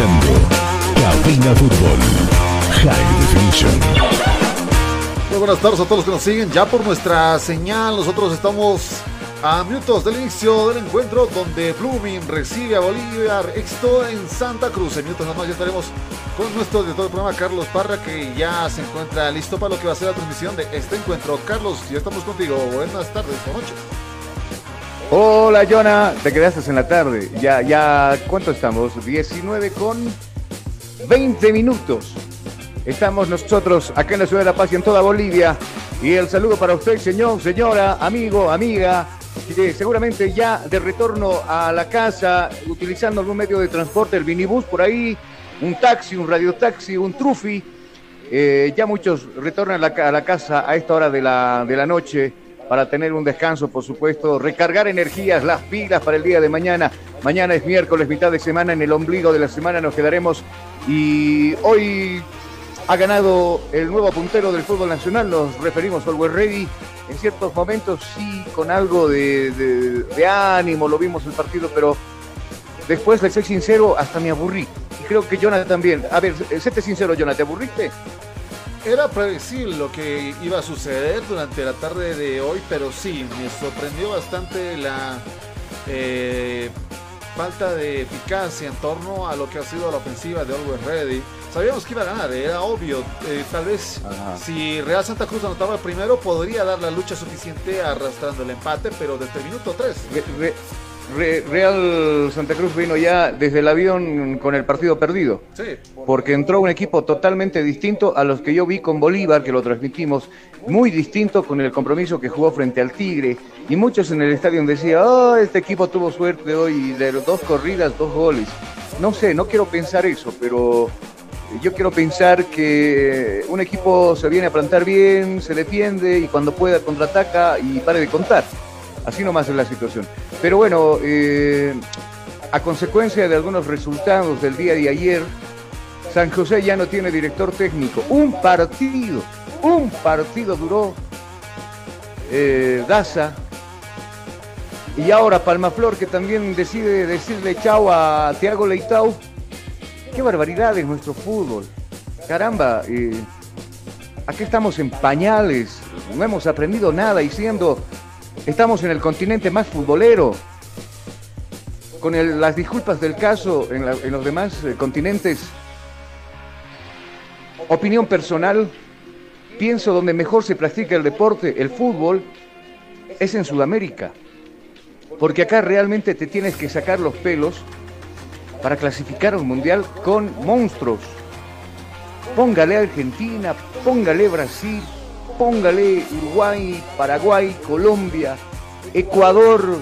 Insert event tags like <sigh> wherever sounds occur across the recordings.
Escuchando Cabina Fútbol High Definition. Muy buenas tardes a todos los que nos siguen ya por nuestra señal. Nosotros estamos a minutos del inicio del encuentro donde Blooming recibe a Bolivia éxito en Santa Cruz. En minutos más ya estaremos con nuestro director del programa Carlos Parra que ya se encuentra listo para lo que va a ser la transmisión de este encuentro. Carlos, ya estamos contigo. Buenas tardes o noches. Hola, Jonah. Te quedaste en la tarde. Ya, ya, ¿cuánto estamos? 19 con 20 minutos. Estamos nosotros acá en la ciudad de La Paz y en toda Bolivia. Y el saludo para usted, señor, señora, amigo, amiga, seguramente ya de retorno a la casa, utilizando algún medio de transporte, el minibús por ahí, un taxi, un radiotaxi, un trufi. Eh, ya muchos retornan a la, a la casa a esta hora de la, de la noche para tener un descanso, por supuesto, recargar energías, las pilas para el día de mañana. Mañana es miércoles, mitad de semana, en el ombligo de la semana nos quedaremos. Y hoy ha ganado el nuevo puntero del fútbol nacional, nos referimos al Ready. En ciertos momentos sí, con algo de, ánimo, lo vimos el partido, pero después, de ser sincero, hasta me aburrí. Y creo que Jonathan también. A ver, séte sincero, Jonathan, ¿te aburriste? Era previsible lo que iba a suceder durante la tarde de hoy, pero sí, me sorprendió bastante la eh, falta de eficacia en torno a lo que ha sido la ofensiva de Always Ready. Sabíamos que iba a ganar, era obvio. eh, tal vez Ajá. si Real Santa Cruz anotaba el primero, podría dar la lucha suficiente arrastrando el empate, pero desde el minuto 3. Re- Re- Re- Real Santa Cruz vino ya desde el avión con el partido perdido. Sí, porque entró un equipo totalmente distinto a los que yo vi con Bolívar, que lo transmitimos, muy distinto con el compromiso que jugó frente al Tigre. Y muchos en el estadio decían, oh, este equipo tuvo suerte hoy, de los dos corridas, dos goles. No sé, no quiero pensar eso, pero yo quiero pensar que un equipo se viene a plantar bien, se defiende y cuando pueda contraataca y pare de contar. Así nomás es la situación. Pero bueno, eh, a consecuencia de algunos resultados del día de ayer, San José ya no tiene director técnico. Un partido, un partido duró eh, Daza. Y ahora Palmaflor que también decide decirle chao a Thiago Leitao. Qué barbaridad es nuestro fútbol. Caramba, eh, aquí estamos en pañales, no hemos aprendido nada y siendo, estamos en el continente más futbolero. Con las disculpas del caso en, los demás eh, continentes, opinión personal, pienso donde mejor se practica el deporte, el fútbol, es en Sudamérica. porque acá realmente te tienes que sacar los pelos para clasificar un mundial con monstruos. Póngale Argentina, póngale Brasil, póngale Uruguay, Paraguay, Colombia, Ecuador.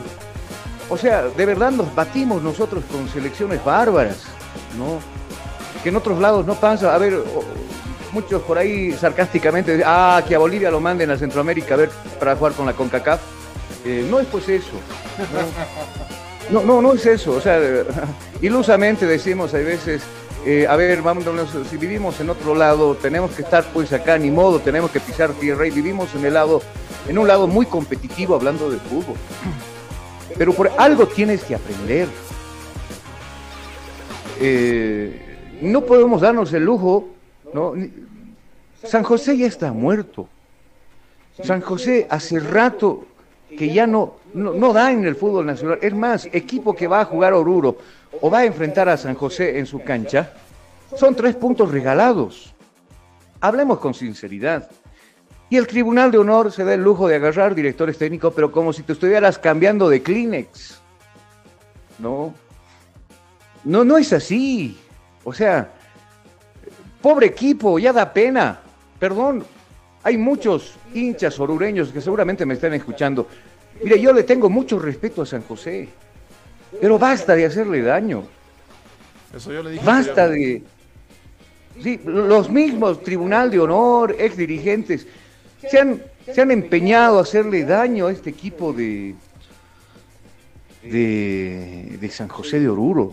O sea, de verdad nos batimos nosotros con selecciones bárbaras, ¿no? Que en otros lados no pasa. A ver, muchos por ahí sarcásticamente dicen, ah, que a Bolivia lo manden a Centroamérica a ver para jugar con la CONCACAF. Eh, no es pues eso. No, no, no es eso. O sea, <laughs> ilusamente decimos a veces, eh, a ver, vámonos, si vivimos en otro lado, tenemos que estar pues acá, ni modo, tenemos que pisar tierra y vivimos en el lado, en un lado muy competitivo hablando de fútbol. Pero por algo tienes que aprender. Eh, no podemos darnos el lujo, ¿no? San José ya está muerto. San José hace rato que ya no, no, da en el fútbol nacional. Es más, equipo que va a jugar Oruro o va a enfrentar a San José en su cancha, son tres puntos regalados. Hablemos con sinceridad. Y el Tribunal de Honor se da el lujo de agarrar directores técnicos, pero como si te estuvieras cambiando de Kleenex. No. No, no es así. O sea, pobre equipo, ya da pena. Perdón, hay muchos hinchas orureños que seguramente me están escuchando. Mire, yo le tengo mucho respeto a San José, pero basta de hacerle daño. Eso yo le dije. Basta de... Sí, los mismos Tribunal de Honor, ex dirigentes, se han, se han empeñado a hacerle daño a este equipo de, de, de San José de Oruro.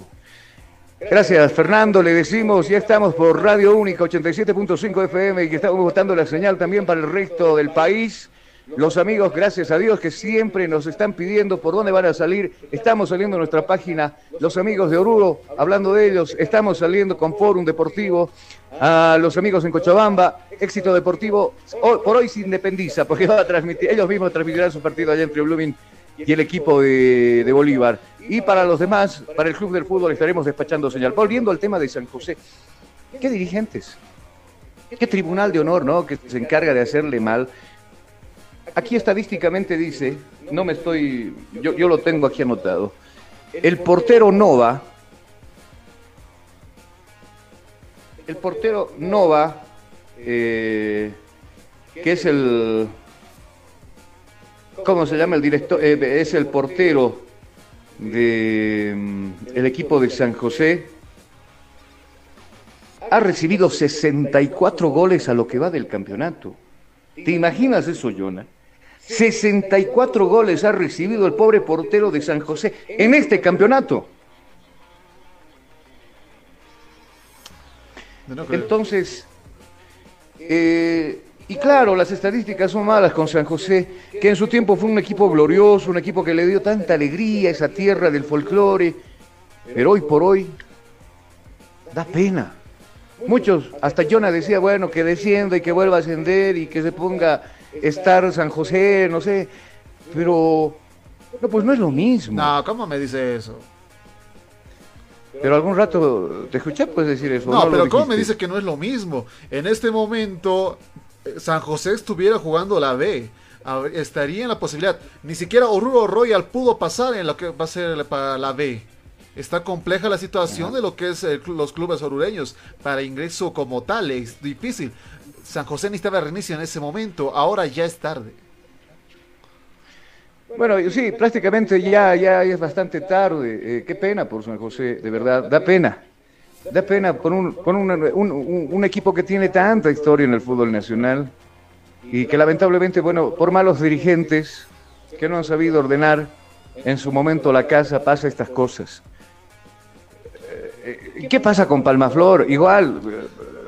Gracias, Fernando. Le decimos, ya estamos por Radio Única 87.5 FM y que estamos votando la señal también para el resto del país. Los amigos, gracias a Dios, que siempre nos están pidiendo por dónde van a salir. Estamos saliendo en nuestra página, los amigos de Oruro, hablando de ellos, estamos saliendo con Fórum Deportivo, a los amigos en Cochabamba, éxito deportivo, por hoy se independiza, porque <laughs> va a transmitir, ellos mismos transmitirán su partido allá entre Blooming y el equipo de, de Bolívar. Y para los demás, para el Club del Fútbol estaremos despachando señal. Volviendo al tema de San José, ¿qué dirigentes? ¿Qué tribunal de honor, no? Que se encarga de hacerle mal. Aquí estadísticamente dice, no me estoy, yo, lo tengo aquí anotado, el portero Nova, el portero Nova, eh, que es el, ¿cómo se llama el director? Eh, es el portero del mm, equipo de San José. Ha recibido 64 goles a lo que va del campeonato. ¿Te imaginas eso, Jonah? 64 goles ha recibido el pobre portero de San José en este campeonato. Entonces, eh, y claro, las estadísticas son malas con San José, que en su tiempo fue un equipo glorioso, un equipo que le dio tanta alegría a esa tierra del folclore, pero hoy por hoy da pena. Muchos, hasta Jonah decía, bueno, que descienda y que vuelva a ascender y que se ponga estar San José, no sé, pero no, pues no es lo mismo. No, ¿cómo me dice eso? Pero algún rato te escuché pues decir eso. No, pero ¿cómo me dice que no es lo mismo? En este momento San José estuviera jugando la B, estaría en la posibilidad. Ni siquiera Oruro Royal pudo pasar en lo que va a ser para la B. Está compleja la situación de lo que es los clubes orureños para ingreso como tal, es difícil. San José necesitaba reinicio en ese momento, ahora ya es tarde. Bueno, sí, prácticamente ya, ya es bastante tarde. Eh, qué pena por San José, de verdad, da pena. Da pena por un, con un, un, equipo que tiene tanta historia en el fútbol nacional y que lamentablemente, bueno, por malos dirigentes que no han sabido ordenar en su momento la casa, pasa estas cosas. Eh, ¿Qué pasa con Palmaflor? Igual,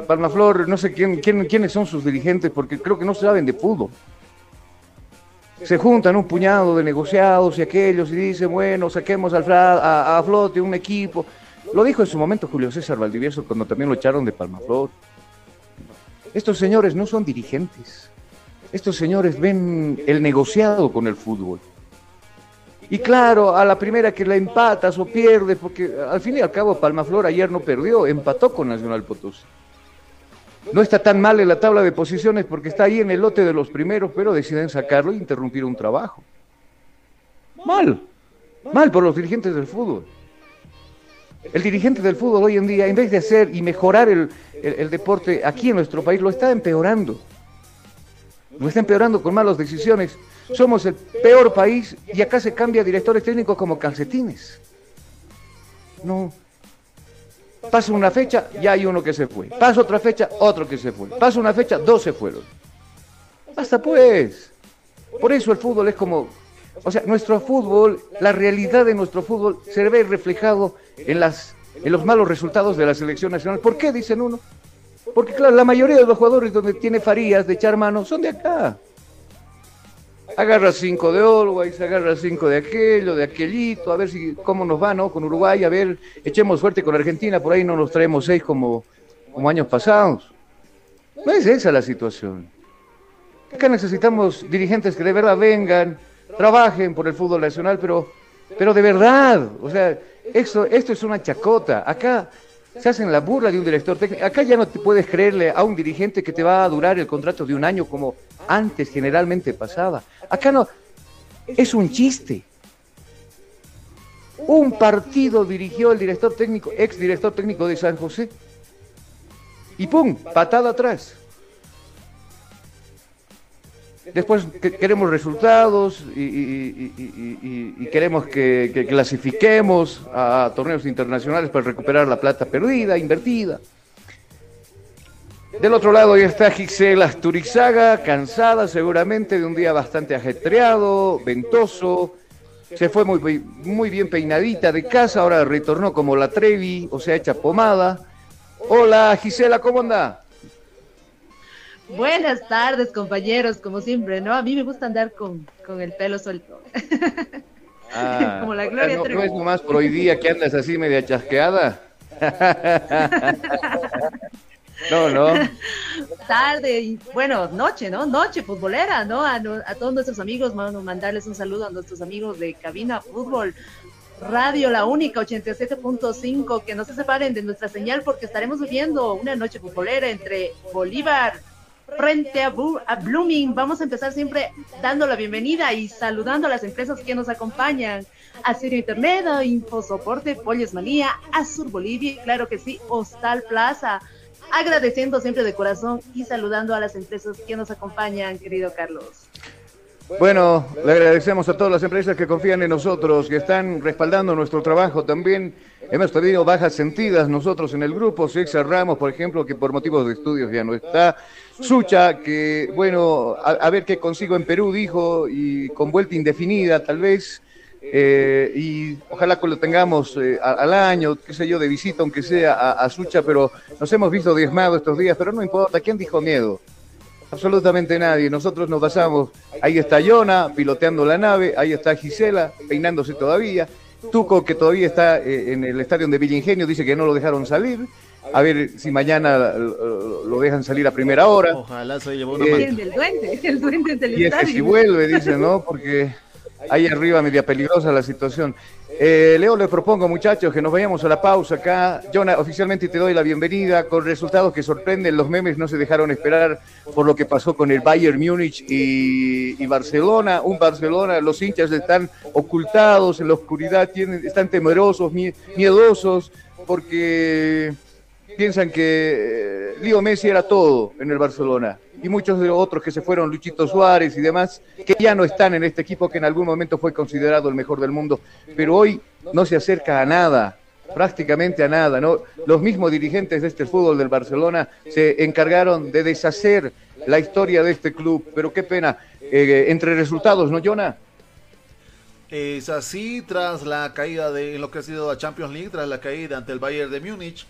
Palmaflor, no sé quién, quién, quiénes son sus dirigentes, porque creo que no saben de fútbol. Se juntan un puñado de negociados y aquellos y dicen, bueno, saquemos al, a, a flote un equipo. Lo dijo en su momento Julio César Valdivieso cuando también lo echaron de Palmaflor. Estos señores no son dirigentes. Estos señores ven el negociado con el fútbol. Y claro, a la primera que la empatas o pierdes, porque al fin y al cabo Palmaflor ayer no perdió, empató con Nacional Potosí. No está tan mal en la tabla de posiciones porque está ahí en el lote de los primeros, pero deciden sacarlo e interrumpir un trabajo. Mal. Mal por los dirigentes del fútbol. El dirigente del fútbol hoy en día, en vez de hacer y mejorar el, el- deporte aquí en nuestro país, lo está empeorando. Lo está empeorando con malas decisiones. Somos el peor país y acá se cambia directores técnicos como calcetines. No. Pasa una fecha, ya hay uno que se fue. Pasa otra fecha, otro que se fue. Pasa una fecha, dos se fueron. Basta pues. Por eso el fútbol es como, o sea, nuestro fútbol, la realidad de nuestro fútbol se ve reflejado en las en los malos resultados de la selección nacional. ¿Por qué dicen uno? Porque claro, la mayoría de los jugadores donde tiene Farías de echar mano son de acá. Agarra cinco de Always, agarra cinco de aquello, de aquellito, a ver si cómo nos va, ¿no? Con Uruguay, a ver, echemos suerte con Argentina, por ahí no nos traemos seis como, como años pasados. No es esa la situación. Acá necesitamos dirigentes que de verdad vengan, trabajen por el fútbol nacional, pero, pero de verdad, o sea, esto, esto es una chacota. Acá se hacen la burla de un director técnico. Acá ya no te puedes creerle a un dirigente que te va a durar el contrato de un año como antes generalmente pasaba. Acá no, es un chiste. Un partido dirigió el director técnico, ex director técnico de San José. Y ¡pum! Patada atrás. Después que- queremos resultados y, queremos que, que clasifiquemos a torneos internacionales para recuperar la plata perdida, invertida. Del otro lado ya está Gisela Asturizaga, cansada seguramente de un día bastante ajetreado, ventoso. Se fue muy, muy bien peinadita de casa, ahora retornó como la Trevi, o sea, hecha pomada. Hola Gisela, ¿cómo anda? Buenas tardes, compañeros, como siempre, ¿no? A mí me gusta andar con, con el pelo suelto. Ah, <laughs> Como la Gloria no, no es nomás por hoy día que andas así media chasqueada. <laughs> No, no. Tarde y, bueno, noche, ¿no? Noche futbolera, ¿no? A, a todos nuestros amigos, bueno, mandarles un saludo a nuestros amigos de Cabina Fútbol. Radio La Única 87.5, que no se separen de nuestra señal porque estaremos viviendo una noche futbolera entre Bolívar frente a, Blooming. Vamos a empezar siempre dando la bienvenida y saludando a las empresas que nos acompañan. A Sirio Internet, Infosoporte, Pollos Manía, Azur Bolivia claro que sí, Hostal Plaza. Agradeciendo siempre de corazón y saludando a las empresas que nos acompañan, querido Carlos. Bueno, le agradecemos a todas las empresas que confían en nosotros, que están respaldando nuestro trabajo también. Hemos tenido bajas sentidas nosotros en el grupo. César Ramos, por ejemplo, que por motivos de estudios ya no está. Sucha, que bueno, a, ver qué consigo en Perú, dijo, y con vuelta indefinida tal vez. Eh, y ojalá que lo tengamos eh, al año, qué sé yo, de visita, aunque sea a, a Sucha, pero nos hemos visto diezmados estos días, pero no importa, ¿quién dijo miedo? Absolutamente nadie. Nosotros nos basamos. Ahí está Yona piloteando la nave. Ahí está Gisela peinándose todavía. Tuco, que todavía está eh, en el estadio de Villa Ingenio, dice que no lo dejaron salir. A ver si mañana lo dejan salir a primera hora. Ojalá se llevó una Eh, el duende, el duende del Y es que si vuelve, dice, ¿no? Porque ahí arriba media peligrosa la situación. Eh, Leo, le propongo, muchachos, que nos vayamos a la pausa acá. Jonah, oficialmente te doy la bienvenida con resultados que sorprenden. Los memes no se dejaron esperar por lo que pasó con el Bayern Múnich y, y Barcelona. Un Barcelona, los hinchas están ocultados en la oscuridad, tienen, están temerosos, mie- miedosos, porque piensan que eh, Leo Messi era todo en el Barcelona y muchos de los otros que se fueron, Luchito Suárez y demás, que ya no están en este equipo que en algún momento fue considerado el mejor del mundo, pero hoy no se acerca a nada, prácticamente a nada, ¿no? Los mismos dirigentes de este fútbol del Barcelona se encargaron de deshacer la historia de este club, pero qué pena, eh, entre resultados, ¿no, Jonah? Es así tras la caída de en lo que ha sido la Champions League, tras la caída ante el Bayern de Múnich.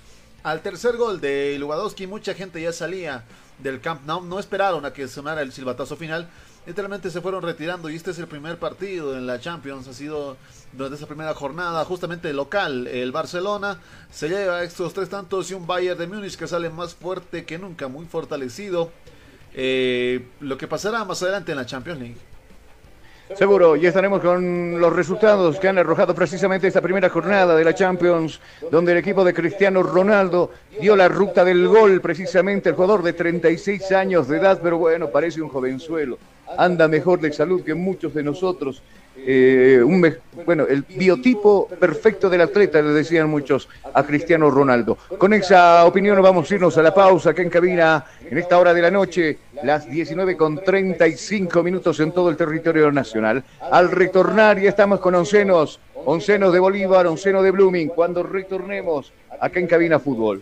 Al tercer gol de Lewandowski, mucha gente ya salía del Camp Nou, no esperaron a que sonara el silbatazo final, literalmente se fueron retirando y este es el primer partido en la Champions, ha sido durante esa primera jornada, justamente local, el Barcelona se lleva estos tres tantos y un Bayern de Múnich que sale más fuerte que nunca, muy fortalecido. Eh, lo que pasará más adelante en la Champions League. Seguro, y estaremos con los resultados que han arrojado precisamente esta primera jornada de la Champions, donde el equipo de Cristiano Ronaldo dio la ruta del gol, precisamente el jugador de 36 años de edad, pero bueno, parece un jovenzuelo. Anda mejor de salud que muchos de nosotros. Eh, un, bueno, el biotipo perfecto del atleta, le decían muchos a Cristiano Ronaldo. Con esa opinión vamos a irnos a la pausa que en cabina en esta hora de la noche, las 19 con 35 minutos en todo el territorio nacional. Al retornar ya estamos con oncenos, oncenos de Bolívar, oncenos de Blooming, cuando retornemos acá en cabina fútbol.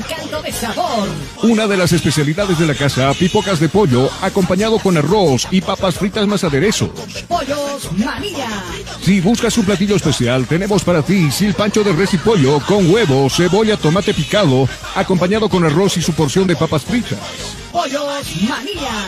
sabor. Una de las especialidades de la casa, pipocas de pollo, acompañado con arroz y papas fritas más aderezos. Pollos María, Si buscas un platillo especial, tenemos para ti silpancho de res y pollo con huevo, cebolla, tomate picado, acompañado con arroz y su porción de papas fritas. Pollos María,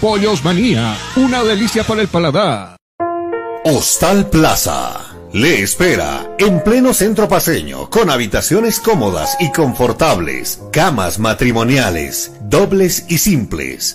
Pollos Manía, una delicia para el paladar. Hostal Plaza. Le espera en pleno centro paseño, con habitaciones cómodas y confortables, camas matrimoniales, dobles y simples,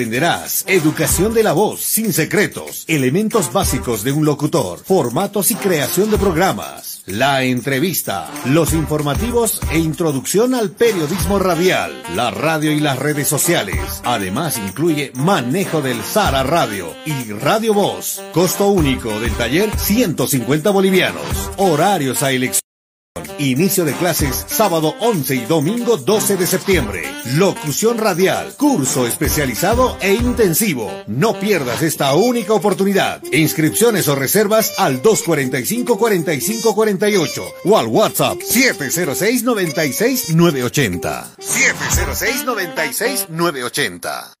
Aprenderás educación de la voz sin secretos, elementos básicos de un locutor, formatos y creación de programas, la entrevista, los informativos e introducción al periodismo radial, la radio y las redes sociales. Además incluye manejo del Sara Radio y Radio Voz. Costo único del taller 150 bolivianos. Horarios a elección. Inicio de clases sábado 11 y domingo 12 de septiembre. Locución radial, curso especializado e intensivo. No pierdas esta única oportunidad. Inscripciones o reservas al 245-4548 o al WhatsApp 706-96-980. 706-96-980.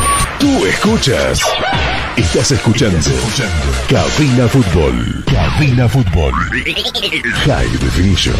Tú escuchas. Estás escuchando. Cabina Fútbol. Cabina Fútbol. High Definition.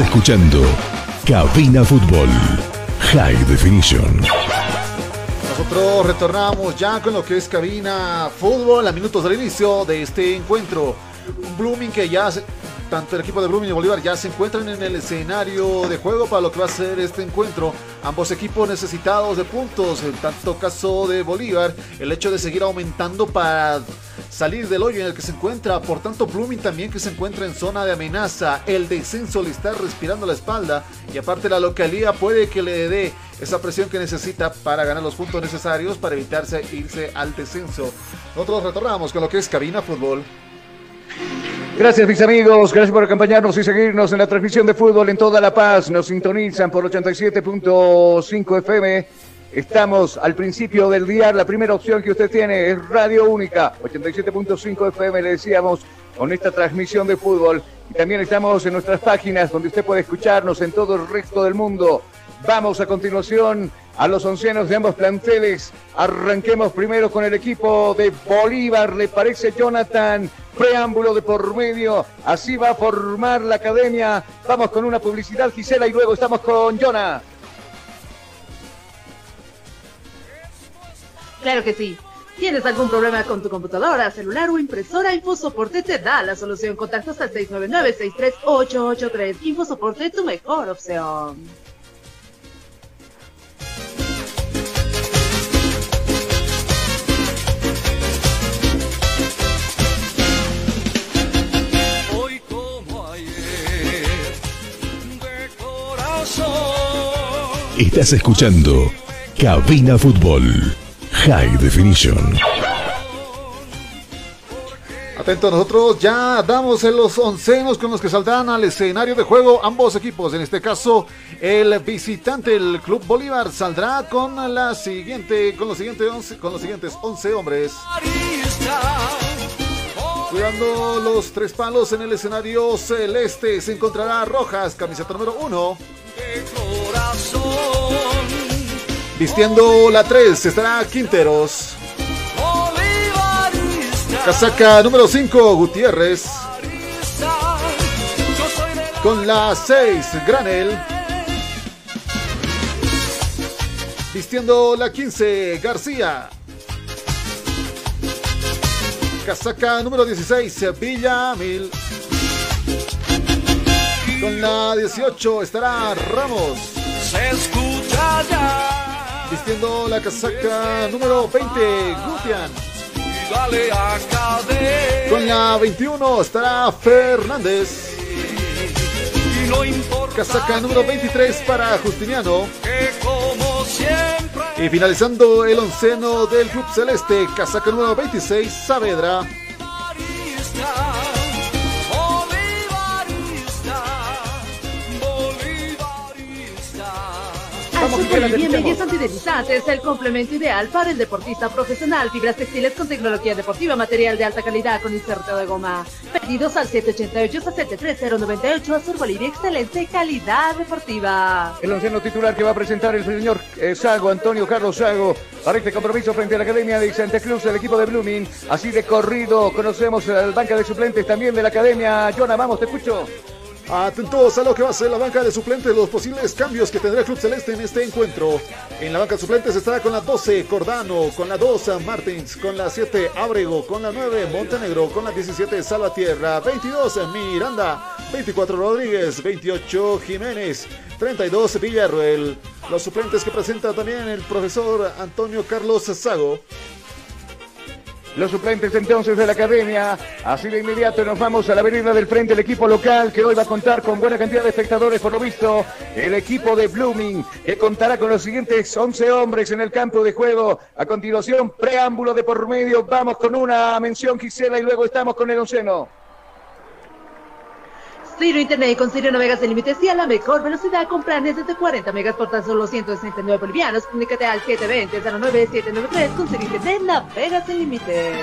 Escuchando Cabina Fútbol. High Definition. Nosotros retornamos ya con lo que es cabina fútbol a minutos del inicio de este encuentro. Blooming que ya, se- tanto el equipo de Blooming y Bolívar ya se encuentran en el escenario de juego para lo que va a ser este encuentro. Ambos equipos necesitados de puntos, en tanto caso de Bolívar, el hecho de seguir aumentando para salir del hoyo en el que se encuentra. Por tanto, Blooming también que se encuentra en zona de amenaza. El descenso le está respirando la espalda y aparte la localía puede que le dé esa presión que necesita para ganar los puntos necesarios para evitarse irse al descenso. Nosotros retornamos con lo que es cabina fútbol. Gracias mis amigos, gracias por acompañarnos y seguirnos en la transmisión de fútbol en toda La Paz. Nos sintonizan por 87.5 FM. Estamos al principio del día. La primera opción que usted tiene es Radio Única, 87.5 FM, le decíamos, con esta transmisión de fútbol. Y también estamos en nuestras páginas donde usted puede escucharnos en todo el resto del mundo. Vamos a continuación a los oncenos de ambos planteles. Arranquemos primero con el equipo de Bolívar. ¿Le parece, Jonathan? Preámbulo de por medio. Así va a formar la academia. Vamos con una publicidad, Gisela, y luego estamos con Jonah. Claro que sí. ¿Tienes algún problema con tu computadora, celular o impresora? InfoSoporte te da la solución. Contactos al 699-63883. InfoSoporte, tu mejor opción. Hoy como ayer, de corazón. Estás escuchando Cabina Fútbol. High Definition. Atento, nosotros ya damos en los oncenos con los que saldrán al escenario de juego ambos equipos. En este caso, el visitante, el Club Bolívar, saldrá con la siguiente, con los siguientes 11, con los siguientes 11 hombres. Cuidando los tres palos en el escenario celeste se encontrará Rojas, camiseta número 1. Vistiendo la 3 estará Quinteros. Casaca número 5, Gutiérrez. Con la 6, Granel. Vistiendo la 15, García. Casaca número 16, Villamil. Con la 18 estará Ramos. Se escucha ya. Vistiendo la casaca número 20, Gutian. Dale a cadena. Con la 21 estará Fernández. Casaca número 23 para Justiniano. que como siempre Y finalizando el onceno del Club Celeste, casaca número 26, Saavedra. Azul Viene y es antideslizante, es el complemento ideal para el deportista profesional. Fibras textiles con tecnología deportiva, material de alta calidad con inserto de goma. Pedidos al 788-73098. Azul Bolivia, excelente calidad deportiva. El onceno titular que va a presentar el señor eh, Sago, Antonio Carlos Sago, para este compromiso frente a la Academia de Santa Cruz, el equipo de Blooming. Así de corrido, conocemos al banca de suplentes también de la Academia. Jonah, vamos, te escucho. Atentos a lo que va a ser la banca de suplentes, los posibles cambios que tendrá el Club Celeste en este encuentro. En la banca de suplentes estará con la 12 Cordano, con la 2 Martins, con la 7 Abrego, con la 9 Montenegro, con la 17 Salvatierra, 22 Miranda, 24 Rodríguez, 28 Jiménez, 32 Villarruel. Los suplentes que presenta también el profesor Antonio Carlos Sago. Los suplentes entonces de la academia. Así de inmediato nos vamos a la avenida del frente, el equipo local que hoy va a contar con buena cantidad de espectadores, por lo visto. El equipo de Blooming que contará con los siguientes 11 hombres en el campo de juego. A continuación, preámbulo de por medio. Vamos con una mención, Gisela, y luego estamos con el onceno. Ciro Internet con Ciro Navegas sin límites y a la mejor velocidad con planes desde 40 megas por tan solo 169 bolivianos. Comunícate al 720-09793 con Ciro Internet Navegas sin límites.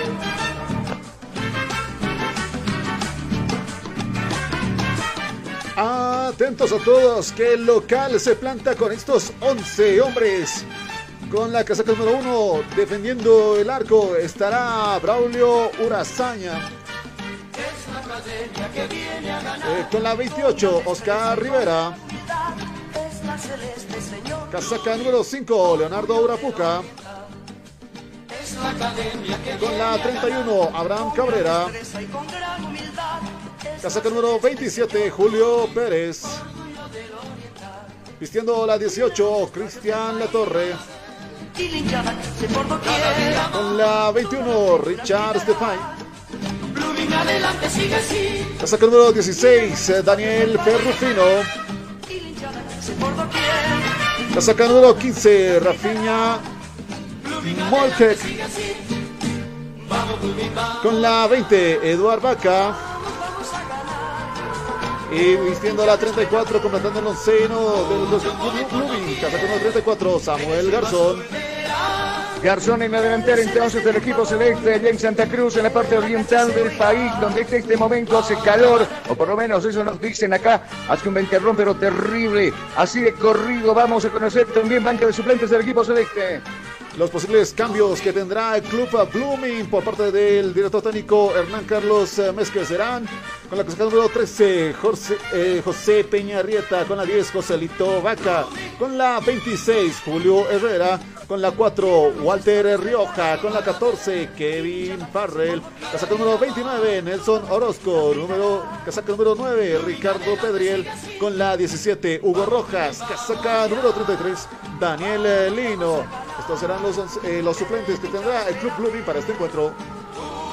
Atentos a todos que el local se planta con estos 11 hombres. Con la casaca número 1 defendiendo el arco estará Braulio Urazaña. Eh, con la 28 Oscar Rivera. Casaca número 5 Leonardo Urapuca. Con la 31 Abraham Cabrera. Casaca número 27 Julio Pérez. Vistiendo la 18 Cristian Latorre. Con la 21 Richard Stefan. Casaca número 16 eh, Daniel Ferrufino. Casaca número 15 Rafinha Moltek. Con la 20 Eduard Vaca. Y vistiendo la 34, completando el onceno de los Blooming. Casaca número 34 Samuel Garzón. Garzón en la delantera entonces del equipo celeste allá en Santa Cruz, en la parte oriental del país, donde en este momento hace calor, o por lo menos eso nos dicen acá, hace un venterrón pero terrible. Así de corrido vamos a conocer también banca de suplentes del equipo celeste. Los posibles cambios que tendrá el club Blooming por parte del director técnico Hernán Carlos eh, Mezquez serán con la cascada número 13 José, eh, José Peñarrieta, con la 10 Joselito Vaca, con la 26 Julio Herrera, con la 4 Walter Rioja, con la 14 Kevin Farrell, casaca número 29 Nelson Orozco, número, casaca número 9 Ricardo Pedriel, con la 17 Hugo Rojas, casaca número 33 Daniel Lino. Estos serán los, eh, los suplentes que tendrá el Club Blooming para este encuentro.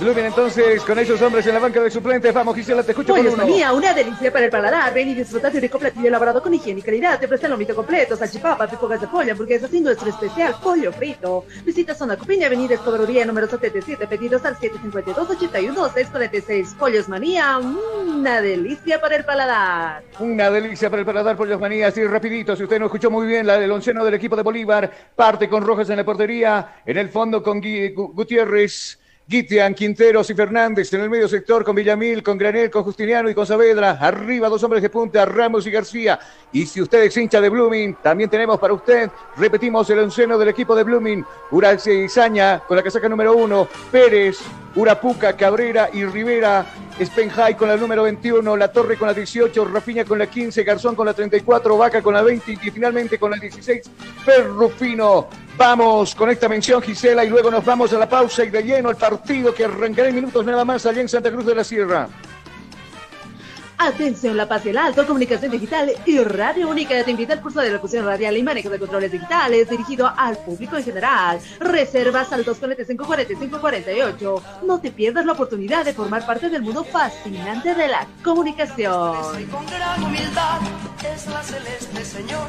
Blooming entonces con esos hombres en la banca de suplentes. Vamos Gisela, te escucho con Pollos uno. Manía, una delicia para el paladar. Ven y disfruta de un rico platillo elaborado con higiene y calidad. Te ofrecen lomito completo, salchipapa, pipogas de pollo, hamburguesas y nuestro especial pollo frito. Visita Zona Copiña, Avenida Escobaruría, número 77. Pedidos al 752-81-646. Pollos Manía, una delicia para el paladar. Una delicia para el paladar Pollos Manía, así rapidito, si usted no escuchó muy bien, la del onceno del equipo de Bolívar, parte con Rojas en la portería, en el fondo con Gutiérrez, Guitian, Quinteros y Fernández, en el medio sector con Villamil, con Granel, con Justiniano y con Saavedra, arriba dos hombres de punta, Ramos y García, y si usted es hincha de Blooming, también tenemos para usted, repetimos el onceno del equipo de Blooming, Urace Izaña con la casaca número uno, Pérez, Urapuca, Cabrera y Rivera, Spenjay con la número 21, La Torre con la 18, Rafiña con la 15, Garzón con la 34, Vaca con la 20 y finalmente con la 16, Ferrufino. Vamos con esta mención, Gisela, y luego nos vamos a la pausa y de lleno el partido que arrancará en minutos nada más allá en Santa Cruz de la Sierra. Atención La Paz y el Alto, Comunicación Digital y Radio Única te invita al curso de locución radial y manejo de controles digitales dirigido al público en general. Reservas al 245-4548. No te pierdas la oportunidad de formar parte del mundo fascinante de la comunicación. Con gran humildad es la celeste Señor.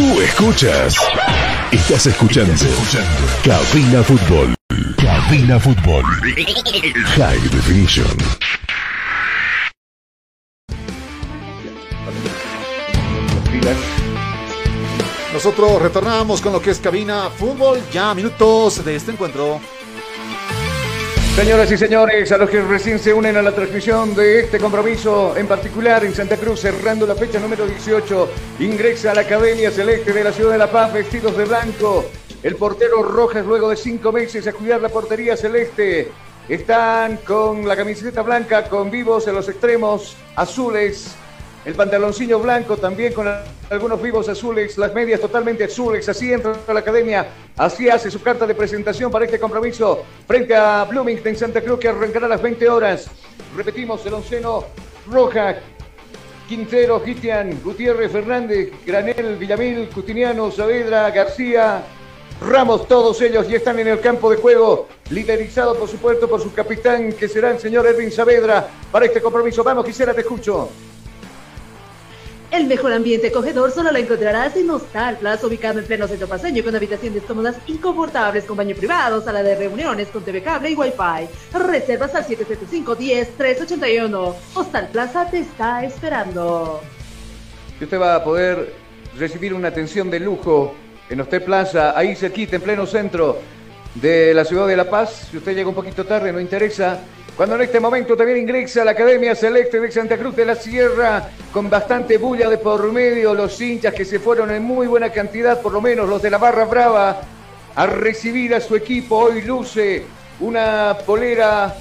Tú escuchas. Estás escuchando. Cabina Fútbol. Cabina Fútbol. High Definition. Nosotros retornamos con lo que es cabina fútbol, ya minutos de este encuentro. Señoras y señores, a los que recién se unen a la transmisión de este compromiso, en particular en Santa Cruz, cerrando la fecha número 18, ingresa a la Academia Celeste de la Ciudad de La Paz, vestidos de blanco. El portero Rojas, luego de cinco meses a cuidar la portería celeste, están con la camiseta blanca, con vivos en los extremos, azules, el pantaloncillo blanco también con algunos vivos azules, las medias totalmente azules. Así entra a la academia, así hace su carta de presentación para este compromiso frente a Bloomington Santa Cruz que arrancará a las 20 horas. Repetimos, el onceno Roja, Quintero, Gitian, Gutiérrez, Fernández, Granel, Villamil, Cutiniano, Saavedra, García, Ramos, todos ellos ya están en el campo de juego, liderizado por supuesto por su capitán que será el señor Edwin Saavedra para este compromiso. Vamos, quisiera te escucho. El mejor ambiente acogedor solo lo encontrarás en Hostal Plaza, ubicado en pleno centro paseño, con habitaciones cómodas y confortables, con baño privado, sala de reuniones, con TV cable y Wi-Fi. Reservas al 775-10-381. Hostal Plaza te está esperando. Y usted va a poder recibir una atención de lujo en Hostal Plaza, ahí cerquita, en pleno centro de la ciudad de La Paz. Si usted llega un poquito tarde, no interesa cuando en este momento también ingresa a la Academia Celeste de Santa Cruz de la Sierra, con bastante bulla de por medio, los hinchas que se fueron en muy buena cantidad, por lo menos los de la Barra Brava, a recibir a su equipo. Hoy luce una polera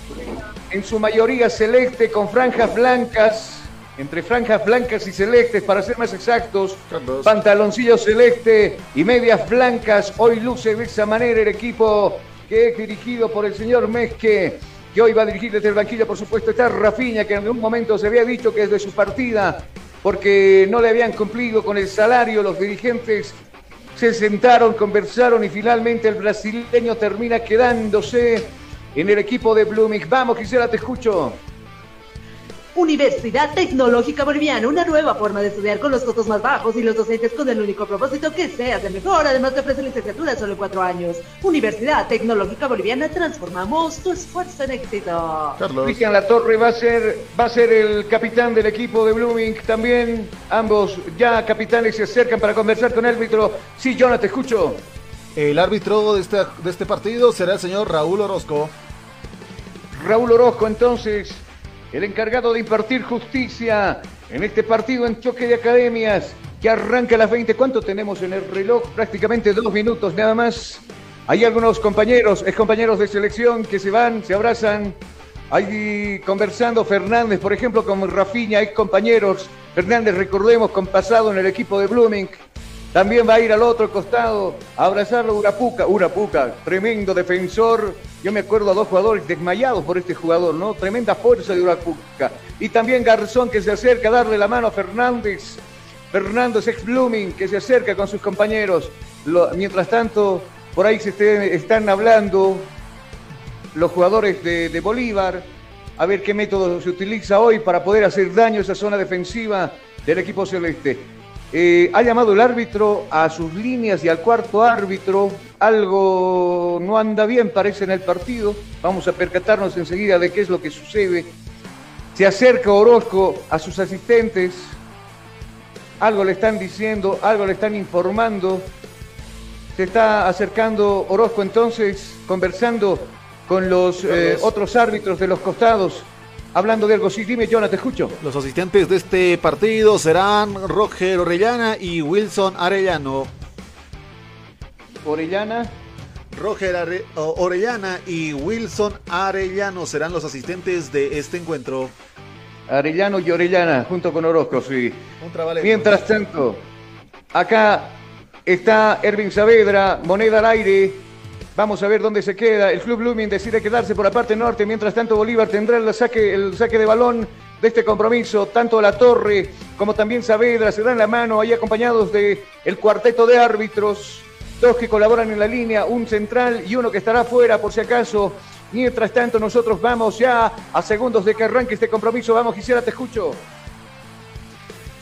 en su mayoría celeste con franjas blancas, entre franjas blancas y celestes, para ser más exactos, pantaloncillo celeste y medias blancas. Hoy luce de esa manera el equipo que es dirigido por el señor Mezque que hoy va a dirigir desde el banquillo, por supuesto, está Rafiña, que en un momento se había dicho que desde su partida, porque no le habían cumplido con el salario, los dirigentes se sentaron, conversaron y finalmente el brasileño termina quedándose en el equipo de Blooming. Vamos, quisiera te escucho. Universidad Tecnológica Boliviana, una nueva forma de estudiar con los costos más bajos y los docentes con el único propósito que seas el mejor. Además te ofrece licenciatura solo en cuatro años. Universidad Tecnológica Boliviana, transformamos tu esfuerzo en éxito. Carlos. Cristian Latorre va a ser va a ser el capitán del equipo de Blooming también. Ambos ya capitanes se acercan para conversar con el árbitro. Sí, Jonathan, te escucho. El árbitro de este, de este partido será el señor Raúl Orozco. Raúl Orozco, entonces, el encargado de impartir justicia en este partido en choque de academias que arranca a las 20. ¿Cuánto tenemos en el reloj? Prácticamente dos minutos nada más. Hay algunos compañeros, ex compañeros de selección que se van, se abrazan. Hay conversando Fernández, por ejemplo, con Rafiña, ex compañeros. Fernández, recordemos, con pasado en el equipo de Blooming. También va a ir al otro costado a abrazarlo Urapuca. Urapuca, tremendo defensor. Yo me acuerdo a dos jugadores desmayados por este jugador, ¿no? Tremenda fuerza de Urapuca. Y también Garzón que se acerca a darle la mano a Fernández. Fernández ex Blooming que se acerca con sus compañeros. mientras tanto, por ahí se están hablando los jugadores de, de Bolívar. A ver qué método se utiliza hoy para poder hacer daño a esa zona defensiva del equipo celeste. Eh, ha llamado el árbitro a sus líneas y al cuarto árbitro. Algo no anda bien, parece, en el partido. Vamos a percatarnos enseguida de qué es lo que sucede. Se acerca Orozco a sus asistentes. Algo le están diciendo, algo le están informando. Se está acercando Orozco entonces, conversando con los eh, otros árbitros de los costados, hablando de algo. Sí, dime, Jonah, te escucho. Los asistentes de este partido serán Roger Orellana y Wilson Arellano. Orellana. Roger Are- Orellana y Wilson Arellano serán los asistentes de este encuentro. Arellano y Orellana, junto con Orozco, sí. Un. Mientras tanto, acá está Ervin Saavedra, moneda al aire. Vamos a ver dónde se queda. El Club Blooming decide quedarse por la parte norte. Mientras tanto, Bolívar tendrá el saque, el saque de balón de este compromiso. Tanto La Torre como también Saavedra se dan la mano ahí acompañados de el cuarteto de árbitros. Dos que colaboran en la línea, un central y uno que estará fuera por si acaso. Mientras tanto, nosotros vamos ya a segundos de que arranque este compromiso. Vamos, Gisela, te escucho.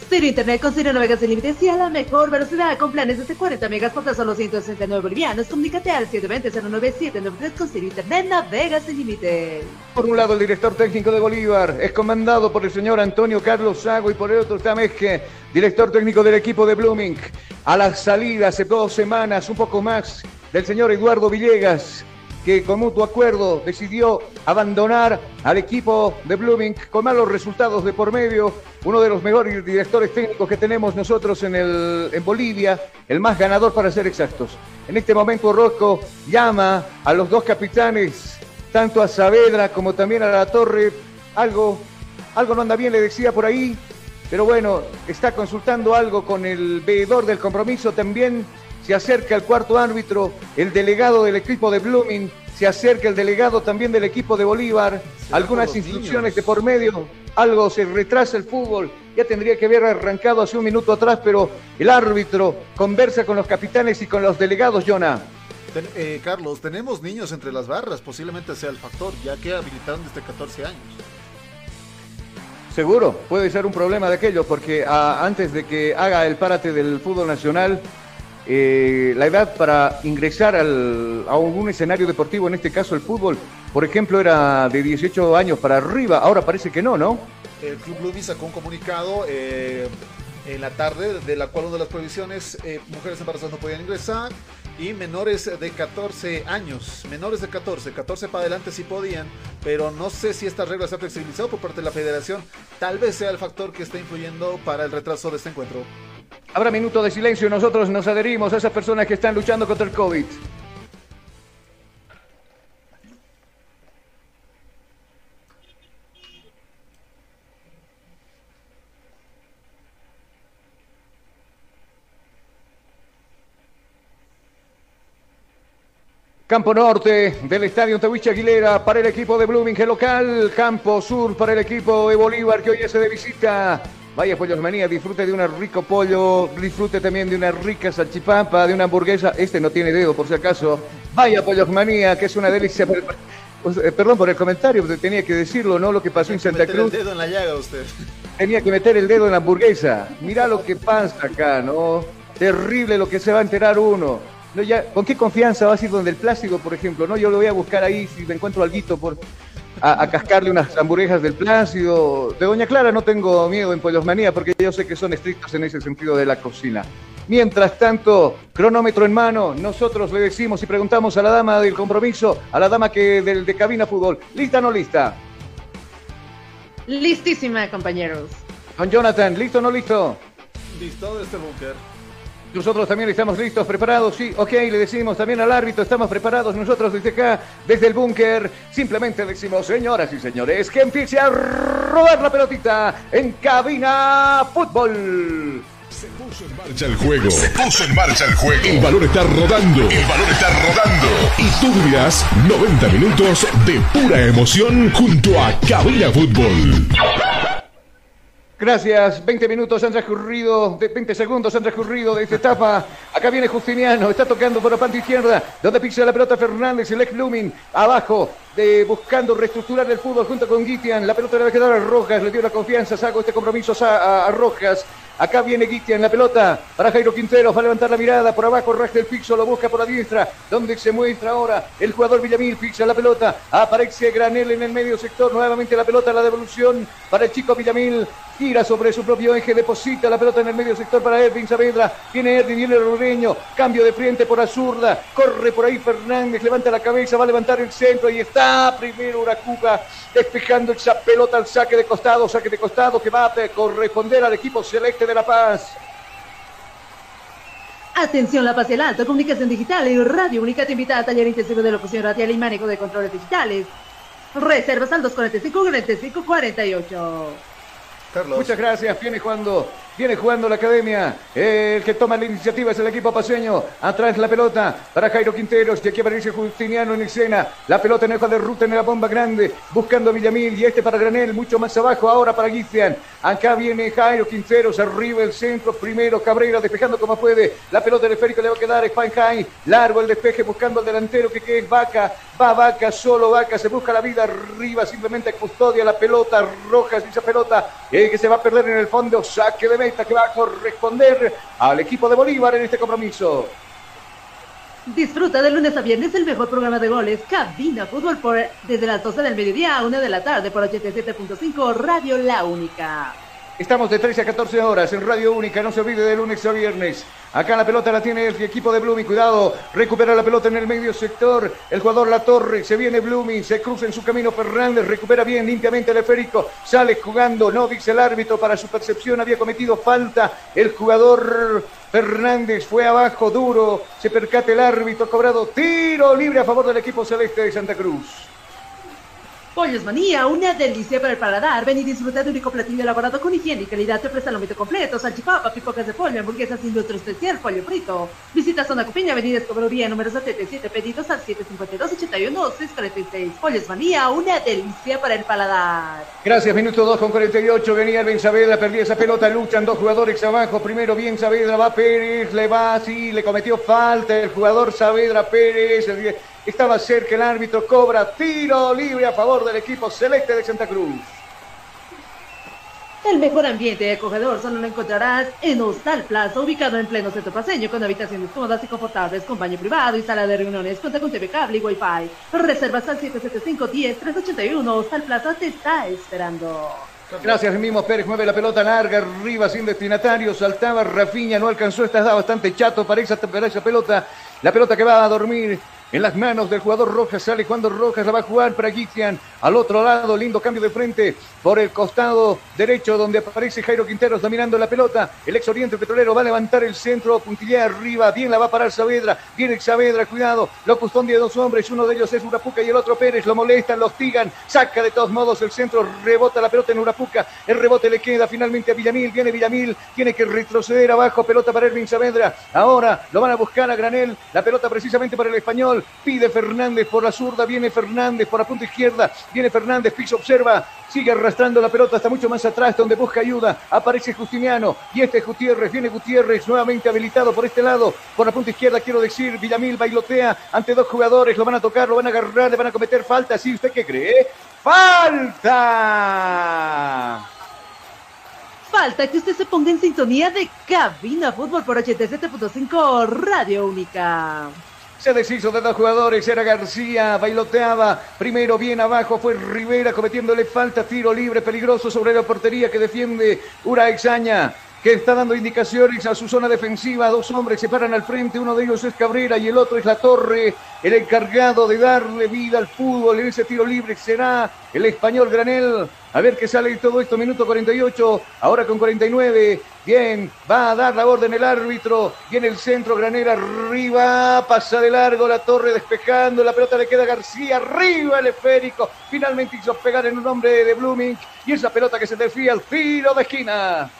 Ciro Internet con Ciro Navegas sin límites y a la mejor velocidad con planes desde 40 megas por tan solo 169 bolivianos. Comunícate al 720-09793 con Ciro Internet Navegas sin límites. Por un lado, el director técnico de Bolívar es comandado por el señor Antonio Carlos Sago y por el otro está Mezque, director técnico del equipo de Blooming. A la salida, hace dos semanas, un poco más, del señor Eduardo Villegas, que con mutuo acuerdo decidió abandonar al equipo de Blooming con malos resultados de por medio. Uno de los mejores directores técnicos que tenemos nosotros en, el, en Bolivia, el más ganador para ser exactos. En este momento Rosco llama a los dos capitanes tanto a Saavedra como también a la Torre. Algo, algo no anda bien, le decía por ahí, pero bueno, está consultando algo con el veedor del compromiso también. Se acerca el cuarto árbitro, el delegado del equipo de Blooming, se acerca el delegado también del equipo de Bolívar. Algunas instrucciones de por medio, algo se retrasa el fútbol. Ya tendría que haber arrancado hace un minuto atrás, pero el árbitro conversa con los capitanes y con los delegados, Jonah. Ten- eh, Carlos, tenemos niños entre las barras, posiblemente sea el factor, ya que habilitaron desde 14 años. Seguro, puede ser un problema de aquello, porque ah, antes de que haga el párate del fútbol nacional, eh, la edad para ingresar al- a un escenario deportivo, en este caso el fútbol, por ejemplo, era de 18 años para arriba, ahora parece que no, ¿no? El Club Blooming sacó un comunicado eh, en la tarde, de la cual una de las prohibiciones, eh, mujeres embarazadas no podían ingresar y menores de 14 años, menores de 14, 14 para adelante sí podían, pero no sé si esta regla se ha flexibilizado por parte de la federación, tal vez sea el factor que está influyendo para el retraso de este encuentro. Habrá minuto de silencio y nosotros nos adherimos a esas personas que están luchando contra el COVID. Campo Norte del Estadio Tehuiche Aguilera para el equipo de Blooming local. Campo Sur para el equipo de Bolívar que hoy es de visita. Vaya Pollos Manía, disfrute de un rico pollo, disfrute también de una rica salchipapa, de una hamburguesa. Este no tiene dedo por si acaso. Vaya Pollos Manía, que es una delicia. Pues, Perdón por el comentario, pero tenía que decirlo, ¿no? Lo que pasó en Santa Meter el Cruz. dedo en la llaga usted. Tenía que meter el dedo en la hamburguesa. Mirá lo que pasa acá, ¿no? Terrible lo que se va a enterar uno. No, ya, ¿Con qué confianza vas a ir donde el Plácido, por ejemplo? No, yo lo voy a buscar ahí si me encuentro alguito por a, a cascarle unas hamburguesas del Plácido. De Doña Clara no tengo miedo en Pollos Manía porque yo sé que son estrictos en ese sentido de la cocina. Mientras tanto, cronómetro en mano, nosotros le decimos y preguntamos a la dama del compromiso, a la dama que del de cabina fútbol, ¿lista o no lista? Listísima, compañeros. Don Jonathan, ¿listo o no listo? Listo de este búnker. Nosotros también estamos listos, preparados, sí, ok, le decimos también al árbitro, estamos preparados nosotros desde acá, desde el búnker, simplemente decimos, señoras y señores, que empiece a rodar la pelotita en cabina fútbol. Se puso en marcha el juego. Se puso en marcha el juego. El balón está rodando. El balón está rodando. Y tú vivirás 90 minutos de pura emoción junto a Cabina Fútbol. Gracias, 20 minutos han transcurrido, de 20 segundos han transcurrido de esta etapa. Acá viene Justiniano, está tocando por la parte izquierda, donde pisa la pelota Fernández, el ex Blooming, abajo, de, buscando reestructurar el fútbol junto con Guitian. La pelota le va a quedar a Rojas, le dio la confianza, saco este compromiso a, a- Rojas. Acá viene Guitian, la pelota para Jairo Quintero, va a levantar la mirada por abajo, rasga el fixo, lo busca por la diestra, donde se muestra ahora el jugador Villamil, fixa la pelota, aparece Granel en el medio sector, nuevamente la pelota, la devolución para el chico Villamil, gira sobre su propio eje, deposita la pelota en el medio sector para Ervin Saavedra, viene Ervin, viene el cambio de frente por Azurda, corre por ahí Fernández, levanta la cabeza, va a levantar el centro y está primero Uracuca despejando esa pelota al saque de costado, saque de costado que va a corresponder al equipo celeste de La Paz. Atención, La Paz y el Alto, Comunicación Digital y Radio Única te invita a taller intensivo de locución radial y manejo de controles digitales. Reservas al 245 45 48. Muchas gracias. Viene jugando, viene jugando la academia. El que toma la iniciativa es el equipo paseño. Atrás la pelota para Jairo Quinteros. Y aquí aparece Justiniano en escena. La pelota en hoja de ruta en la bomba grande. Buscando a Villamil. Y este para Granel. Mucho más abajo ahora para Guizian. Acá viene Jairo Quinteros. Arriba el centro. Primero Cabrera despejando como puede. La pelota del esférico le va a quedar a Spanheim. Largo el despeje buscando al delantero que, que es Vaca. Va Vaca, solo Vaca. Se busca la vida arriba. Simplemente custodia la pelota. Rojas esa pelota que se va a perder en el fondo. Saque de meta que va a corresponder al equipo de Bolívar en este compromiso. Disfruta de lunes a viernes el mejor programa de goles, Cabina Fútbol, por, desde las 12 del mediodía a 1 de la tarde por 87.5 Radio La Única. Estamos de 13 a 14 horas en Radio Única, no se olvide de lunes a viernes. Acá la pelota la tiene el equipo de Blooming, cuidado, recupera la pelota en el medio sector, el jugador La Torre, se viene Blooming, se cruza en su camino Fernández, recupera bien limpiamente el esférico, sale jugando, no dice el árbitro, para su percepción había cometido falta el jugador Fernández, fue abajo duro, se percate el árbitro, cobrado tiro libre a favor del equipo celeste de Santa Cruz. Pollos Manía, una delicia para el paladar. Ven y disfruta de un rico platillo elaborado con higiene y calidad. Te ofrece el completo, salchipapa, pipocas de pollo, hamburguesas sin nuestro especial, pollo frito. Visita Zona Copiña, Avenida Escobería, número 77, pedidos al 752-81-646. Pollos Manía, una delicia para el paladar. Gracias, minuto 2 con 48. Venía Ben Saavedra, perdía esa pelota, luchan dos jugadores abajo. Primero bien Saavedra, va Pérez, le va así, le cometió falta el jugador Saavedra Pérez. Estaba cerca el árbitro, cobra tiro libre a favor del equipo celeste de Santa Cruz. El mejor ambiente de acogedor solo lo encontrarás en Hostal Plaza, ubicado en pleno centro paseño, con habitaciones cómodas y confortables, con baño privado y sala de reuniones, cuenta con TV cable y Wi-Fi. Reservas al 775-10-381. Hostal Plaza te está esperando. Gracias, mismo Pérez mueve la pelota larga, arriba sin destinatario, saltaba Rafiña, no alcanzó, está bastante chato para esa, para esa pelota. La pelota que va a dormir en las manos del jugador Rojas. Sale cuando Rojas la va a jugar para Gizian. Al otro lado, lindo cambio de frente por el costado derecho donde aparece Jairo Quinteros dominando la pelota. El ex Oriente Petrolero va a levantar el centro, puntilla arriba. Bien la va a parar Saavedra. Viene Saavedra, cuidado. Lo de dos hombres. Uno de ellos es Urapuca y el otro Pérez. Lo molestan, lo hostigan. Saca de todos modos el centro. Rebota la pelota en Urapuca. El rebote le queda finalmente a Villamil. Viene Villamil. Tiene que retroceder abajo. Pelota para Erwin Saavedra. Ahora lo van a buscar a Granel. La pelota precisamente para el español. Pide Fernández por la zurda, viene Fernández por la punta izquierda, viene Fernández, piso observa, sigue arrastrando la pelota hasta mucho más atrás donde busca ayuda, aparece Justiniano y este es Gutiérrez, viene Gutiérrez nuevamente habilitado por este lado, por la punta izquierda quiero decir, Villamil bailotea ante dos jugadores, lo van a tocar, lo van a agarrar, le van a cometer falta, ¿sí usted qué cree? ¡Falta! Falta que usted se ponga en sintonía de Cabina Fútbol por 87.5 Radio Única. Se deshizo de dos jugadores, era García, bailoteaba, primero bien abajo, fue Rivera cometiéndole falta, tiro libre, peligroso sobre la portería que defiende Ura Exaña que está dando indicaciones a su zona defensiva. Dos hombres se paran al frente, uno de ellos es Cabrera y el otro es La Torre, el encargado de darle vida al fútbol en ese tiro libre. Será el español Granel. A ver qué sale de todo esto, minuto 48, ahora con 49. Bien, va a dar la orden el árbitro. Viene el centro, Granel arriba, pasa de largo la torre despejando. La pelota le queda a García, arriba el esférico. Finalmente hizo pegar en un hombre de Blooming. Y esa pelota que se desfía al tiro de esquina.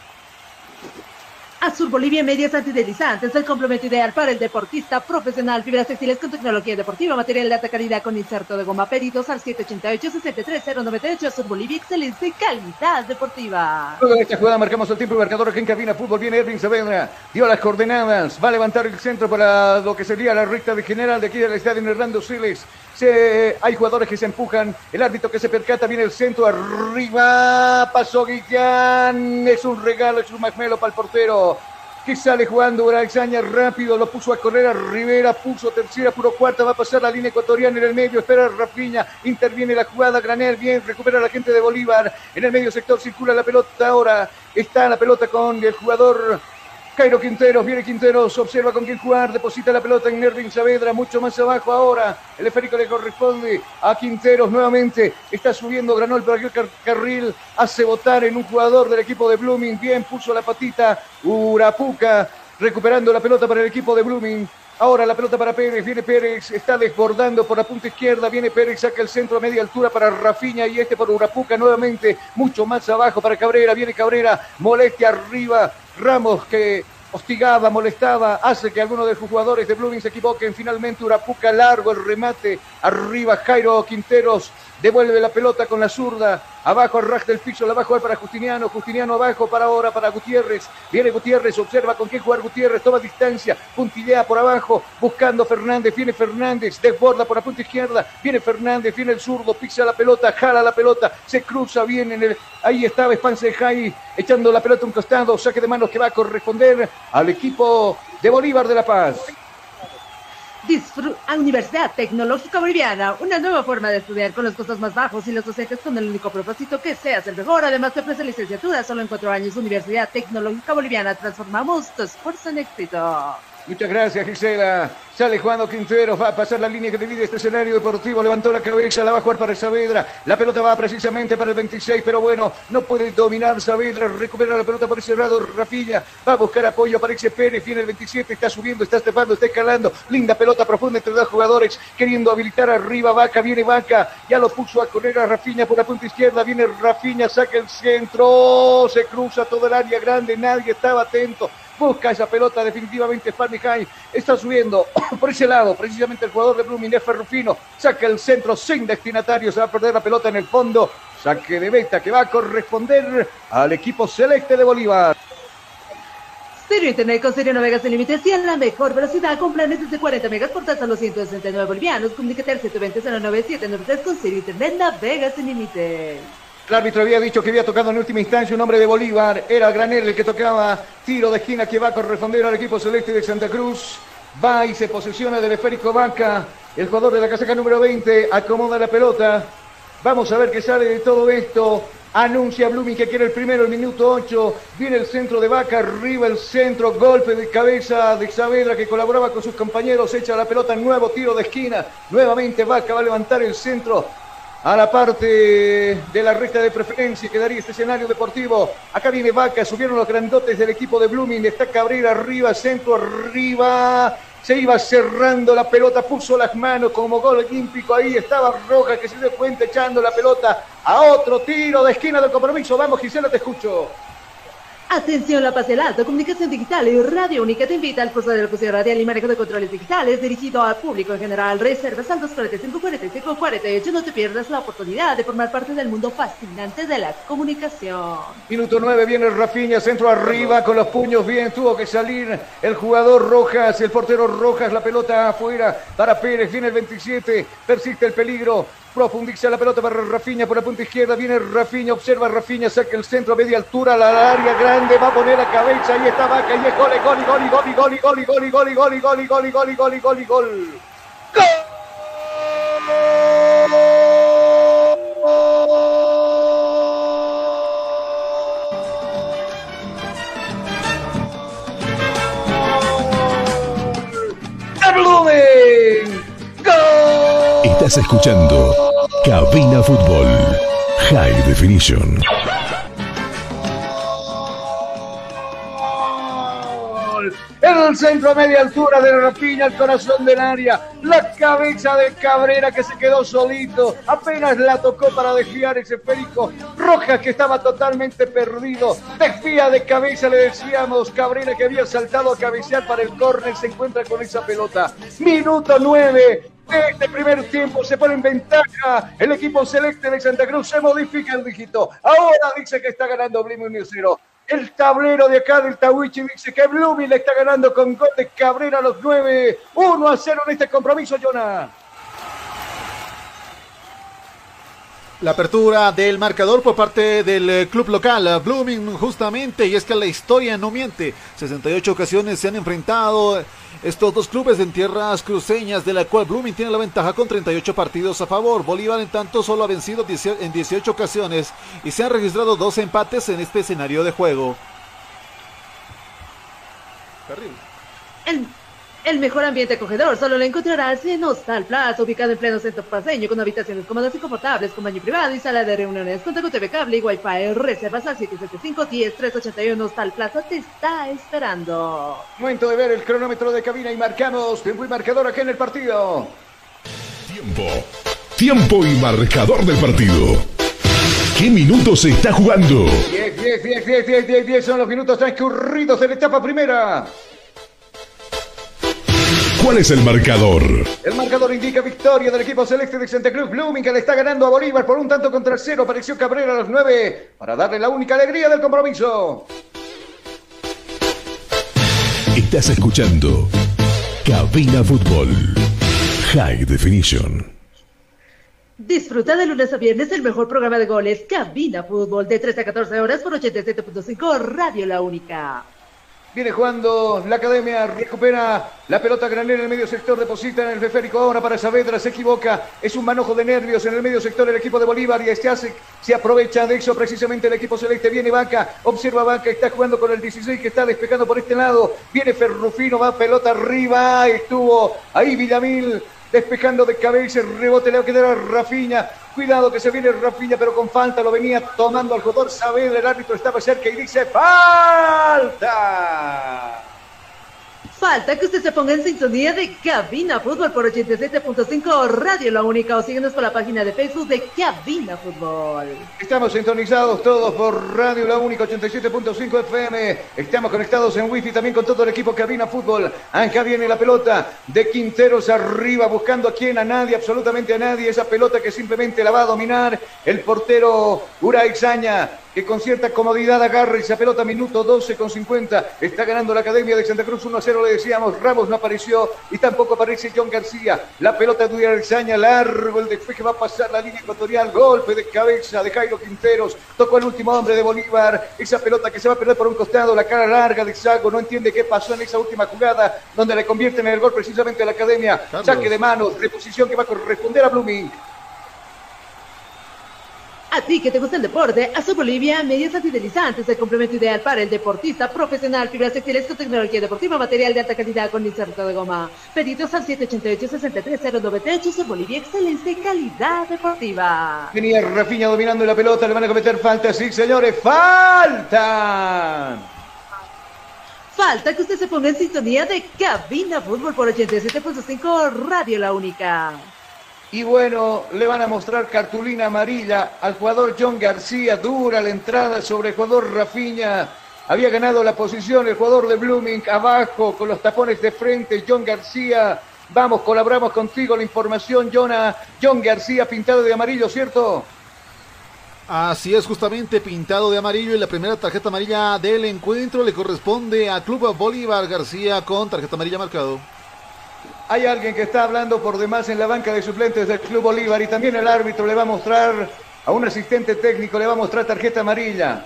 Azur Bolivia Medias Antideslizantes, el complemento ideal para el deportista profesional. Fibras textiles con tecnología deportiva, material de alta calidad con inserto de goma peritos al 788-63098. Azur Bolivia, excelente calidad deportiva. Luego esta jugada marcamos el tiempo y marcador aquí en cabina. Fútbol viene Erwin Saavedra, dio las coordenadas, va a levantar el centro para lo que sería la recta de general de aquí del estadio Hernando Siles. Hay jugadores que se empujan, el árbitro que se percata, viene el centro, arriba, pasó Guillán, es un regalo, es un magmelo para el portero. que sale jugando Braxaña rápido, lo puso a correr a Rivera, puso tercera, puro cuarta, va a pasar la línea ecuatoriana en el medio, espera Rafiña, interviene la jugada, Granel, bien, recupera la gente de Bolívar, en el medio sector circula la pelota ahora, está la pelota con el jugador Cairo Quinteros, viene Quinteros, observa con quién jugar, deposita la pelota en Nervin Saavedra, mucho más abajo ahora. El esférico le corresponde a Quinteros nuevamente. Está subiendo Granol por aquel carril, hace votar en un jugador del equipo de Blooming. Bien, puso la patita Urapuca, recuperando la pelota para el equipo de Blooming. Ahora la pelota para Pérez, viene Pérez, está desbordando por la punta izquierda, viene Pérez, saca el centro a media altura para Rafiña y este por Urapuca nuevamente, mucho más abajo para Cabrera, viene Cabrera, molestia arriba, Ramos que hostigaba, molestaba, hace que algunos de sus jugadores de Blooming se equivoquen. Finalmente Urapuca largo el remate, arriba Jairo Quinteros devuelve la pelota con la zurda, abajo el del piso, la jugar para Justiniano, Justiniano abajo para ahora para Gutiérrez, viene Gutiérrez, observa con quién jugar Gutiérrez, toma distancia, puntillea por abajo, buscando Fernández, viene Fernández, desborda por la punta izquierda, viene Fernández, viene el zurdo, pisa la pelota, jala la pelota, se cruza bien en el, ahí estaba Jai echando la pelota a un costado, saque de manos que va a corresponder al equipo de Bolívar de La Paz. A Universidad Tecnológica Boliviana, una nueva forma de estudiar con los costos más bajos y los docentes con el único propósito que seas el mejor. Además, te ofrece licenciatura solo en cuatro años. Universidad Tecnológica Boliviana, transformamos tu esfuerzo en éxito. Muchas gracias, Gisela. Sale Juan Quinteros, va a pasar la línea que divide este escenario deportivo, levantó la cabeza, la va a jugar para Saavedra. La pelota va precisamente para el 26, pero bueno, no puede dominar Saavedra, recupera la pelota por ese lado, Rafilla, va a buscar apoyo, aparece Pérez, viene el 27, está subiendo, está estepando, está escalando. Linda pelota profunda entre dos jugadores, queriendo habilitar arriba, Vaca, viene Vaca, ya lo puso a correr a Rafiña por la punta izquierda, viene Rafiña, saca el centro, se cruza todo el área grande, nadie estaba atento busca esa pelota definitivamente High, está subiendo <coughs> por ese lado, precisamente el jugador de Blooming es Ferrufino, saca el centro sin destinatario, se va a perder la pelota en el fondo, saque de beta que va a corresponder al equipo celeste de Bolívar. Stereo Internet con Stereo Navegas sin límites y en la mejor velocidad con planes desde 40 megas por tan solo 169 bolivianos. Comunícate al 720 097 con Stereo Internet Navegas sin límites. El árbitro había dicho que había tocado en última instancia un hombre de Bolívar. Era Granel el que tocaba tiro de esquina que va a corresponder al equipo celeste de Santa Cruz. Va y se posesiona del esférico Vaca. El jugador de la casaca número 20 acomoda la pelota. Vamos a ver qué sale de todo esto. Anuncia Blooming que quiere el primero, el minuto 8. Viene el centro de Vaca, arriba el centro, golpe de cabeza de Saavedra que colaboraba con sus compañeros. Echa la pelota, nuevo tiro de esquina. Nuevamente Vaca va a levantar el centro a la parte de la recta de preferencia quedaría este escenario deportivo. Acá viene Vaca, subieron los grandotes del equipo de Blooming, está Cabrera arriba, centro arriba, se iba cerrando la pelota, puso las manos como gol olímpico, ahí estaba Roja que se dio cuenta echando la pelota a otro tiro de esquina del compromiso. Vamos Gisela, te escucho. Atención La Paz Alto, Comunicación Digital y Radio Única te invita al curso de locución radial y manejo de controles digitales dirigido al público en general. Reservas al 245 48. No te pierdas la oportunidad de formar parte del mundo fascinante de la comunicación. Minuto 9, viene Rafiña, centro arriba con los puños bien. Tuvo que salir el jugador Rojas, el portero Rojas, la pelota afuera para Pérez. Viene el 27, persiste el peligro. Profundiza la pelota para Rafiña por la punta izquierda. Viene Rafiña, observa Rafiña, saca el centro a media altura, la área grande, va a poner la cabeza. Ahí está Vaca y es gol, gol, gol, gol, gol, gol, gol, gol, gol, gol, gol, gol, gol, gol, gol, gol. Estás escuchando Cabina Fútbol High Definition. el centro a media altura de Rapiña, el corazón del área, la cabeza de Cabrera que se quedó solito, apenas la tocó para desviar ese esférico, Rojas que estaba totalmente perdido, desvía de cabeza, le decíamos, Cabrera que había saltado a cabecear para el córner, se encuentra con esa pelota. Minuto 9, este primer tiempo se pone en ventaja el equipo celeste de Santa Cruz, se modifica el dígito. Ahora dice que está ganando Blim 0 el tablero de acá del Tawichi dice que Blooming le está ganando con gol Cabrera a los 9. 1 a 0 en este compromiso, Jonah. La apertura del marcador por parte del eh, club local, eh, Blooming, justamente, y es que la historia no miente. 68 ocasiones se han enfrentado estos dos clubes en tierras cruceñas, de la cual Blooming tiene la ventaja con 38 partidos a favor. Bolívar, en tanto, solo ha vencido en 18 ocasiones y se han registrado dos empates en este escenario de juego. Terrible. El mejor ambiente acogedor solo lo encontrarás en Hostal Plaza, ubicado en pleno centro paseño, con habitaciones cómodas y confortables, con baño privado y sala de reuniones, con TV cable y wifi. Reservas al 775-10-381. Hostal Plaza te está esperando. Momento de ver el cronómetro de cabina y marcamos tiempo y marcador aquí en el partido. Tiempo. Tiempo y marcador del partido. ¿Qué minutos se está jugando? 10, 10, 10, 10, 10, 10, 10 son los minutos transcurridos de la etapa primera. ¿Cuál es el marcador? El marcador indica victoria del equipo celeste de Santa Cruz. Blooming que le está ganando a Bolívar por un tanto contra cero. Apareció Cabrera a los nueve para darle la única alegría del compromiso. Estás escuchando Cabina Fútbol High Definition. Disfruta de lunes a viernes el mejor programa de goles, Cabina Fútbol, de 13 a 14 horas por 87.5 Radio La Única. Viene jugando la academia, recupera la pelota granera en el medio sector, deposita en el reférico ahora para Saavedra, se equivoca, es un manojo de nervios en el medio sector el equipo de Bolívar y este hace, se aprovecha de eso precisamente el equipo celeste, viene Vaca, observa Vaca, está jugando con el 16 que está despejando por este lado, viene Ferrufino, va pelota arriba, estuvo ahí Villamil, despejando de cabeza, el rebote le va a quedar a Rafiña, Cuidado que se viene Rafinha, pero con falta lo venía tomando al jugador Saavedra. El árbitro estaba cerca y dice ¡Falta! Falta que usted se ponga en sintonía de Cabina Fútbol por 87.5 Radio La Única o síguenos por la página de Facebook de Cabina Fútbol. Estamos sintonizados todos por Radio La Única 87.5 FM. Estamos conectados en Wi-Fi también con todo el equipo Cabina Fútbol. Acá viene la pelota de Quinteros arriba buscando a quién, a nadie, absolutamente a nadie. Esa pelota que simplemente la va a dominar el portero Ura Exaña que con cierta comodidad agarra esa pelota, minuto 12 con 50. Está ganando la Academia de Santa Cruz 1 0, le decíamos. Ramos no apareció y tampoco aparece John García. La pelota de Arzaña, largo el después que va a pasar la línea ecuatorial. Golpe de cabeza de Jairo Quinteros. Tocó el último hombre de Bolívar. Esa pelota que se va a perder por un costado, la cara larga de Sago. No entiende qué pasó en esa última jugada donde le convierte en el gol precisamente a la Academia. Saque de manos, reposición que va a corresponder a Blooming. A ti que te gusta el deporte, Azul Bolivia, medias antidelizantes, el complemento ideal para el deportista profesional, fibras textiles con tecnología deportiva, material de alta calidad con inserto de goma. Pedidos al 788-63098, Azul Bolivia, excelente calidad deportiva. Venía Rafiña dominando la pelota, le van a cometer falta, sí señores, falta. Falta que usted se ponga en sintonía de Cabina Fútbol por 87.5 Radio La Única. Y bueno, le van a mostrar cartulina amarilla al jugador John García. Dura la entrada sobre el jugador Rafiña. Había ganado la posición el jugador de Blooming abajo con los tapones de frente. John García. Vamos, colaboramos contigo la información, Jonah. John García pintado de amarillo, ¿cierto? Así es, justamente pintado de amarillo y la primera tarjeta amarilla del encuentro le corresponde a Club Bolívar García con tarjeta amarilla marcado. Hay alguien que está hablando por demás en la banca de suplentes del Club Bolívar y también el árbitro le va a mostrar a un asistente técnico, le va a mostrar tarjeta amarilla.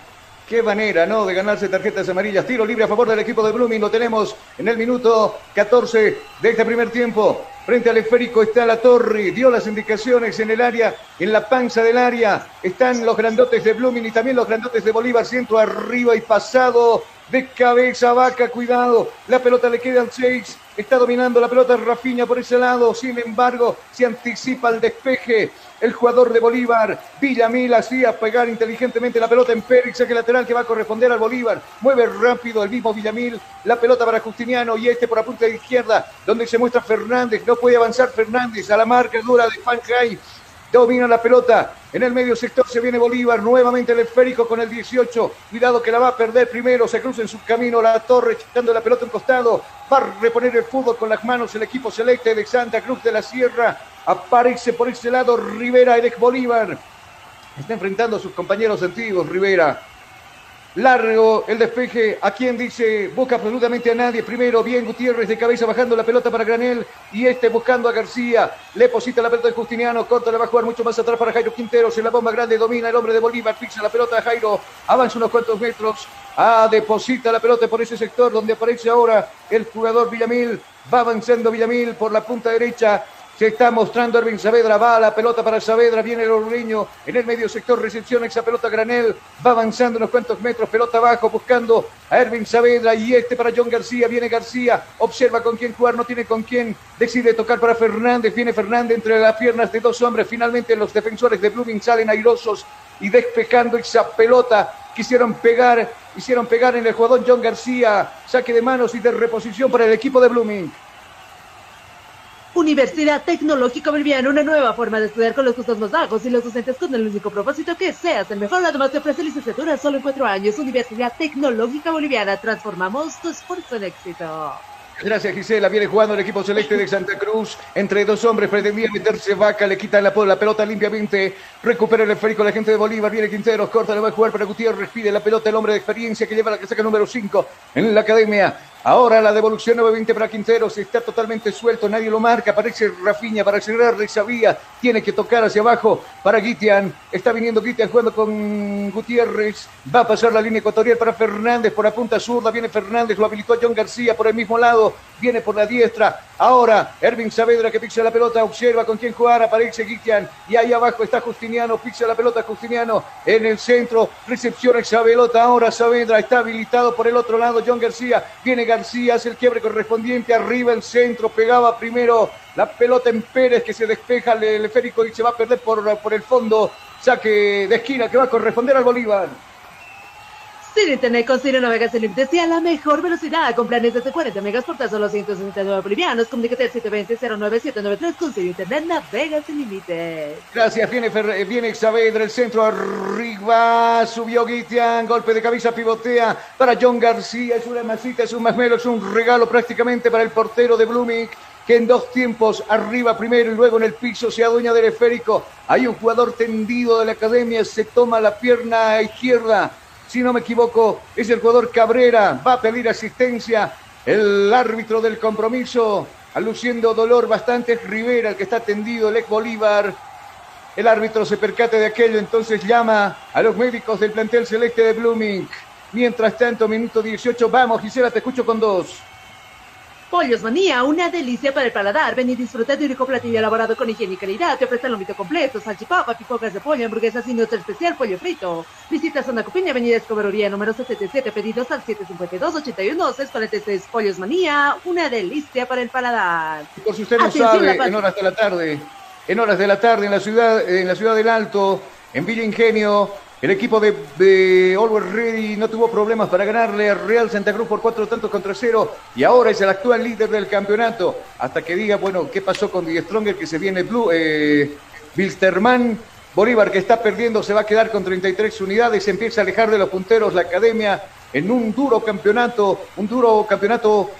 Qué manera, ¿no? De ganarse tarjetas amarillas. Tiro libre a favor del equipo de Blooming. Lo tenemos en el minuto 14 de este primer tiempo. Frente al esférico está la torre. Dio las indicaciones en el área, en la panza del área. Están los grandotes de Blooming y también los grandotes de Bolívar. Siento arriba y pasado de cabeza vaca. Cuidado. La pelota le queda al 6. Está dominando la pelota Rafiña por ese lado. Sin embargo, se anticipa el despeje. El jugador de Bolívar, Villamil, hacía pegar inteligentemente la pelota en Pérez, saque lateral que va a corresponder al Bolívar, mueve rápido el mismo Villamil, la pelota para Justiniano y este por la punta de izquierda, donde se muestra Fernández, no puede avanzar Fernández a la marca dura de Fanjay, domina la pelota. En el medio sector se viene Bolívar, nuevamente el esférico con el 18. Cuidado que la va a perder primero, se cruza en su camino la torre, echando la pelota a costado. Va a reponer el fútbol con las manos el equipo selecte de Santa Cruz de la Sierra. Aparece por ese lado Rivera, Eric Bolívar. Está enfrentando a sus compañeros antiguos, Rivera. Largo el despeje. ¿A quién dice? Busca absolutamente a nadie. Primero, bien Gutiérrez de cabeza bajando la pelota para Granel. Y este buscando a García. Le posita la pelota de Justiniano. Corta, le va a jugar mucho más atrás para Jairo Quinteros. En la bomba grande domina el hombre de Bolívar. Fixa la pelota a Jairo. Avanza unos cuantos metros. Ah, deposita la pelota por ese sector donde aparece ahora el jugador Villamil. Va avanzando Villamil por la punta derecha. Se está mostrando Ervin Saavedra, va la pelota para Saavedra, viene el orleño en el medio sector, recepción esa pelota Granel, va avanzando unos cuantos metros, pelota abajo, buscando a Ervin Saavedra y este para John García, viene García, observa con quién jugar, no tiene con quién, decide tocar para Fernández, viene Fernández entre las piernas de dos hombres, finalmente los defensores de Blooming salen airosos y despejando esa pelota, quisieron pegar, hicieron pegar en el jugador John García, saque de manos y de reposición para el equipo de Blooming. Universidad Tecnológica Boliviana, una nueva forma de estudiar con los costos más bajos y los docentes con el único propósito que seas el mejor. Además te ofrece licenciatura solo en cuatro años. Universidad Tecnológica Boliviana, transformamos tu esfuerzo en éxito. Gracias Gisela, viene jugando el equipo celeste de Santa Cruz. Entre dos hombres pretendía meterse vaca, le quitan la, la pelota limpiamente. Recupera el esférico la gente de Bolívar, viene Quinteros, corta, le va a jugar para Gutiérrez, pide la pelota el hombre de experiencia que lleva la que saca número 5 en la academia. Ahora la devolución 9-20 para Quinteros, está totalmente suelto, nadie lo marca, aparece Rafiña para cerrar Sabía, tiene que tocar hacia abajo para Guitian, está viniendo Guitian jugando con Gutiérrez, va a pasar la línea ecuatorial para Fernández por la punta zurda, viene Fernández, lo habilitó John García por el mismo lado, viene por la diestra, ahora Ervin Saavedra que pixa la pelota, observa con quién jugar, aparece Guitian y ahí abajo está Justiniano, pixa la pelota Justiniano en el centro, recepción esa pelota, ahora Saavedra está habilitado por el otro lado, John García, viene García, hace el quiebre correspondiente, arriba el centro, pegaba primero la pelota en Pérez que se despeja el esférico y se va a perder por, por el fondo, saque de esquina que va a corresponder al Bolívar. Sin internet con Ciro navegas sin límites y a la mejor velocidad con planes desde 40 megas por tan solo 169 bolivianos. Comunícate al 720-09793 con Ciro Internet navegas sin límites. Gracias, viene, Fer viene Xavedra, el centro arriba, subió Guitian, golpe de cabeza, pivotea para John García, es una masita, es un masmelo, es un regalo prácticamente para el portero de Blooming que en dos tiempos, arriba primero y luego en el piso, se adueña del esférico. Hay un jugador tendido de la academia, se toma la pierna izquierda, si no me equivoco, es el jugador Cabrera, va a pedir asistencia el árbitro del compromiso, aluciendo dolor bastante, es Rivera el que está tendido, el ex Bolívar. El árbitro se percata de aquello, entonces llama a los médicos del plantel celeste de Blooming. Mientras tanto, minuto 18, vamos Gisela, te escucho con dos. Pollos Manía, una delicia para el paladar. Ven y disfruta de un rico platillo elaborado con higiene y calidad. Te ofrece el lomito completo, salchipapa, pipocas de pollo, hamburguesas y nuestro especial pollo frito. Visita Zona Cupiña, Avenida Escoberoría, número 77, pedidos al 752-81-643. Pollos Manía, una delicia para el paladar. Por si usted no sabe, en horas de la tarde, en horas de la tarde en la ciudad, en la ciudad del Alto, en Villa Ingenio, el equipo de, de Always Ready no tuvo problemas para ganarle a Real Santa Cruz por cuatro tantos contra cero y ahora es el actual líder del campeonato. Hasta que diga, bueno, ¿qué pasó con Die Stronger que se viene Blue? Eh, Wilstermann, Bolívar que está perdiendo se va a quedar con 33 unidades, empieza a alejar de los punteros la academia en un duro campeonato, un duro campeonato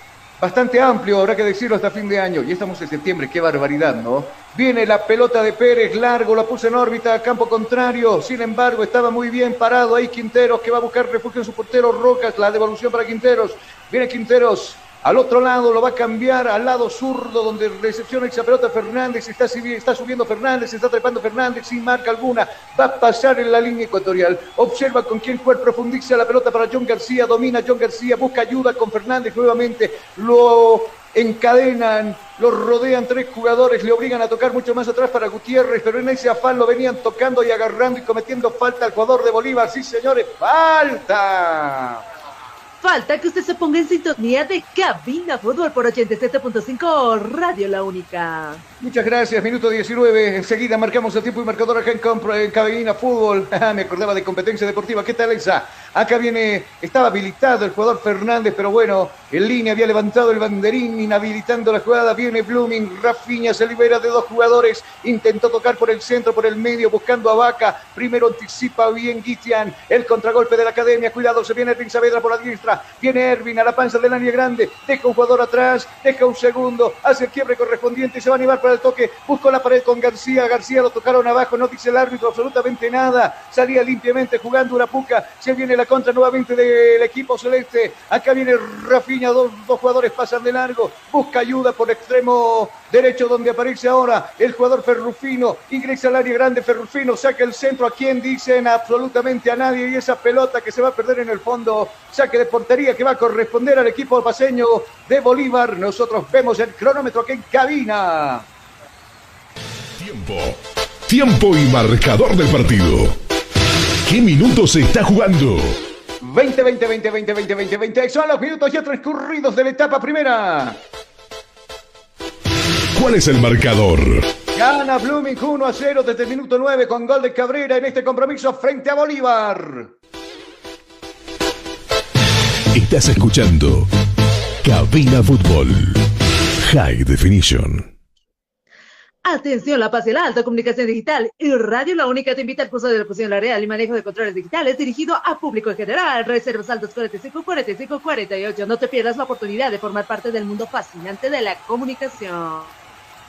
bastante amplio, habrá que decirlo, hasta fin de año. Y estamos en septiembre, qué barbaridad, ¿no? Viene la pelota de Pérez, largo, la puso en órbita, campo contrario. Sin embargo, estaba muy bien parado ahí Quinteros, que va a buscar refugio en su portero Rocas, la devolución para Quinteros. Viene Quinteros, al otro lado lo va a cambiar al lado zurdo, donde recepciona esa pelota Fernández. Está, está subiendo Fernández, está trepando Fernández sin marca alguna. Va a pasar en la línea ecuatorial. Observa con quién juega, profundiza la pelota para John García. Domina John García, busca ayuda con Fernández nuevamente. Lo encadenan, lo rodean tres jugadores, le obligan a tocar mucho más atrás para Gutiérrez, pero en ese afán lo venían tocando y agarrando y cometiendo falta al jugador de Bolívar. Sí, señores, falta. Falta que usted se ponga en sintonía de Cabina Fútbol por 87.5 Radio La Única. Muchas gracias, minuto 19. Enseguida marcamos el tiempo y marcador acá en, en Cabina Fútbol. <laughs> Ah, me acordaba de competencia deportiva. ¿Qué tal esa? Acá viene, estaba habilitado el jugador Fernández, pero bueno, en línea había levantado el banderín, inhabilitando la jugada. Viene Blooming, Rafinha se libera de dos jugadores, intentó tocar por el centro, por el medio, buscando a Vaca. Primero anticipa bien Guitian, el contragolpe de la academia. Cuidado, se viene Ervin Saavedra por la diestra. Viene Ervin a la panza del área grande, deja un jugador atrás, deja un segundo, hace el quiebre correspondiente y se va a animar para el toque. Buscó la pared con García, García lo tocaron abajo, no dice el árbitro absolutamente nada. Salía limpiamente jugando una puca, se viene la contra nuevamente del equipo celeste. Acá viene Rafinha, dos, dos jugadores pasan de largo. Busca ayuda por extremo derecho donde aparece ahora el jugador Ferrufino. Ingresa al área grande Ferrufino, saca el centro. ¿A quien dicen? Absolutamente a nadie. Y esa pelota que se va a perder en el fondo. Saque de portería que va a corresponder al equipo paseño de Bolívar. Nosotros vemos el cronómetro aquí en cabina. Tiempo. Tiempo y marcador del partido. ¿Qué minutos se está jugando? 20, 20, 20, 20, 20, 20, 20. Son los minutos ya transcurridos de la etapa primera. ¿Cuál es el marcador? Gana Blooming 1 a 0 desde el minuto 9 con gol de Cabrera en este compromiso frente a Bolívar. Estás escuchando Cabina Fútbol. High Definition. Atención, La Paz y la Alta Comunicación Digital y Radio La Única te invita al curso de locución real y manejo de controles digitales dirigido a público en general. Reservas altos 45 45 48. No te pierdas la oportunidad de formar parte del mundo fascinante de la comunicación.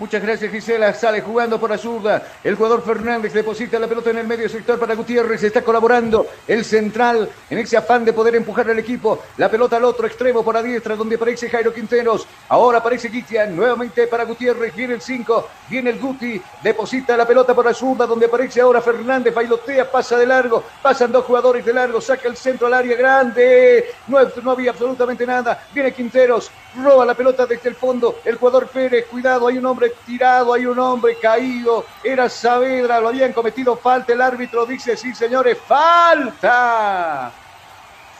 Muchas gracias, Gisela. Sale jugando por la zurda. El jugador Fernández deposita la pelota en el medio sector para Gutiérrez. Está colaborando el central en ese afán de poder empujar al equipo. La pelota al otro extremo por la diestra, donde aparece Jairo Quinteros. Ahora aparece Guitian. Nuevamente para Gutiérrez. Viene el 5. Viene el Guti. Deposita la pelota por la zurda, donde aparece ahora Fernández. Bailotea, pasa de largo. Pasan dos jugadores de largo. Saca el centro al área grande. No, no había absolutamente nada. Viene Quinteros. Roba la pelota desde el fondo. El jugador Pérez. Cuidado, hay un hombre tirado, hay un hombre caído, era Saavedra, lo habían cometido falta, el árbitro dice, sí señores, falta.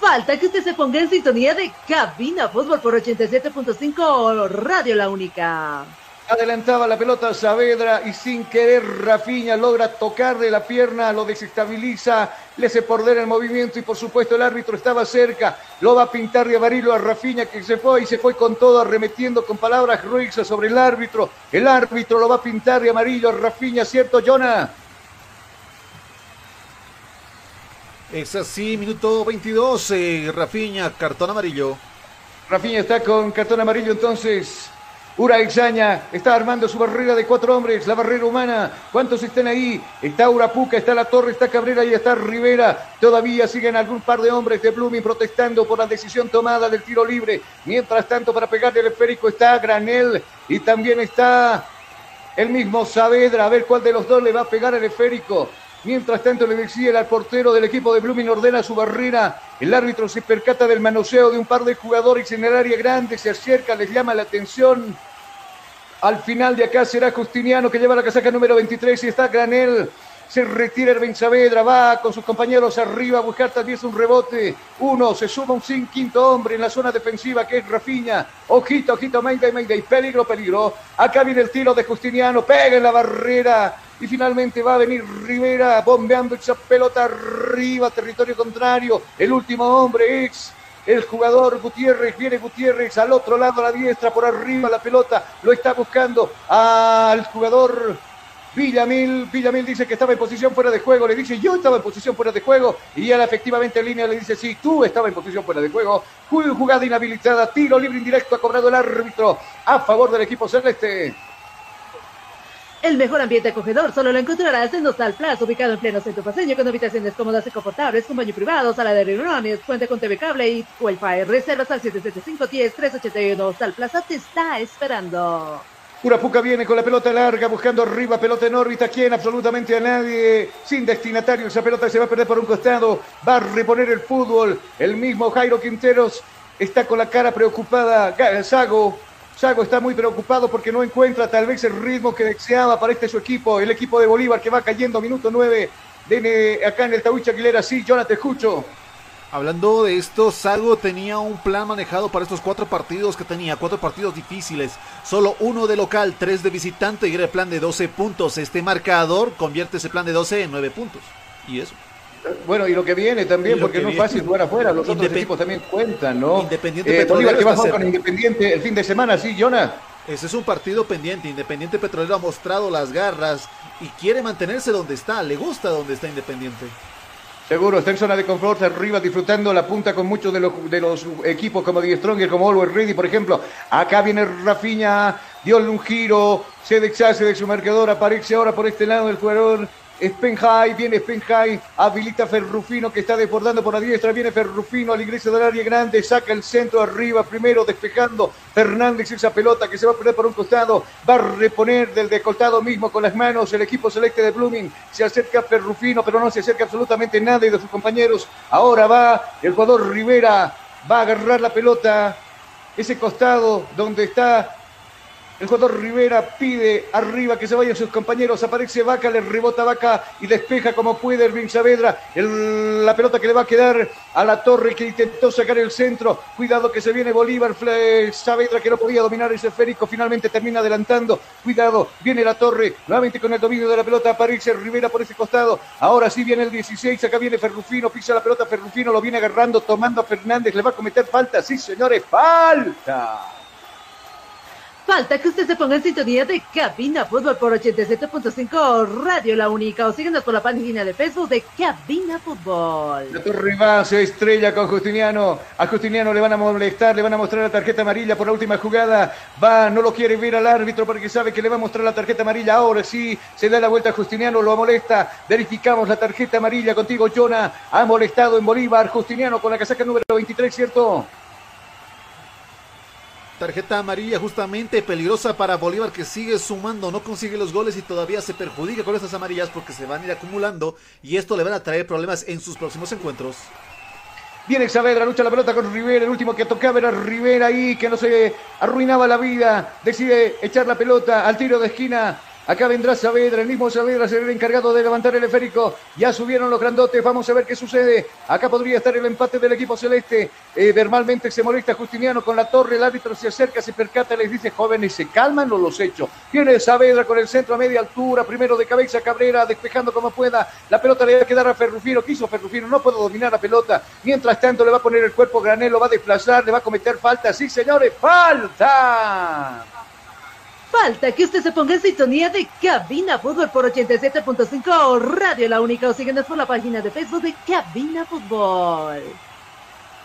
Falta que usted se ponga en sintonía de Cabina Fútbol por 87.5 Radio La Única. Adelantaba la pelota Saavedra y sin querer Rafiña logra tocarle la pierna, lo desestabiliza, le hace perder el movimiento y por supuesto el árbitro estaba cerca, lo va a pintar de amarillo a Rafiña que se fue y se fue con todo arremetiendo con palabras ruixas sobre el árbitro. El árbitro lo va a pintar de amarillo a Rafiña, ¿cierto, Jonah? Es así, minuto 22, eh, Rafiña, cartón amarillo. Rafiña está con cartón amarillo entonces. Ura Exaña está armando su barrera de cuatro hombres, la barrera humana. ¿Cuántos están ahí? Está Urapuca, está La Torre, está Cabrera y está Rivera. Todavía siguen algún par de hombres de Blooming protestando por la decisión tomada del tiro libre. Mientras tanto, para pegarle el esférico está Granel y también está el mismo Saavedra. A ver cuál de los dos le va a pegar el esférico. Mientras tanto le decía al portero del equipo de Blooming ordena su barrera. El árbitro se percata del manoseo de un par de jugadores en el área grande, se acerca, les llama la atención. Al final de acá será Justiniano que lleva la casaca número 23 y está Granel. Se retira Erwin Saavedra, va con sus compañeros arriba a buscar también un rebote. Uno, se suma un sin quinto hombre en la zona defensiva que es Rafiña. Ojito, ojito, Mayday, Mayday. Peligro, peligro. Acá viene el tiro de Justiniano, pega en la barrera. Y finalmente va a venir Rivera bombeando esa pelota arriba, territorio contrario. El último hombre es el jugador Gutiérrez, viene Gutiérrez al otro lado a la diestra, por arriba la pelota, lo está buscando al jugador Villamil. Villamil dice que estaba en posición fuera de juego, le dice yo estaba en posición fuera de juego y él efectivamente en línea le dice sí, tú estabas en posición fuera de juego. Jugada inhabilitada, tiro libre indirecto ha cobrado el árbitro a favor del equipo celeste. El mejor ambiente acogedor solo lo encontrarás en Hostal Plaza, ubicado en pleno centro paseño, con habitaciones cómodas y confortables, con baño privado, sala de reuniones, cuenta con TV cable y Wi-Fi. Reservas al 775-10-381. Hostal Plaza te está esperando. Urapuca viene con la pelota larga, buscando arriba, pelota en órbita, quien absolutamente a nadie, sin destinatario, esa pelota se va a perder por un costado, va a reponer el fútbol, el mismo Jairo Quinteros está con la cara preocupada, Sago, Sago está muy preocupado porque no encuentra tal vez el ritmo que deseaba para este su equipo, el equipo de Bolívar que va cayendo minuto 9, viene acá en el Tahuicha Aguilera, sí, Jonathan, escucho. Hablando de esto, Sago tenía un plan manejado para estos cuatro partidos que tenía, cuatro partidos difíciles, solo uno de local, tres de visitante y era el plan de 12 puntos. Este marcador convierte ese plan de 12 en 9 puntos. Y eso. Bueno, y lo que viene también, porque no es fácil jugar afuera, los otros Independ- equipos también cuentan, ¿no? Independiente Eh, Bolívar que va a jugar con. Independiente el fin de semana, sí, Jonas. Ese es un partido pendiente. Independiente Petrolero ha mostrado las garras y quiere mantenerse donde está. Le gusta donde está Independiente. Seguro, está en zona de confort, arriba disfrutando la punta con muchos de los, equipos como Die Stronger, como Always Ready, por ejemplo. Acá viene Rafiña, dio un giro, se deshace de su marcador, aparece ahora por este lado el jugador Spenhai, viene Spenhai, habilita Ferrufino que está desbordando por la diestra, viene Ferrufino al ingreso del área grande, saca el centro arriba, primero despejando Fernández esa pelota que se va a perder por un costado, va a reponer del decoltado mismo con las manos el equipo celeste de Blooming, se acerca Ferrufino, pero no se acerca absolutamente nadie de sus compañeros, ahora va el jugador Rivera, va a agarrar la pelota, ese costado donde está el jugador Rivera pide arriba que se vayan sus compañeros. Aparece Vaca, le rebota Vaca y despeja como puede Erwin Saavedra. la pelota que le va a quedar a la torre que intentó sacar el centro. Cuidado que se viene Bolívar. Saavedra que no podía dominar ese esférico. Finalmente termina adelantando. Cuidado, viene la torre. Nuevamente con el dominio de la pelota aparece Rivera por ese costado. Ahora sí viene el 16. Acá viene Ferrufino. Pisa la pelota. Ferrufino lo viene agarrando, tomando a Fernández. Le va a cometer falta. Sí, señores, falta. Falta que usted se ponga en sintonía de Cabina Fútbol por 87.5 Radio La Única o síguenos por la página de Facebook de Cabina Fútbol. La Torre va, se estrella con Justiniano. A Justiniano le van a molestar, le van a mostrar la tarjeta amarilla por la última jugada. Va, no lo quiere ver al árbitro porque sabe que le va a mostrar la tarjeta amarilla. Ahora sí, se da la vuelta a Justiniano, lo molesta. Verificamos la tarjeta amarilla contigo, Jonah. Ha molestado en Bolívar. Justiniano con la casaca número 23, ¿cierto? Tarjeta amarilla justamente peligrosa para Bolívar que sigue sumando, no consigue los goles y todavía se perjudica con estas amarillas porque se van a ir acumulando y esto le van a traer problemas en sus próximos encuentros. Viene Saavedra, lucha la pelota con Rivera, el último que tocaba era Rivera ahí, que no se arruinaba la vida, decide echar la pelota al tiro de esquina, Acá vendrá Saavedra, el mismo Saavedra será el encargado de levantar el esférico. Ya subieron los grandotes, vamos a ver qué sucede. Acá podría estar el empate del equipo celeste. Eh, verbalmente se molesta Justiniano con la torre, el árbitro se acerca, se percata, les dice, jóvenes, se calman o los hechos. Viene Saavedra con el centro a media altura, primero de cabeza Cabrera, despejando como pueda. La pelota le va a quedar a Ferrufino, quiso Ferrufino, no puedo dominar la pelota. Mientras tanto le va a poner el cuerpo Granelo, va a desplazar, le va a cometer falta. Sí, señores, falta. Falta que usted se ponga en sintonía de Cabina Fútbol por 87.5 Radio La Única o síguenos por la página de Facebook de Cabina Fútbol.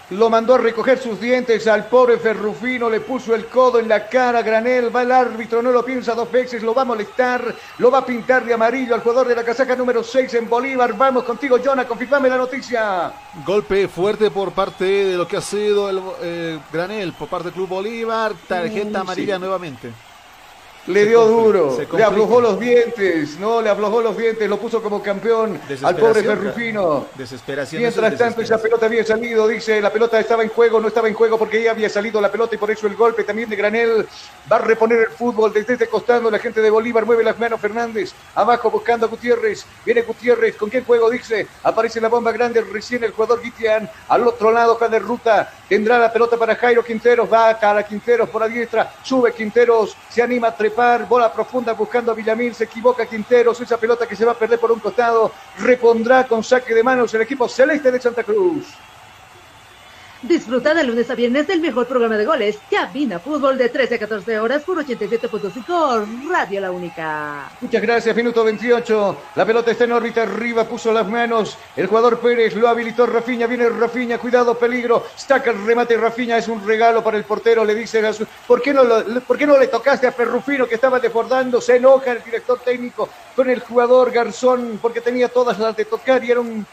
Lo mandó a recoger sus dientes al pobre Ferrufino, le puso el codo en la cara, Granel, va el árbitro, no lo piensa dos veces, lo va a molestar, lo va a pintar de amarillo al jugador de la casaca número 6 en Bolívar. Vamos contigo, Jonah, confirmame la noticia. Golpe fuerte por parte de lo que ha sido el eh, Granel, por parte del Club Bolívar, tarjeta amarilla nuevamente. Le dio duro, le aflojó los dientes, no, le aflojó los dientes, lo puso como campeón al pobre Ferrufino. Desesperación. Mientras tanto, esa pelota había salido, dice, la pelota estaba en juego, no estaba en juego porque ya había salido la pelota y por eso el golpe también de Granel va a reponer el fútbol desde este costado. La gente de Bolívar mueve las manos, Fernández, abajo buscando a Gutiérrez, viene Gutiérrez, ¿con qué juego? Dice, aparece la bomba grande, recién el jugador Guitián, al otro lado, de Ruta, tendrá la pelota para Jairo Quinteros, va a cara Quinteros por la diestra, sube Quinteros, se anima a trepar bola profunda buscando a Villamil, se equivoca Quinteros, esa pelota que se va a perder por un costado, repondrá con saque de manos el equipo celeste de Santa Cruz. Disfruta de lunes a viernes del mejor programa de goles, Cabina Fútbol de 13 a 14 horas por 87.5 Radio La Única. Muchas gracias, minuto 28. La pelota está en órbita arriba, puso las manos. El jugador Pérez lo habilitó Rafiña, viene Rafiña, cuidado, peligro. Staca el remate Rafiña, es un regalo para el portero, le dice a ¿por qué no, ¿por qué no le tocaste a Ferrufino que estaba desbordando? Se enoja el director técnico con el jugador Garzón porque tenía todas las de tocar y era un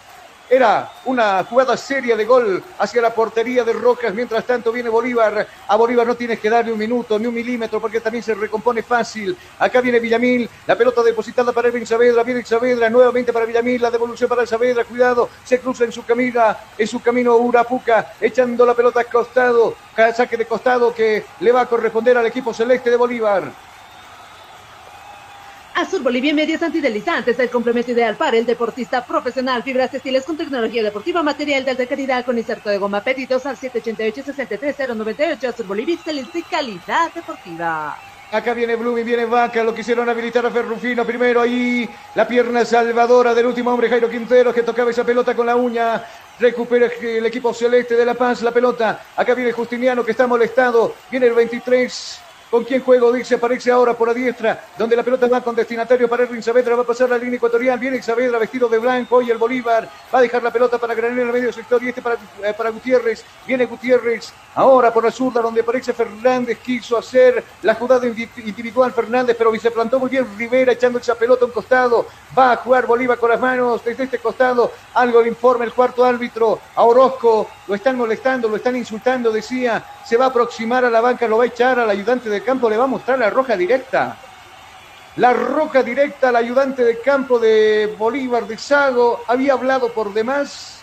era una jugada seria de gol hacia la portería de Rocas. Mientras tanto viene Bolívar. A Bolívar no tienes que darle un minuto ni un milímetro porque también se recompone fácil. Acá viene Villamil. La pelota depositada para Elvin Saavedra. Viene Saavedra nuevamente para Villamil. La devolución para Saavedra. Cuidado. Se cruza en su camino. En su camino Urapuca. Echando la pelota a costado. Saque de costado que le va a corresponder al equipo celeste de Bolívar. Azur Bolivia Medias Antidelizantes, el complemento ideal para el deportista profesional. Fibras textiles con tecnología deportiva, material de alta calidad con inserto de goma. Pedidos al 788-63098. Azur Bolivia, excelencia y calidad deportiva. Acá viene Blumi, viene Vaca, lo quisieron habilitar a Ferrufino. Primero ahí la pierna salvadora del último hombre, Jairo Quintero, que tocaba esa pelota con la uña. Recupera el equipo celeste de La Paz la pelota. Acá viene Justiniano que está molestado. Viene el 23 ¿Con quién juego? Dice, aparece ahora por la diestra, donde la pelota va con destinatario para Erwin Saavedra, va a pasar la línea ecuatorial, viene Saavedra vestido de blanco y el Bolívar va a dejar la pelota para Granel en el medio sector y este para, eh, para Gutiérrez, viene Gutiérrez ahora por la zurda, donde aparece Fernández, quiso hacer la jugada individual Fernández, pero se plantó muy bien Rivera echando esa pelota a un costado, va a jugar Bolívar con las manos desde este costado, algo le informa el cuarto árbitro a Orozco, lo están molestando, lo están insultando, decía, se va a aproximar a la banca, lo va a echar al ayudante de campo, le va a mostrar la roja directa. La roja directa al ayudante de campo de Bolívar de Sago había hablado por demás.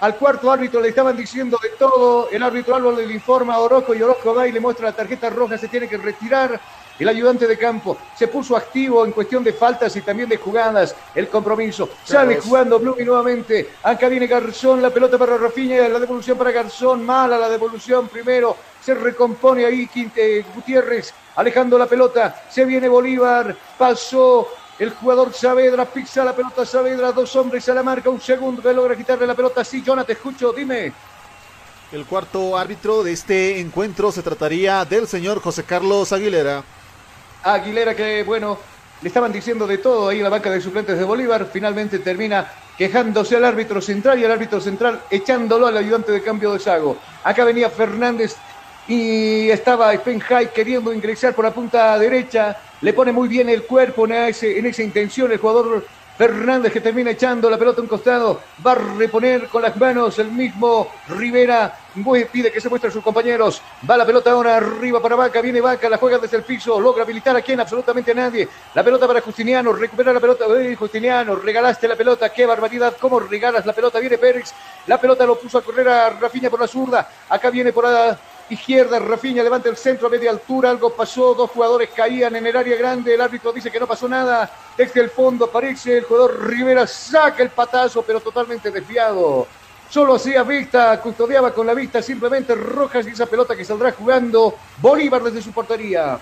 Al cuarto árbitro le estaban diciendo de todo. El árbitro Álvaro le informa a Orozco y Orozco va y le muestra la tarjeta roja. Se tiene que retirar. El ayudante de campo se puso activo en cuestión de faltas y también de jugadas. El compromiso. Sale jugando Blumi nuevamente. Acá viene Garzón. La pelota para Rafinha. La devolución para Garzón. Mala la devolución primero. Se recompone ahí Quinte, Gutiérrez. Alejando la pelota. Se viene Bolívar. Pasó el jugador Saavedra pisa la pelota Saavedra, dos hombres a la marca, un segundo que logra quitarle la pelota. Sí, Jonathan, te escucho, dime. El cuarto árbitro de este encuentro se trataría del señor José Carlos Aguilera. Aguilera que, bueno, le estaban diciendo de todo ahí en la banca de suplentes de Bolívar, finalmente termina quejándose al árbitro central y al árbitro central echándolo al ayudante de cambio de Sago. Acá venía Fernández y estaba Spenhai queriendo ingresar por la punta derecha, le pone muy bien el cuerpo en, en esa intención. El jugador Fernández que termina echando la pelota a un costado, va a reponer con las manos el mismo Rivera, pide que se muestre a sus compañeros, va la pelota ahora arriba para Vaca, viene Vaca, la juega desde el piso, logra habilitar a quien, absolutamente a nadie, la pelota para Justiniano, recupera la pelota, Justiniano, regalaste la pelota, qué barbaridad, cómo regalas la pelota, viene Pérez, la pelota lo puso a correr a Rafiña por la zurda, acá viene por la izquierda, Rafiña levanta el centro a media altura, algo pasó, dos jugadores caían en el área grande, el árbitro dice que no pasó nada, desde el fondo aparece el jugador Rivera, saca el patazo, pero totalmente desviado. Solo hacía vista, custodiaba con la vista simplemente Rojas y esa pelota que saldrá jugando Bolívar desde su portería.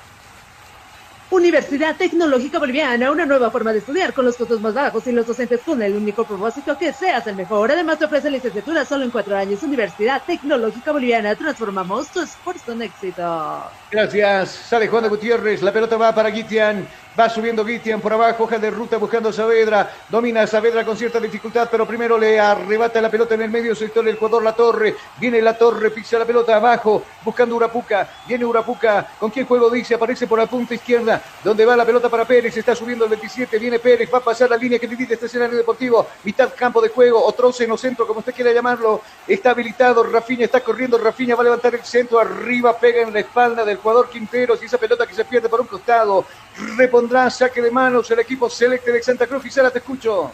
Universidad Tecnológica Boliviana, una nueva forma de estudiar con los costos más bajos y los docentes con el único propósito que seas el mejor. Además te ofrece licenciatura solo en cuatro años. Universidad Tecnológica Boliviana, transformamos tu esfuerzo en éxito. Gracias. Sale Juan de Gutiérrez, la pelota va para Guitian. Va subiendo Guitian por abajo, hoja de ruta buscando a Saavedra. Domina Saavedra con cierta dificultad, pero primero le arrebata la pelota en el medio sector el jugador La Torre. Viene La Torre, pisa la pelota abajo, buscando Urapuca. Viene Urapuca. ¿Con quién juego dice? Aparece por la punta izquierda, donde va la pelota para Pérez. Está subiendo el 27. Viene Pérez, va a pasar la línea que divide este escenario deportivo. Mitad campo de juego, otro seno centro, como usted quiera llamarlo. Está habilitado. Rafiña está corriendo. Rafiña va a levantar el centro arriba, pega en la espalda del jugador Quinteros y esa pelota que se pierde por un costado. Repondrá saque de manos el equipo Selecte de Santa Cruz. Gisela, te escucho.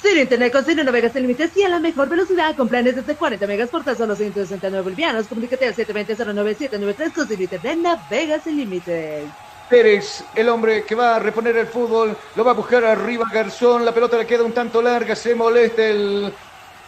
Ciro Internet con Ciro Navegas sin límites y a la mejor velocidad con planes desde 40 megas por tan solo 169 bolivianos. Comunícate al 720-09793 con Ciro Internet Navegas sin límites. Pérez, el hombre que va a reponer el fútbol, lo va a buscar arriba Garzón, la pelota le queda un tanto larga, se molesta el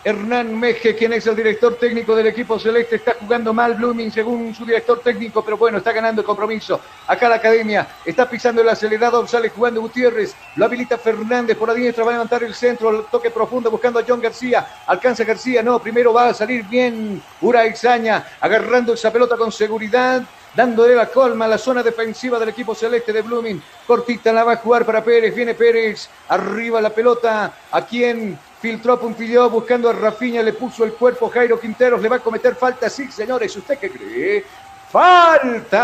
Hernán Meje, quien es el director técnico del equipo celeste, está jugando mal Blooming según su director técnico, pero bueno, está ganando el compromiso. Acá la academia está pisando el acelerador, sale jugando Gutiérrez, lo habilita Fernández por la diestra, va a levantar el centro, el toque profundo buscando a John García, alcanza García, no, primero va a salir bien Ura Exaña, agarrando esa pelota con seguridad, dándole la colma a la zona defensiva del equipo celeste de Blooming. Cortita la va a jugar para Pérez, viene Pérez, arriba la pelota, a quien filtró, puntilló, buscando a Rafiña, le puso el cuerpo Jairo Quinteros, le va a cometer falta, sí señores, ¿usted qué cree? ¡Falta!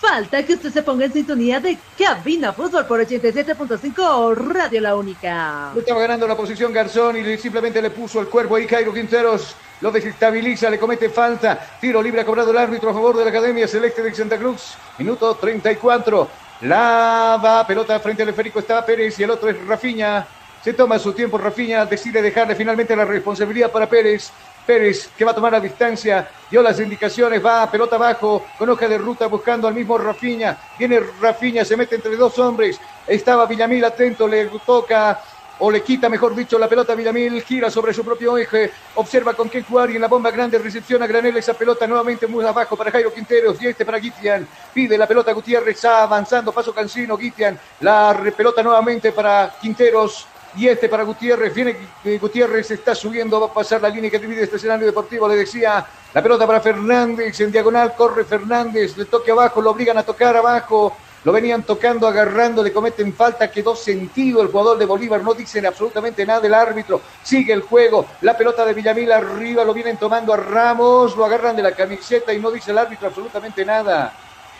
Falta que usted se ponga en sintonía de Cabina Fútbol por 87.5 Radio La Única. Lo estaba ganando la posición Garzón y simplemente le puso el cuerpo ahí Jairo Quinteros. Lo desestabiliza, le comete falta. Tiro libre ha cobrado el árbitro a favor de la Academia Celeste de Santa Cruz. Minuto 34. La va, pelota frente al esférico está Pérez y el otro es Rafiña. Se toma su tiempo, Rafiña decide dejarle finalmente la responsabilidad para Pérez. Pérez que va a tomar la distancia, dio las indicaciones, va pelota abajo, con hoja de ruta buscando al mismo Rafiña. Viene Rafiña, se mete entre dos hombres. Estaba Villamil atento, le toca o le quita, mejor dicho, la pelota a Villamil, gira sobre su propio eje, observa con qué jugar y en la bomba grande recepciona Granel esa pelota nuevamente muy abajo para Jairo Quinteros y este para Guitian. Pide la pelota Gutiérrez, avanzando, paso Cancino, Guitian, la pelota nuevamente para Quinteros. y este para Gutiérrez, viene eh, Gutiérrez, está subiendo, va a pasar la línea que divide este escenario deportivo, le decía, la pelota para Fernández, en diagonal corre Fernández, le toque abajo, lo obligan a tocar abajo, lo venían tocando, agarrando, le cometen falta, quedó sentido el jugador de Bolívar, no dicen absolutamente nada el árbitro, sigue el juego, la pelota de Villamil arriba, lo vienen tomando a Ramos, lo agarran de la camiseta y no dice el árbitro absolutamente nada.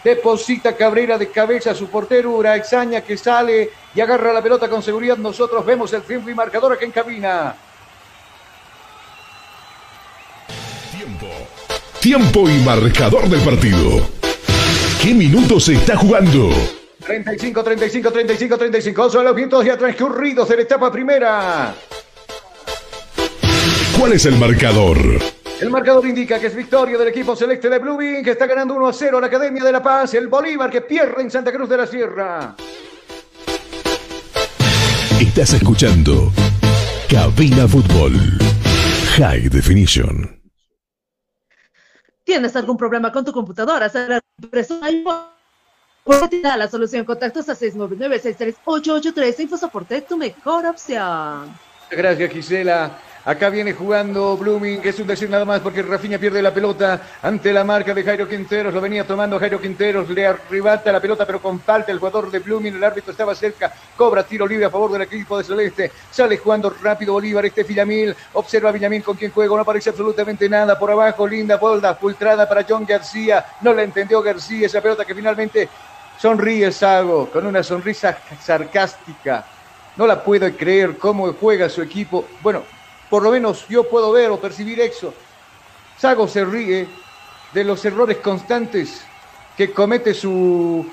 Deposita Cabrera de cabeza a su portero, Uraexaña que sale y agarra la pelota con seguridad. Nosotros vemos el tiempo y marcador aquí en cabina. Tiempo. Tiempo y marcador del partido. ¿Qué minutos se está jugando? 35, 35, 35, 35. Son los minutos ya transcurridos en la etapa primera. ¿Cuál es el marcador? El marcador indica que es victoria del equipo celeste de Bluebeam, que está ganando 1 a 0 a la Academia de La Paz. El Bolívar que pierde en Santa Cruz de la Sierra. Estás escuchando Cabina Fútbol High Definition. ¿Tienes algún problema con tu computadora? ¿Será impresora? da la solución. Contactos a 699-63883. InfoSoporte, tu mejor opción. Gracias, Gisela. Acá viene jugando Blooming, es un decir nada más porque Rafinha pierde la pelota ante la marca de Jairo Quinteros. Lo venía tomando Jairo Quinteros, le arrebata la pelota, pero con falta el jugador de Blooming. El árbitro estaba cerca, cobra tiro libre a favor del equipo de Celeste. Sale jugando rápido Bolívar, este Villamil. Observa a Villamil con quien juega, no aparece absolutamente nada. Por abajo, linda bolda, filtrada para John García. No la entendió García, esa pelota que finalmente sonríe Sago con una sonrisa sarcástica. No la puedo creer cómo juega su equipo. Bueno, por lo menos yo puedo ver o percibir eso. Sago se ríe de los errores constantes que comete su,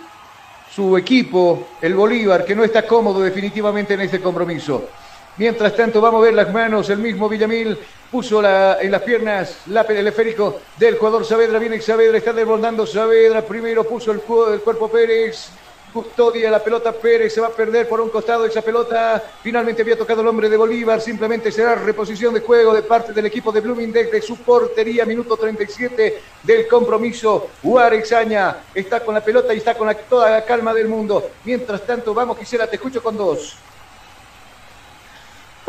su equipo, el Bolívar, que no está cómodo definitivamente en este compromiso. Mientras tanto, vamos a ver las manos. El mismo Villamil puso en las piernas la, el esférico del jugador Saavedra. Viene Saavedra, está desbordando Saavedra. Primero puso el, el cuerpo Pérez. Custodia la pelota Pérez, se va a perder por un costado esa pelota. Finalmente había tocado el hombre de Bolívar. Simplemente será reposición de juego de parte del equipo de Blooming desde su portería. Minuto 37 del compromiso. Guarexaña está con la pelota y está con toda la calma del mundo. Mientras tanto, vamos, quisiera, te escucho con dos.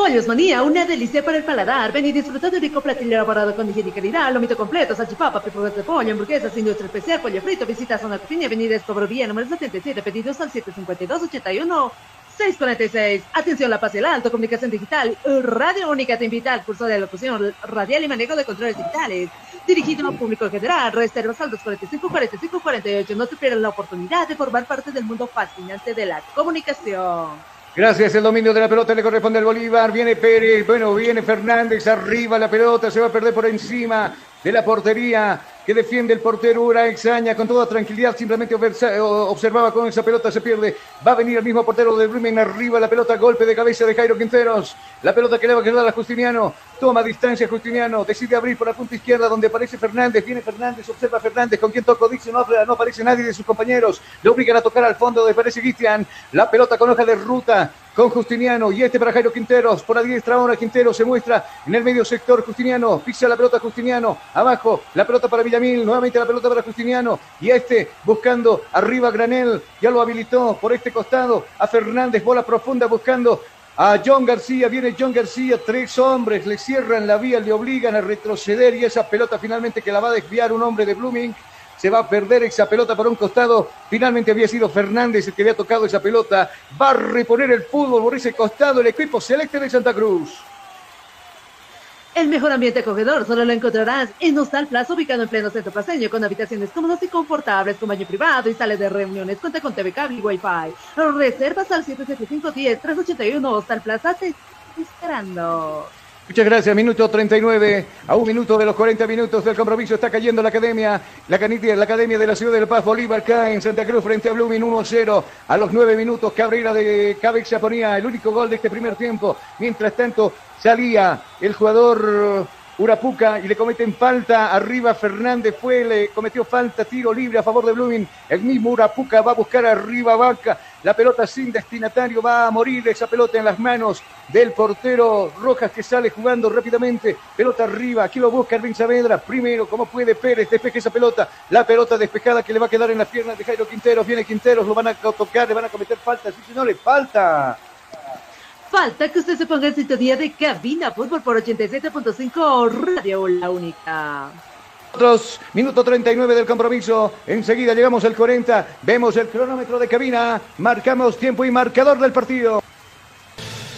Pollos Manía, una delicia para el paladar. Ven y disfruta de rico platillo elaborado con higiene y calidad. Lomito completo, salchipapa, pipogas de pollo, hamburguesas, industria especial, pollo frito. Visita Zona Cocina, Avenida Escobrovía, número 77, pedidos al 752-81. 646. Atención La Paz y Alto, comunicación digital. Radio Única te invita al curso de locución radial y manejo de controles digitales. Dirigido al público general. Reservas al 245 45 48. No te pierdas la oportunidad de formar parte del mundo fascinante de la comunicación. Gracias, el dominio de la pelota le corresponde al Bolívar. Viene Pérez, bueno, viene Fernández, arriba la pelota, se va a perder por encima de la portería que defiende el portero Ura Exaña con toda tranquilidad, simplemente observaba con esa pelota, se pierde. Va a venir el mismo portero de Brumen arriba, la pelota, golpe de cabeza de Jairo Quinteros. La pelota que le va a quedar a Justiniano, toma distancia Justiniano, decide abrir por la punta izquierda donde aparece Fernández, viene Fernández, observa Fernández, con quien toco, dice, no, no aparece nadie de sus compañeros, le obligan a tocar al fondo donde aparece Cristian, la pelota con hoja de ruta, con Justiniano y este para Jairo Quinteros, por la diestra ahora Quintero se muestra en el medio sector Justiniano, pisa la pelota Justiniano, abajo la pelota para Villamil, nuevamente la pelota para Justiniano y este buscando arriba Granel, ya lo habilitó por este costado a Fernández, bola profunda buscando a John García, viene John García, tres hombres le cierran la vía, le obligan a retroceder y esa pelota finalmente que la va a desviar un hombre de Blooming se va a perder esa pelota para un costado. Finalmente había sido Fernández el que había tocado esa pelota. Va a reponer el fútbol por ese costado el equipo celeste de Santa Cruz. El mejor ambiente acogedor solo lo encontrarás en Hostal Plaza, ubicado en pleno centro paseño, con habitaciones cómodas y confortables, con baño privado y sales de reuniones. Cuenta con TV cable y Wi-Fi. Reservas al 775-10-381 Hostal Plaza. Te esperando. Muchas gracias. Minuto 39. A un minuto de los 40 minutos del compromiso está cayendo la academia. La, la academia de la ciudad de La Paz. Bolívar cae en Santa Cruz frente a Blooming 1-0. A los 9 minutos Cabrera de Cabeza ponía el único gol de este primer tiempo. Mientras tanto salía el jugador Urapuca y le cometen falta. Arriba Fernández fue, le cometió falta, tiro libre a favor de Blooming. El mismo Urapuca va a buscar arriba Vaca. La pelota sin destinatario va a morir esa pelota en las manos del portero Rojas que sale jugando rápidamente. Pelota arriba, aquí lo busca Erwin Saavedra. Primero, como puede Pérez, despeje esa pelota. La pelota despejada que le va a quedar en las piernas de Jairo Quinteros. Viene Quinteros, lo van a tocar, le van a cometer falta. Sí, señores, falta. Falta que usted se ponga en sintonía de Cabina Fútbol por 87.5 Radio La Única. Otros, minuto 39 del compromiso. Enseguida llegamos al 40. Vemos el cronómetro de cabina. Marcamos tiempo y marcador del partido.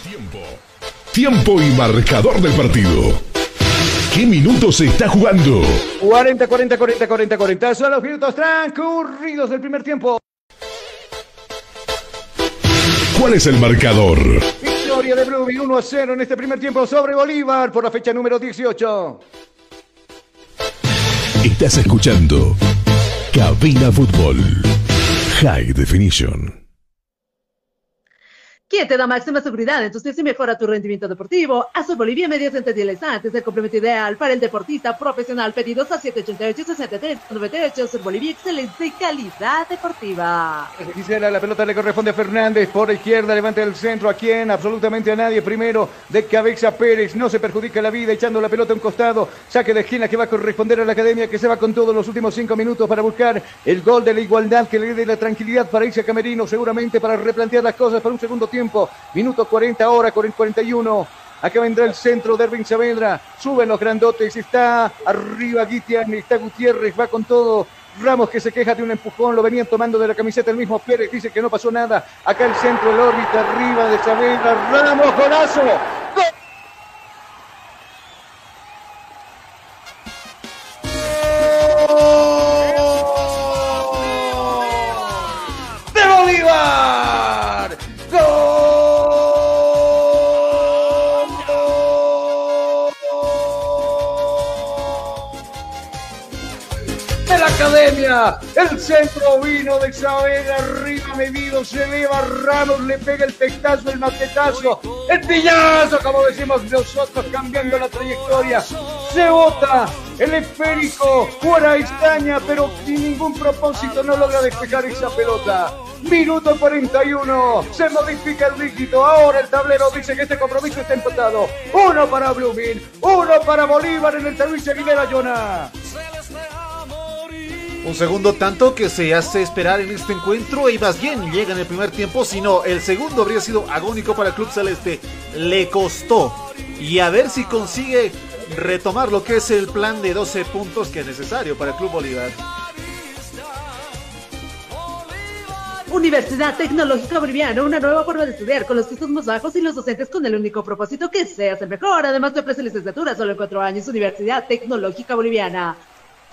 Tiempo. Tiempo y marcador del partido. ¿Qué minutos se está jugando? 40, 40, 40, 40, 40. Son los minutos transcurridos del primer tiempo. ¿Cuál es el marcador? Victoria de Blooming 1 a 0 en este primer tiempo sobre Bolívar por la fecha número 18. Estás escuchando Cabina Fútbol High Definition. ¿Quién te da máxima seguridad en tus pies y mejora tu rendimiento deportivo? Azul Bolivia Medios Antes el complemento ideal para el deportista profesional. Pedidos a 788-6398. Azul Bolivia, excelente calidad deportiva. Quisiera, la pelota le corresponde a Fernández por izquierda, levanta el centro. ¿A quién? Absolutamente a nadie. Primero de cabeza Pérez, no se perjudica la vida, echando la pelota a un costado. Saque de esquina que va a corresponder a la academia que se va con todos los últimos cinco minutos para buscar el gol de la igualdad que le dé la tranquilidad para irse a Camerino, seguramente para replantear las cosas para un segundo tiempo Minuto 40 ahora con el 41. Acá vendrá el centro de Erwin Saavedra. Suben los grandotes. Está arriba Guitian. Está Gutiérrez. Va con todo. Ramos que se queja de un empujón, lo venían tomando de la camiseta el mismo Pérez, dice que no pasó nada. Acá el centro, el órbita arriba de Saavedra. Ramos, golazo. ¡Gol! El centro vino de Saavedra, arriba medido, se eleva Ramos, le pega el tectazo, el maquetazo, el pillazo, como decimos nosotros, cambiando la trayectoria. Se bota el esférico, fuera Estaña, pero sin ningún propósito no logra despejar esa pelota. Minuto 41, se modifica el dígito. Ahora el tablero dice que este compromiso está empatado. Uno para Blooming, uno para Bolívar en el servicio Aguilera Jonah. Un segundo tanto que se hace esperar en este encuentro y más bien llega en el primer tiempo, si no, el segundo habría sido agónico para el Club Celeste. Le costó. Y a ver si consigue retomar lo que es el plan de 12 puntos que es necesario para el Club Bolívar. Universidad Tecnológica Boliviana, una nueva forma de estudiar con los costos más bajos y los docentes con el único propósito que seas el mejor. Además te ofrece licenciatura solo en cuatro años. Universidad Tecnológica Boliviana.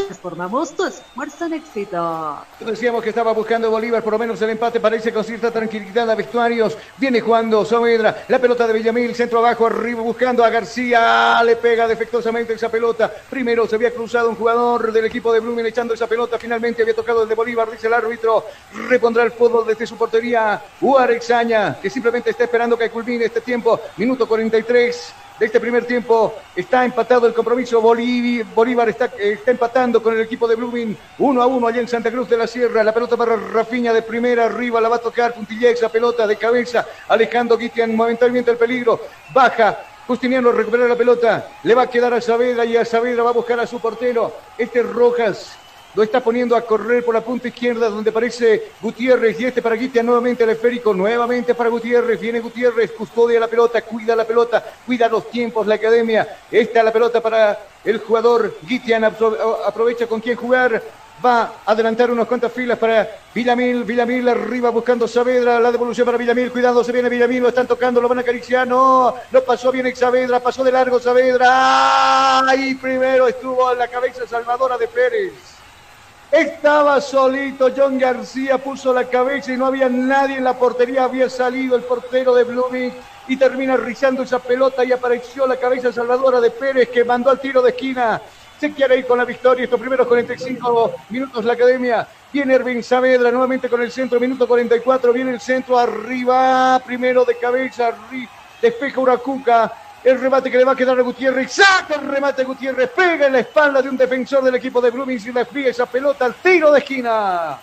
Transformamos tu esfuerzo en éxito. Decíamos que estaba buscando Bolívar por lo menos el empate para irse con cierta tranquilidad a vestuarios. Viene jugando Saavedra, la pelota de Villamil, centro abajo, arriba buscando a García. Le pega defectuosamente esa pelota. Primero se había cruzado un jugador del equipo de Blumen echando esa pelota. Finalmente había tocado el de Bolívar, dice el árbitro. Repondrá el fútbol desde su portería. Uarexaña, que simplemente está esperando que culmine este tiempo. Minuto 43 de este primer tiempo. Está empatado el compromiso. Bolívar, Bolívar está, empatando con el equipo de Blooming. Uno a uno allá en Santa Cruz de la Sierra. La pelota para Rafiña de primera. Arriba la va a tocar Puntillex. La pelota de cabeza. Alejandro Guitian momentáneamente el peligro. Baja. Justiniano recupera la pelota. Le va a quedar a Saavedra y a Saavedra va a buscar a su portero. Este es Rojas. Lo está poniendo a correr por la punta izquierda donde aparece Gutiérrez y este para Guitian nuevamente el esférico, nuevamente para Gutiérrez, viene Gutiérrez, custodia la pelota, cuida la pelota, cuida los tiempos la academia, esta la pelota para el jugador Guitian, aprovecha con quién jugar, va a adelantar unas cuantas filas para Villamil, Villamil arriba buscando Saavedra, la devolución para Villamil, cuidado, se viene Villamil, lo están tocando, lo van a acariciar, no, no pasó bien Saavedra, pasó de largo Saavedra, ahí primero estuvo en la cabeza salvadora de Pérez. Estaba solito, John García puso la cabeza y no había nadie en la portería, había salido el portero de Blooming y termina rizando esa pelota y apareció la cabeza salvadora de Pérez que mandó al tiro de esquina. Se quiere ir con la victoria. Estos primeros 45 minutos la academia. Viene Ervin Saavedra nuevamente con el centro, minuto 44, viene el centro arriba, primero de cabeza, despeja Uracuca, el remate que le va a quedar a Gutiérrez. Saca el remate Gutiérrez. Pega en la espalda de un defensor del equipo de Blooming y le fría esa pelota al tiro de esquina.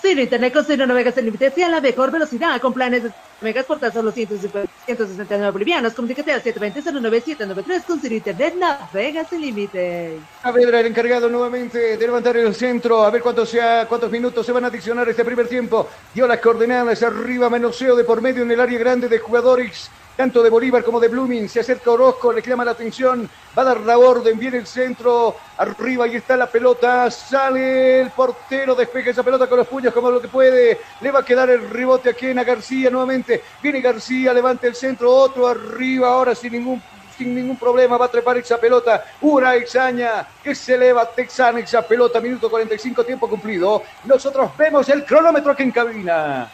Ciro Internet con Ciro navegas sin límites y a la mejor velocidad con planes de megas por tan solo 150, 169 bolivianos. Comunícate al 720-09793 con su internet navega sin límites. Saavedra, el encargado nuevamente de levantar el centro, a ver cuántos, sea, cuántos minutos se van a adicionar este primer tiempo. Dio las coordenadas arriba, menoseo de por medio en el área grande de jugadores tanto de Bolívar como de Blooming. Se acerca Orozco, le llama la atención, va a dar la orden, viene el centro, arriba y está la pelota, sale el portero, despeja esa pelota con los puños como lo que puede, le va a quedar el rebote aquí en a García nuevamente, viene García, levanta el centro, otro arriba, ahora sin ningún sin ningún problema va a trepar esa pelota. Una exaña que se eleva Texana esa pelota, minuto 45, tiempo cumplido. Nosotros vemos el cronómetro aquí en cabina.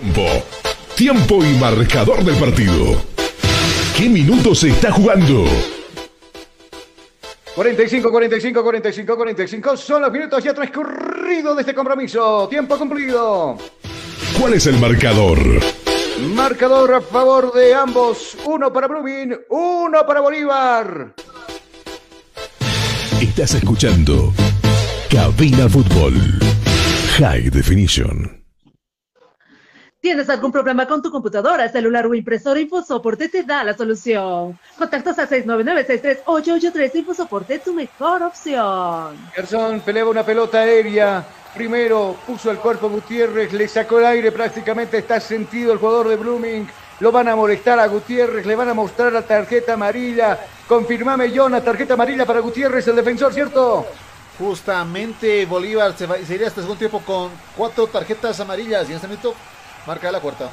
Tiempo. Tiempo y marcador del partido. ¿Qué minutos se está jugando? 45, 45, 45, 45 son los minutos ya transcurridos de este compromiso. Tiempo cumplido. ¿Cuál es el marcador? Marcador a favor de ambos. Uno para Blooming, uno para Bolívar. Estás escuchando Cabina Fútbol. High Definition. ¿Tienes algún problema con tu computadora, celular o impresora? InfoSoporte te da la solución. Contactos al 699-63883. InfoSoporte, tu mejor opción. Gerson pelea una pelota aérea. Primero puso el cuerpo Gutiérrez, le sacó el aire, prácticamente está sentido el jugador de Blooming. Lo van a molestar a Gutiérrez, le van a mostrar la tarjeta amarilla. Confirmame, Jonah, tarjeta amarilla para Gutiérrez, el defensor, ¿cierto? Justamente Bolívar se, va, se iría hasta el segundo tiempo con cuatro tarjetas amarillas y en este momento marca la cuarta.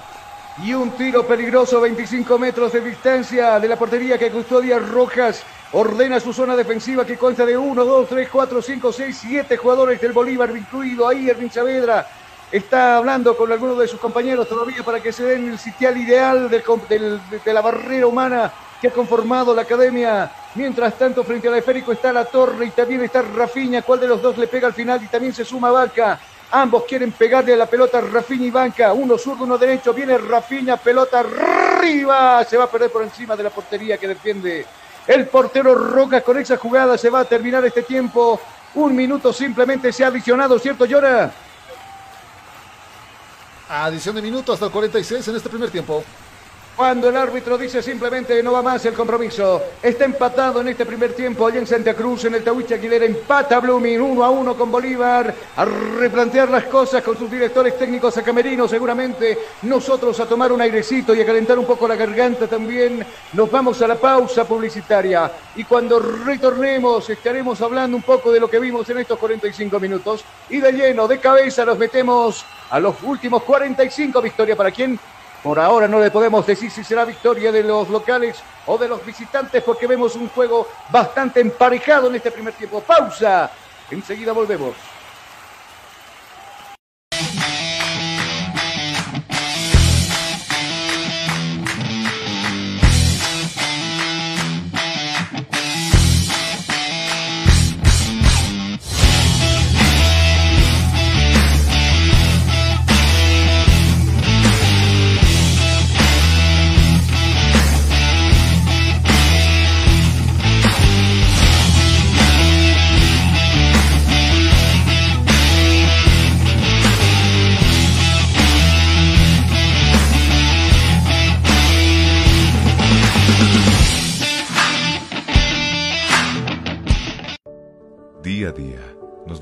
Y un tiro peligroso, 25 metros de distancia de la portería que custodia Rojas. Ordena su zona defensiva que consta de 1, 2, 3, 4, 5, 6, 7 jugadores del Bolívar, incluido ahí Erwin Saavedra. Está hablando con algunos de sus compañeros todavía para que se den el sitial ideal de la barrera humana que ha conformado la academia. Mientras tanto, frente al esférico está la torre y también está Rafiña. ¿Cuál de los dos le pega al final? Y también se suma Vaca. Ambos quieren pegarle a la pelota Rafinha y Banca. Uno zurdo, uno derecho. Viene Rafinha, pelota arriba. Se va a perder por encima de la portería que defiende el portero Roca. Con esa jugada se va a terminar este tiempo. Un minuto simplemente se ha adicionado, ¿cierto, Llora? Adición de minutos hasta el 46 en este primer tiempo. Cuando el árbitro dice simplemente no va más el compromiso. Está empatado en este primer tiempo allá en Santa Cruz, en el Tahuiche Aguilera. Empata Blooming uno a uno con Bolívar. A replantear las cosas con sus directores técnicos a Camerino seguramente. Nosotros a tomar un airecito y a calentar un poco la garganta también. Nos vamos a la pausa publicitaria. Y cuando retornemos estaremos hablando un poco de lo que vimos en estos 45 minutos. Y de lleno, de cabeza, nos metemos a los últimos 45. Victoria para quién? Por ahora no le podemos decir si será victoria de los locales o de los visitantes porque vemos un juego bastante emparejado en este primer tiempo. Pausa. Enseguida volvemos.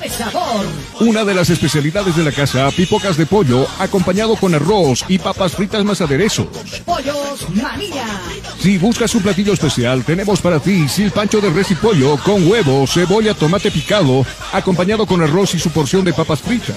de sabor. Una de las especialidades de la casa, pipocas de pollo, acompañado con arroz y papas fritas más aderezos. Pollos Manía. Si buscas un platillo especial, tenemos para ti silpancho de res y pollo con huevo, cebolla, tomate picado, acompañado con arroz y su porción de papas fritas.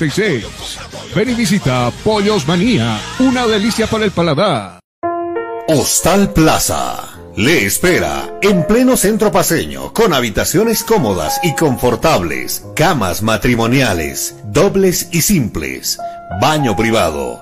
752-81-646. Ven y visita Pollos Manía. Una delicia para el paladar. Hostal Plaza. Le espera en pleno centro paseño, con habitaciones cómodas y confortables, camas matrimoniales, dobles y simples, baño privado,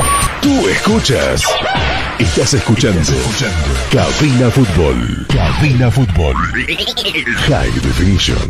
Tú escuchas. Estás escuchando. Cabina Fútbol. Cabina Fútbol. <laughs> High Definition.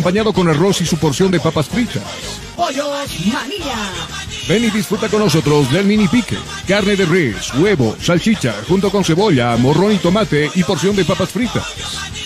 con arroz y su porción de papas fritas. Pollos Manía. Ven y disfruta con nosotros del mini pique. Carne de res, huevo, salchicha, junto con cebolla, morrón y tomate y porción de papas fritas.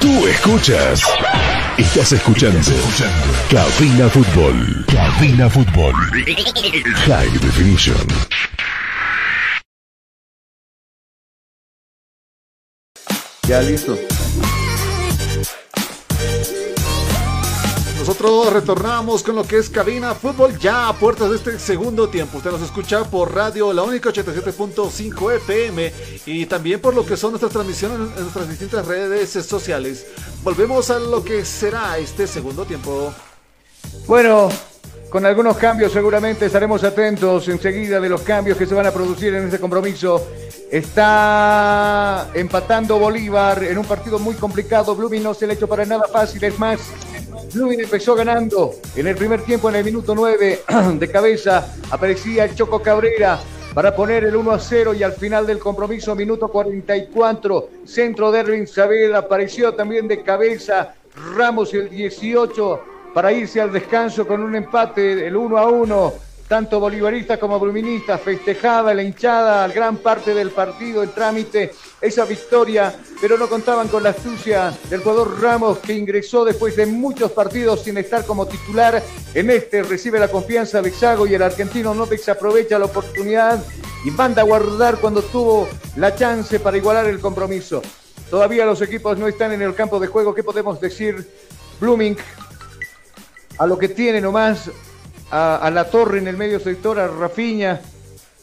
Tú escuchas. Estás escuchando. Cabina Fútbol. Cabina Fútbol. High Definition. Ya listo. Nosotros retornamos con lo que es Cabina Fútbol ya a puertas de este segundo tiempo. Usted nos escucha por radio La Única 87.5 FM y también por lo que son nuestras transmisiones en nuestras distintas redes sociales. Volvemos a lo que será este segundo tiempo. Bueno, con algunos cambios seguramente estaremos atentos enseguida de los cambios que se van a producir en este compromiso. Está empatando Bolívar en un partido muy complicado. Blooming no se le ha hecho para nada fácil. Es más, Blooming empezó ganando en el primer tiempo, en el minuto 9 <clears throat> de cabeza. Aparecía el Choco Cabrera para poner el 1 a 0 y al final del compromiso, minuto 44, centro de Erwin Saavedra apareció también de cabeza Ramos el 18 para irse al descanso con un empate, el 1 a 1. Tanto bolivaristas como bruministas festejaba la hinchada gran parte del partido en trámite esa victoria, pero no contaban con la astucia del jugador Ramos que ingresó después de muchos partidos sin estar como titular. En este recibe la confianza de Xago y el argentino no aprovecha la oportunidad y manda a guardar cuando tuvo la chance para igualar el compromiso. Todavía los equipos no están en el campo de juego. ¿Qué podemos decir? Blooming a lo que tiene nomás, a, la torre en el medio sector, a Rafiña.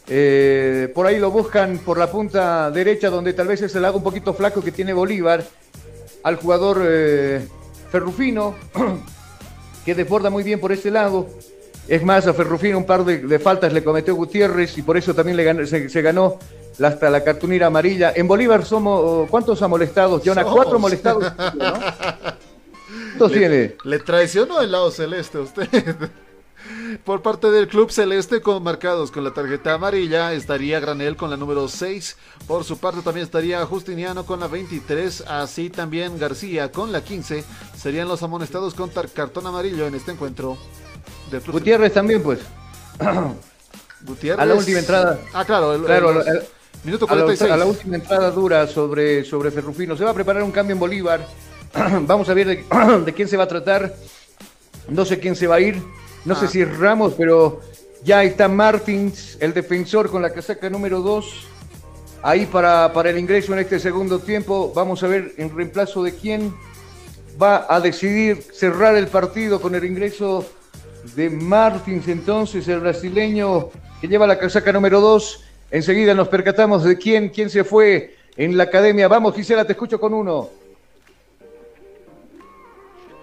Eh, por ahí lo buscan por la punta derecha, donde tal vez es el lado un poquito flaco que tiene Bolívar. Al jugador eh, Ferrufino, <clears throat> que desborda muy bien por ese lado. Es más, a Ferrufino un par de, faltas le cometió Gutiérrez y por eso también le se, ganó hasta la cartunera amarilla. En Bolívar somos, ¿cuántos ha molestado? Jonah, cuatro molestados. ¿no? <laughs> le, Le traicionó el lado celeste a usted. <laughs> Por parte del club celeste con marcados con la tarjeta amarilla estaría Granel con la número 6. Por su parte también estaría Justiniano con la 23. Así también García con la 15. Serían los amonestados con cartón amarillo en este encuentro. Gutiérrez también pues. <coughs> Gutiérrez. A la última entrada. Ah, claro. minuto 46. A la, última entrada dura sobre, sobre Ferrufino. Se va a preparar un cambio en Bolívar. <coughs> Vamos a ver <coughs> de, quién se va a tratar. No sé quién se va a ir. No sé ah. si es Ramos, pero ya está Martins, el defensor con la casaca número 2. Ahí para, para el ingreso en este segundo tiempo. Vamos a ver en reemplazo de quién va a decidir cerrar el partido con el ingreso de Martins. Entonces, el brasileño que lleva la casaca número 2. Enseguida nos percatamos de quién, quién se fue en la academia. Vamos, Gisela, te escucho con uno.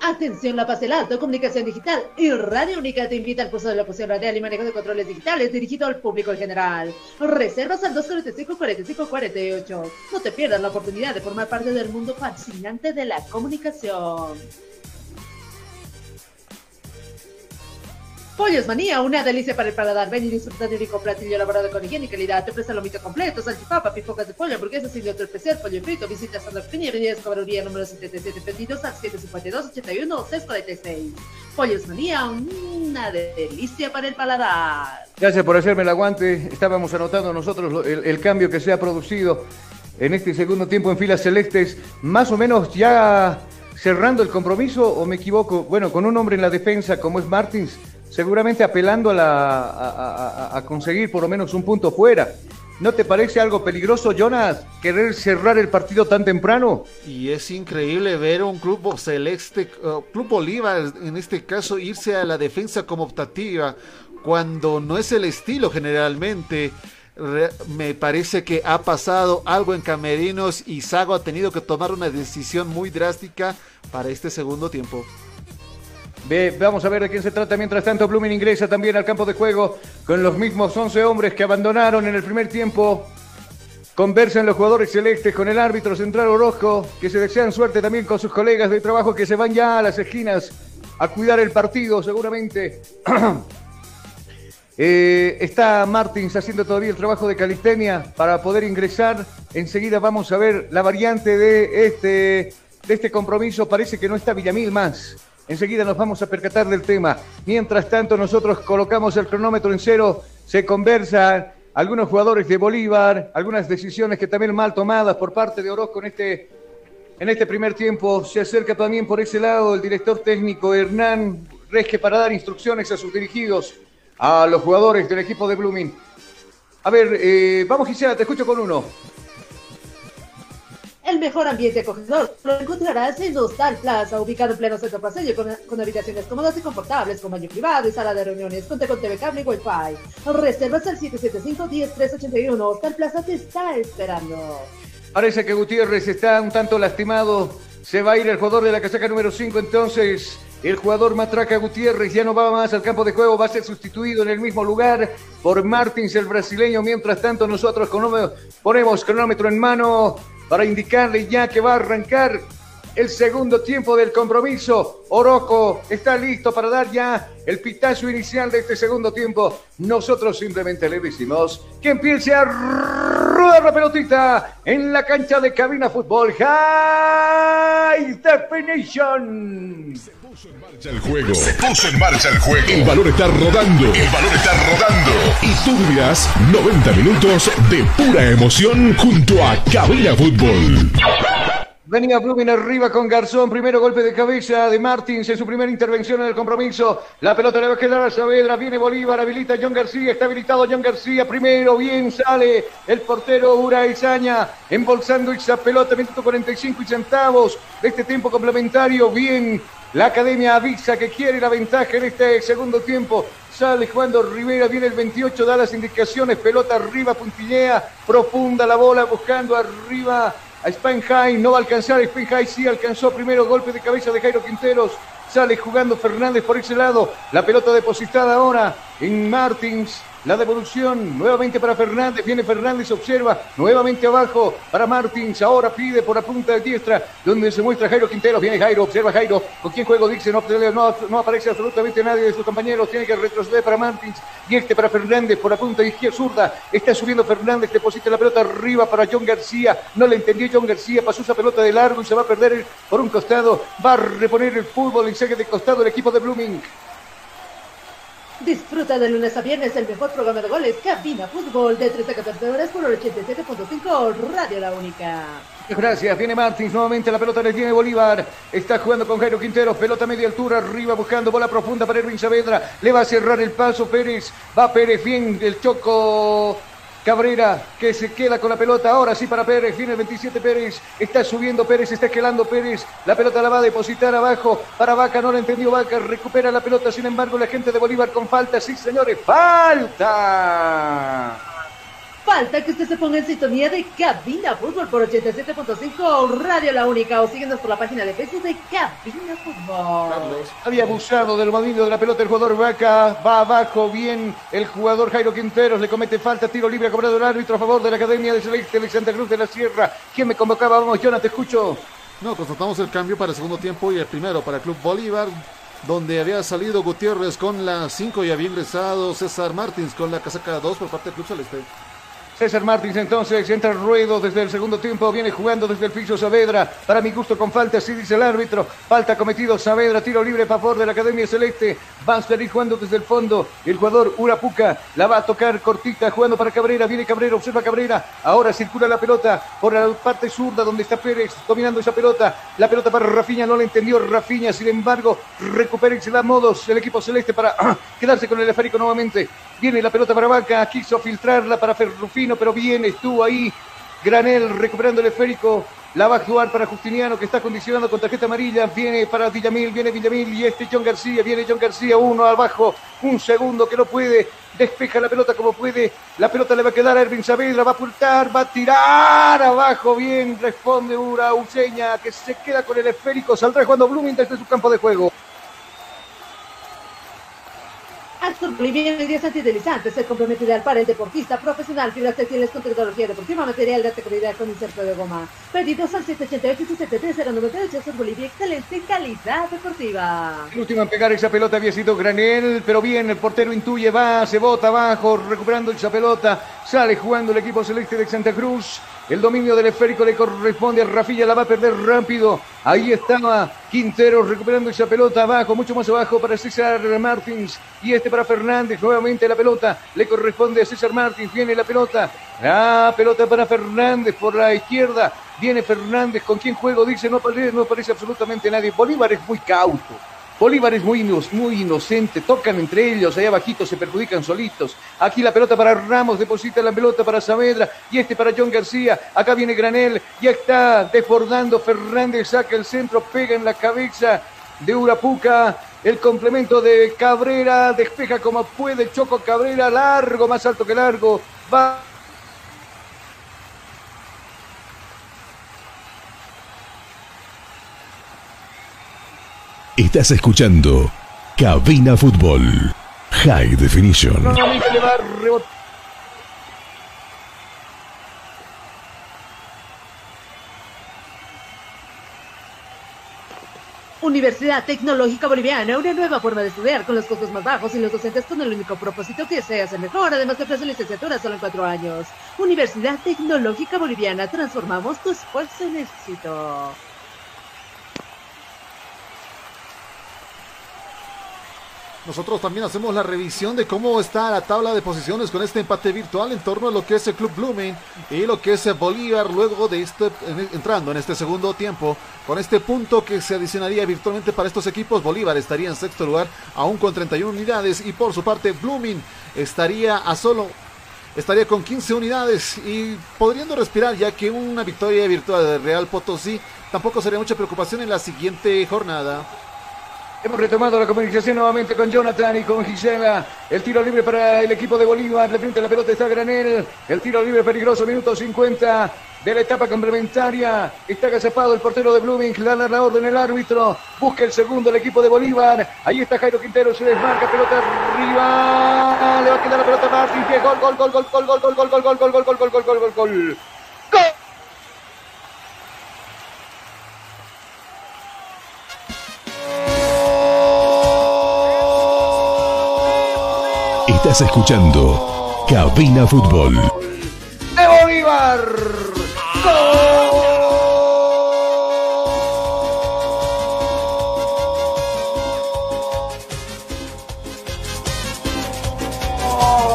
Atención, La Paz del Alto, Comunicación Digital y Radio Única te invita al curso de locución radial y manejo de controles digitales dirigido al público en general. Reservas al 245-4548. No te pierdas la oportunidad de formar parte del mundo fascinante de la comunicación. Pollos Manía, una delicia para el paladar. Ven y disfruta de un rico platillo elaborado con higiene y calidad. Te presta lomito completo, salchipapa, pipocas de pollo, hamburguesas y otro especial, pollo frito. Visita Sandra Peña, Avenida Escobaruría número 77, pedidos al 752-81-646. Pollos Manía, una delicia para el paladar. Gracias por hacerme el aguante. Estábamos anotando nosotros el, el cambio que se ha producido en este segundo tiempo en filas celestes. Más o menos ya cerrando el compromiso, o me equivoco, bueno, con un hombre en la defensa como es Martins seguramente apelando a, la, a, conseguir por lo menos un punto fuera. ¿No te parece algo peligroso, Jonas, querer cerrar el partido tan temprano? Y es increíble ver un club celeste, uh, Club Bolívar en este caso, irse a la defensa como optativa, cuando no es el estilo generalmente. me parece que ha pasado algo en Camerinos y Sago ha tenido que tomar una decisión muy drástica para este segundo tiempo vamos a ver de quién se trata. Mientras tanto, Blumen ingresa también al campo de juego con los mismos 11 hombres que abandonaron en el primer tiempo. Conversan los jugadores celestes con el árbitro central Orozco, que se desean suerte también con sus colegas de trabajo que se van ya a las esquinas a cuidar el partido, seguramente. <clears throat> Eh, está Martins haciendo todavía el trabajo de calistenia para poder ingresar. Enseguida vamos a ver la variante de este, de este compromiso. Parece que no está Villamil más. Enseguida nos vamos a percatar del tema. Mientras tanto, nosotros colocamos el cronómetro en cero, se conversan algunos jugadores de Bolívar, algunas decisiones que también mal tomadas por parte de Orozco en este, en este primer tiempo. Se acerca también por ese lado el director técnico Hernán Resque para dar instrucciones a sus dirigidos, a los jugadores del equipo de Blooming. A ver, eh, vamos Gisela, te escucho con uno. El mejor ambiente acogedor lo encontrarás en Hostal Plaza, ubicado en pleno centro pasillo, con, habitaciones cómodas y confortables, con baño privado y sala de reuniones, con TV cable y Wi-Fi. Reservas al 775-10381. Hostal Plaza te está esperando. Parece que Gutiérrez está un tanto lastimado. Se va a ir el jugador de la casaca número 5, entonces el jugador Matraca Gutiérrez ya no va más al campo de juego, va a ser sustituido en el mismo lugar por Martins, el brasileño. Mientras tanto, nosotros ponemos cronómetro en mano para indicarle ya que va a arrancar el segundo tiempo del compromiso. Oroco está listo para dar ya el pitazo inicial de este segundo tiempo. Nosotros simplemente le decimos que empiece a rueda la pelotita en la cancha de cabina fútbol. High Definition. El juego. Se puso en marcha el juego. El balón está rodando. El balón está rodando. Y tú vivirás 90 minutos de pura emoción junto a Cabina Fútbol. Venía Blooming arriba con Garzón. Primero golpe de cabeza de Martins en su primera intervención en el compromiso. La pelota le va a quedar a Saavedra. Viene Bolívar. Habilita John García. Está habilitado John García. Primero. Bien sale el portero Ura Izaña. Embolsando esa pelota. Minuto 45 y centavos de este tiempo complementario. Bien. La academia avisa que quiere la ventaja en este segundo tiempo. Sale jugando Rivera, viene el 28, da las indicaciones, pelota arriba, puntillea, profunda la bola, buscando arriba a Spenhai, no va a alcanzar, Spenhai sí alcanzó primero, golpe de cabeza de Jairo Quinteros, sale jugando Fernández por ese lado, la pelota depositada ahora en Martins, la devolución nuevamente para Fernández. Viene Fernández, observa nuevamente abajo para Martins. Ahora pide por la punta de diestra, donde se muestra Jairo Quinteros. Viene Jairo, observa Jairo. ¿Con quién juego? Dice, no, no, aparece absolutamente nadie de sus compañeros. Tiene que retroceder para Martins. Y este para Fernández por la punta de izquierda zurda. Está subiendo Fernández, deposita la pelota arriba para John García. No le entendió John García. Pasó esa pelota de largo y se va a perder por un costado. Va a reponer el fútbol y sigue de costado el equipo de Blooming. Disfruta de lunes a viernes el mejor programa de goles, Cabina Fútbol, de 13 a 14 horas por el 87.5 Radio La Única. Gracias, viene Martins nuevamente, la pelota le tiene Bolívar, está jugando con Jairo Quintero, pelota media altura, arriba buscando bola profunda para Erwin Saavedra, le va a cerrar el paso Pérez, va Pérez, bien el choco Cabrera que se queda con la pelota. Ahora sí para Pérez. Viene el 27 Pérez. Está subiendo Pérez. Está esquelando Pérez. La pelota la va a depositar abajo. Para Vaca. No la entendió Vaca. Recupera la pelota. Sin embargo, la gente de Bolívar con falta. Sí, señores. Falta falta que usted se ponga en sintonía de Cabina Fútbol por 87.5 Radio La Única o síguenos por la página de Facebook de Cabina Fútbol. Había abusado del movimiento de la pelota el jugador Vaca, va abajo bien el jugador Jairo Quinteros, le comete falta, tiro libre, ha cobrado el árbitro a favor de la Academia de Celeste de Santa Cruz de la Sierra. ¿Quién me convocaba? Vamos, Jonathan, te escucho. No, constatamos el cambio para el segundo tiempo y el primero para el Club Bolívar donde había salido Gutiérrez con la 5 y había ingresado César Martins con la casaca 2 por parte del Club Celeste. César Martins entonces entra ruedo desde el segundo tiempo, viene jugando desde el piso Saavedra, para mi gusto con falta, así dice el árbitro, falta cometido Saavedra, tiro libre a favor de la Academia Celeste, va a salir jugando desde el fondo, el jugador Urapuca la va a tocar cortita, jugando para Cabrera, viene Cabrera, observa Cabrera, ahora circula la pelota por la parte zurda donde está Pérez dominando esa pelota, la pelota para Rafiña, no la entendió Rafiña, sin embargo, recupera y se da modos el equipo celeste para <clears throat> quedarse con el esférico nuevamente, viene la pelota para Vaca, quiso filtrarla para Ferrufino, pero bien, estuvo ahí. Granel recuperando el esférico. La va a jugar para Justiniano, que está condicionando con tarjeta amarilla. Viene para Villamil, viene Villamil y este John García. Viene John García, uno abajo, un segundo que no puede. Despeja la pelota como puede. La pelota le va a quedar a Ervin Saavedra. Va a pultar, va a tirar abajo. Bien, responde Ura Useña, que se queda con el esférico. Saldrá jugando Blooming desde su campo de juego. Axel Bolivia medidas antideslizantes se compromete ideal para el deportista profesional, fibras textiles con tecnología deportiva, material de alta calidad con inserto de goma. Pedidos al 788 Axel Bolivia, excelente calidad deportiva. El último en pegar esa pelota había sido Granel, pero bien, el portero intuye, va, se bota abajo, recuperando esa pelota, sale jugando el equipo celeste de Santa Cruz. El dominio del esférico le corresponde a Rafilla, la va a perder rápido. Ahí estaba Quintero recuperando esa pelota abajo, mucho más abajo para César Martins. Y este para Fernández, nuevamente la pelota le corresponde a César Martins. Viene la pelota, la pelota para Fernández por la izquierda. Viene Fernández, ¿con quién juego? Dice, no no aparece absolutamente nadie. Bolívar es muy cauto. Bolívar es muy, muy inocente, tocan entre ellos, allá abajito se perjudican solitos. Aquí la pelota para Ramos, deposita la pelota para Saavedra y este para John García. Acá viene Granel, ya está desbordando Fernández, saca el centro, pega en la cabeza de Urapuca. El complemento de Cabrera, despeja como puede, Choco Cabrera, largo, más alto que largo. Va Estás escuchando Cabina Fútbol High Definition. Universidad Tecnológica Boliviana, una nueva forma de estudiar con los costos más bajos y los docentes con el único propósito que seas el mejor. Además, te ofrece licenciatura solo en cuatro años. Universidad Tecnológica Boliviana, transformamos tu esfuerzo en éxito. Nosotros también hacemos la revisión de cómo está la tabla de posiciones con este empate virtual en torno a lo que es el Club Blooming y lo que es Bolívar luego de este entrando en este segundo tiempo con este punto que se adicionaría virtualmente para estos equipos. Bolívar estaría en sexto lugar aún con 31 unidades y por su parte Blooming estaría a solo estaría con 15 unidades y podriendo respirar ya que una victoria virtual de Real Potosí tampoco sería mucha preocupación en la siguiente jornada. Hemos retomado la comunicación nuevamente con Jonathan y con Gisela. El tiro libre para el equipo de Bolívar. De frente la pelota está Granel. El tiro libre peligroso, minuto 50 de la etapa complementaria. Está agazapado el portero de Blooming. Le da la orden el árbitro. Busca el segundo el equipo de Bolívar. Ahí está Jairo Quintero. Se desmarca. Pelota arriba. Le va a quedar la pelota a Martín. Gol, gol, gol, gol, gol, gol, gol, gol, gol, gol, gol, gol, gol, gol, gol, gol, gol, gol. Estás escuchando Cabina Fútbol. De Bolívar.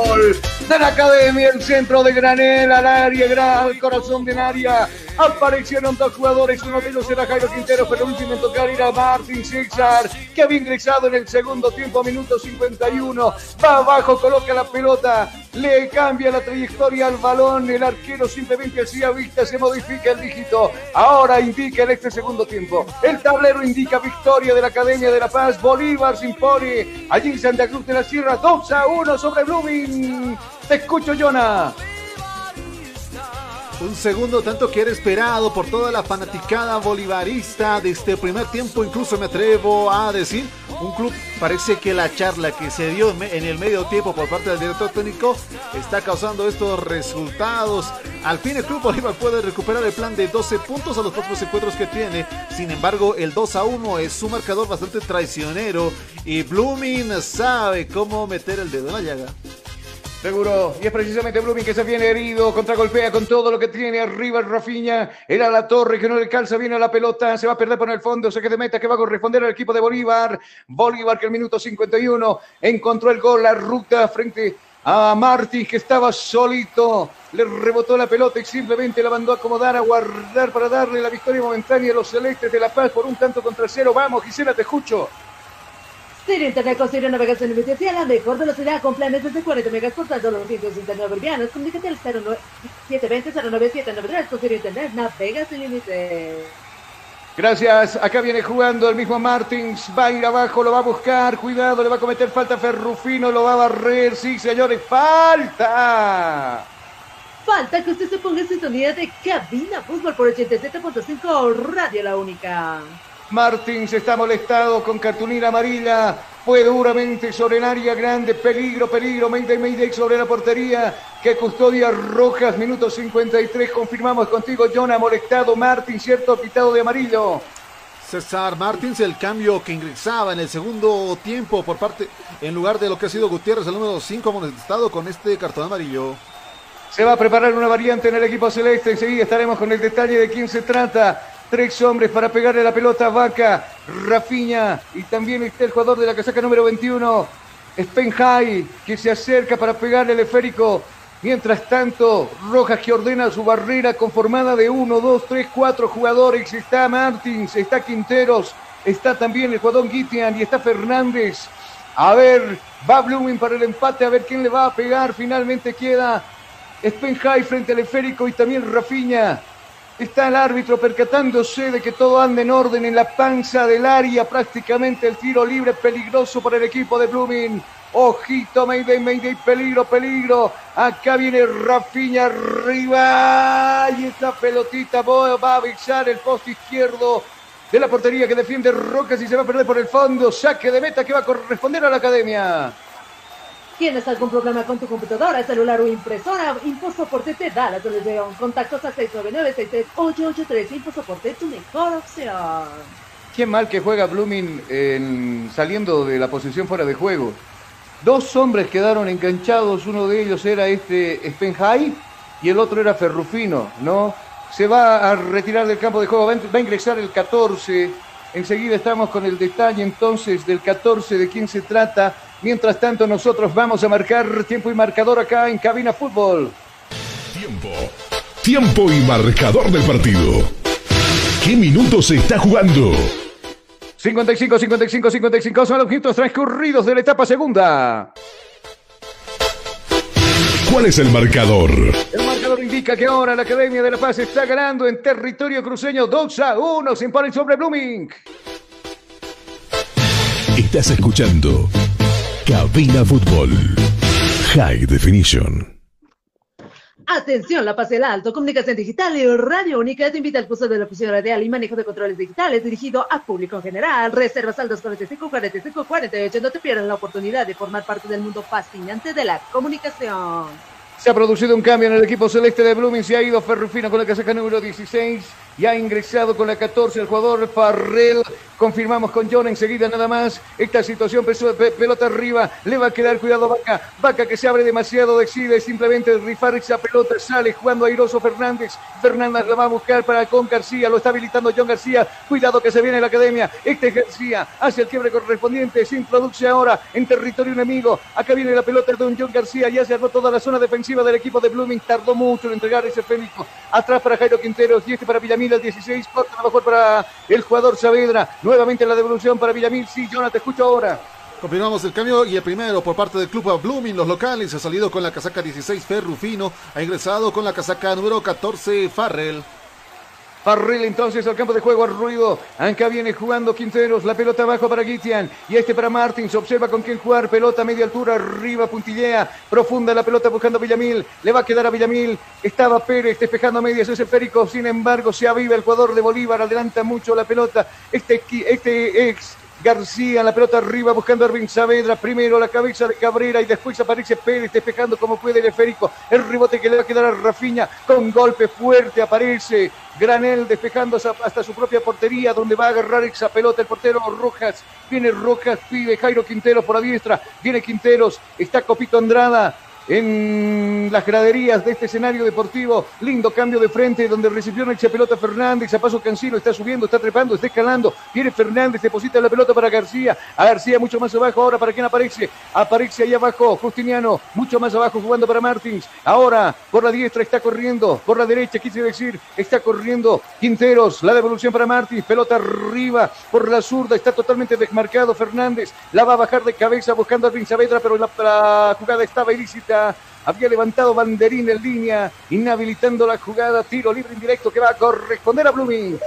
Gol de la academia, el centro de Granel al área, al corazón de área. Aparecieron dos jugadores, uno de ellos era Jairo Quintero, pero el último en tocar era Martin César, que había ingresado en el segundo tiempo, minuto 51. Va abajo, coloca la pelota, le cambia la trayectoria al balón. El arquero simplemente hacía vista, se modifica el dígito. Ahora indica en este segundo tiempo. El tablero indica victoria de la Academia de la Paz. Bolívar se impone allí en Santa Cruz de la Sierra, 2 a 1 sobre Blooming. Te escucho, Jonah. Un segundo tanto que era esperado por toda la fanaticada bolivarista de este primer tiempo, incluso me atrevo a decir, un club parece que la charla que se dio en el medio tiempo por parte del director técnico está causando estos resultados. Al fin el club Bolívar puede recuperar el plan de 12 puntos a los próximos encuentros que tiene. Sin embargo, el 2 a 1 es un marcador bastante traicionero y Blooming sabe cómo meter el dedo en la llaga. Seguro. Y es precisamente Blooming que se viene herido, contragolpea con todo lo que tiene arriba el Rafiña. Era la torre que no le calza bien a la pelota. Se va a perder por el fondo. Se de meta que va a corresponder al equipo de Bolívar. Bolívar que el minuto 51 encontró el gol, la ruta frente a Martín que estaba solito. Le rebotó la pelota y simplemente la mandó a acomodar, a guardar para darle la victoria momentánea a los celestes de La Paz por un tanto contra cero. Vamos, Gisela, te escucho. Sirio Internet con Navegación Ilimitada a la mejor velocidad con planes desde 40 megas por tan solo 269 bolivianos. Comunícate al 720-09793 con Sirio Internet. Navega sin límite. Gracias. Acá viene jugando el mismo Martins. Va a ir abajo, lo va a buscar. Cuidado, le va a cometer falta Ferrufino. Lo va a barrer. Sí, señores. ¡Falta! Falta que usted se ponga en sintonía de Cabina Fútbol por 87.5 Radio La Única. Martins está molestado con cartulina amarilla. Fue duramente sobre el área grande. Peligro, peligro. Mayday, Mayday sobre la portería. Que custodia Rojas. Minuto 53. Confirmamos contigo, Jonah. Molestado Martins, cierto, pitado de amarillo. César Martins, el cambio que ingresaba en el segundo tiempo por parte, en lugar de lo que ha sido Gutiérrez, el número 5, molestado con este cartón amarillo. Se va a preparar una variante en el equipo celeste. Enseguida estaremos con el detalle de quién se trata. Tres hombres para pegarle la pelota a Vaca, Rafiña y también está el jugador de la casaca número 21, Spenhai, que se acerca para pegarle el esférico. Mientras tanto, Rojas que ordena su barrera conformada de uno, dos, tres, cuatro jugadores. Está Martins, está Quinteros, está también el jugador Guitian y está Fernández. A ver, va Blooming para el empate, a ver quién le va a pegar. Finalmente queda Spenhai frente al esférico y también Rafiña. Está el árbitro percatándose de que todo anda en orden en la panza del área. Prácticamente el tiro libre peligroso para el equipo de Blooming. Ojito, Mayday, Mayday, peligro, peligro. Acá viene Rafiña arriba. Y esta pelotita va a avisar el poste izquierdo de la portería que defiende Rocas y se va a perder por el fondo. Saque de meta que va a corresponder a la academia. ¿Tienes algún problema con tu computadora, celular o impresora? InfoSoporte te da la solución. Contactos a 699-63883. InfoSoporte, tu mejor opción. Qué mal que juega Blooming en- saliendo de la posición fuera de juego. Dos hombres quedaron enganchados, uno de ellos era este Spenhai y el otro era Ferrufino, ¿no? Se va a retirar del campo de juego, va a va a ingresar el 14. Enseguida estamos con el detalle entonces del 14, de quién se trata. Mientras tanto nosotros vamos a marcar tiempo y marcador acá en Cabina Fútbol. Tiempo. Tiempo y marcador del partido. ¿Qué minutos se está jugando? 55, 55, 55 son los minutos transcurridos de la etapa segunda. ¿Cuál es el marcador? El marcador indica que ahora la Academia de La Paz está ganando en territorio cruceño 2 a 1. Se impone sobre Blooming. Estás escuchando Cabina Fútbol. High Definition. Atención, La Paz del Alto, Comunicación Digital y Radio Única te invita al curso de oficina radial y manejo de controles digitales dirigido a público en general. Reservas al 245 45 48. No te pierdas la oportunidad de formar parte del mundo fascinante de la comunicación. Se ha producido un cambio en el equipo celeste de Blooming. Se ha ido Ferrufino con la casaca número 16 y ha ingresado con la 14 el jugador Farrell. Confirmamos con John enseguida nada más. Esta situación, pelota arriba, le va a quedar cuidado Vaca. Vaca que se abre demasiado, decide simplemente rifar esa pelota. Sale jugando airoso Fernández. Fernández la va a buscar para con García. Lo está habilitando John García. Cuidado que se viene la academia. Este es García hace el quiebre correspondiente. Se introduce ahora en territorio enemigo. Acá viene la pelota de un John García. Ya se armó toda la zona defensiva del equipo de Blooming. Tardó mucho en entregar ese Fénico. Atrás para Jairo Quinteros y este para Villamil al 16. Corta mejor para el jugador Saavedra. Nuevamente la devolución para Villamil. Sí, Jonathan, te escucho ahora. Confirmamos el cambio y el primero por parte del club Blooming, los locales, ha salido con la casaca 16 Ferrufino, ha ingresado con la casaca número 14 Farrell. Farrell entonces al campo de juego, ruido. Acá viene jugando Quinteros, la pelota abajo para Guitian. Y este para Martins, observa con quién jugar. Pelota a media altura, arriba, puntillea. Profunda la pelota buscando a Villamil. Le va a quedar a Villamil. Estaba Pérez despejando a medias ese Périco. Sin embargo, se aviva el jugador de Bolívar. Adelanta mucho la pelota. Este, este ex. García, la pelota arriba buscando a Ervin Saavedra, primero la cabeza de Cabrera y después aparece Pérez despejando como puede el esférico, el rebote que le va a quedar a Rafiña con golpe fuerte aparece Granel despejando hasta- su propia portería donde va a agarrar esa pelota el portero Rojas, viene Rojas, pide Jairo Quinteros por la diestra, viene Quinteros, está Copito Andrada, en las graderías de este escenario deportivo. Lindo cambio de frente donde recibió una pelota Fernández. A paso Cancino está subiendo, está trepando, está escalando. Viene Fernández, deposita la pelota para García. A García mucho más abajo. Ahora para quién aparece. Aparece ahí abajo Justiniano, mucho más abajo jugando para Martins. Ahora por la diestra está corriendo. Por la derecha quise decir, está corriendo Quinteros. La devolución para Martins. Pelota arriba por la zurda. Está totalmente desmarcado Fernández. La va a bajar de cabeza buscando a Saavedra, pero la jugada estaba ilícita. Había levantado banderín en línea, inhabilitando la jugada. Tiro libre indirecto que va a corresponder a Blooming.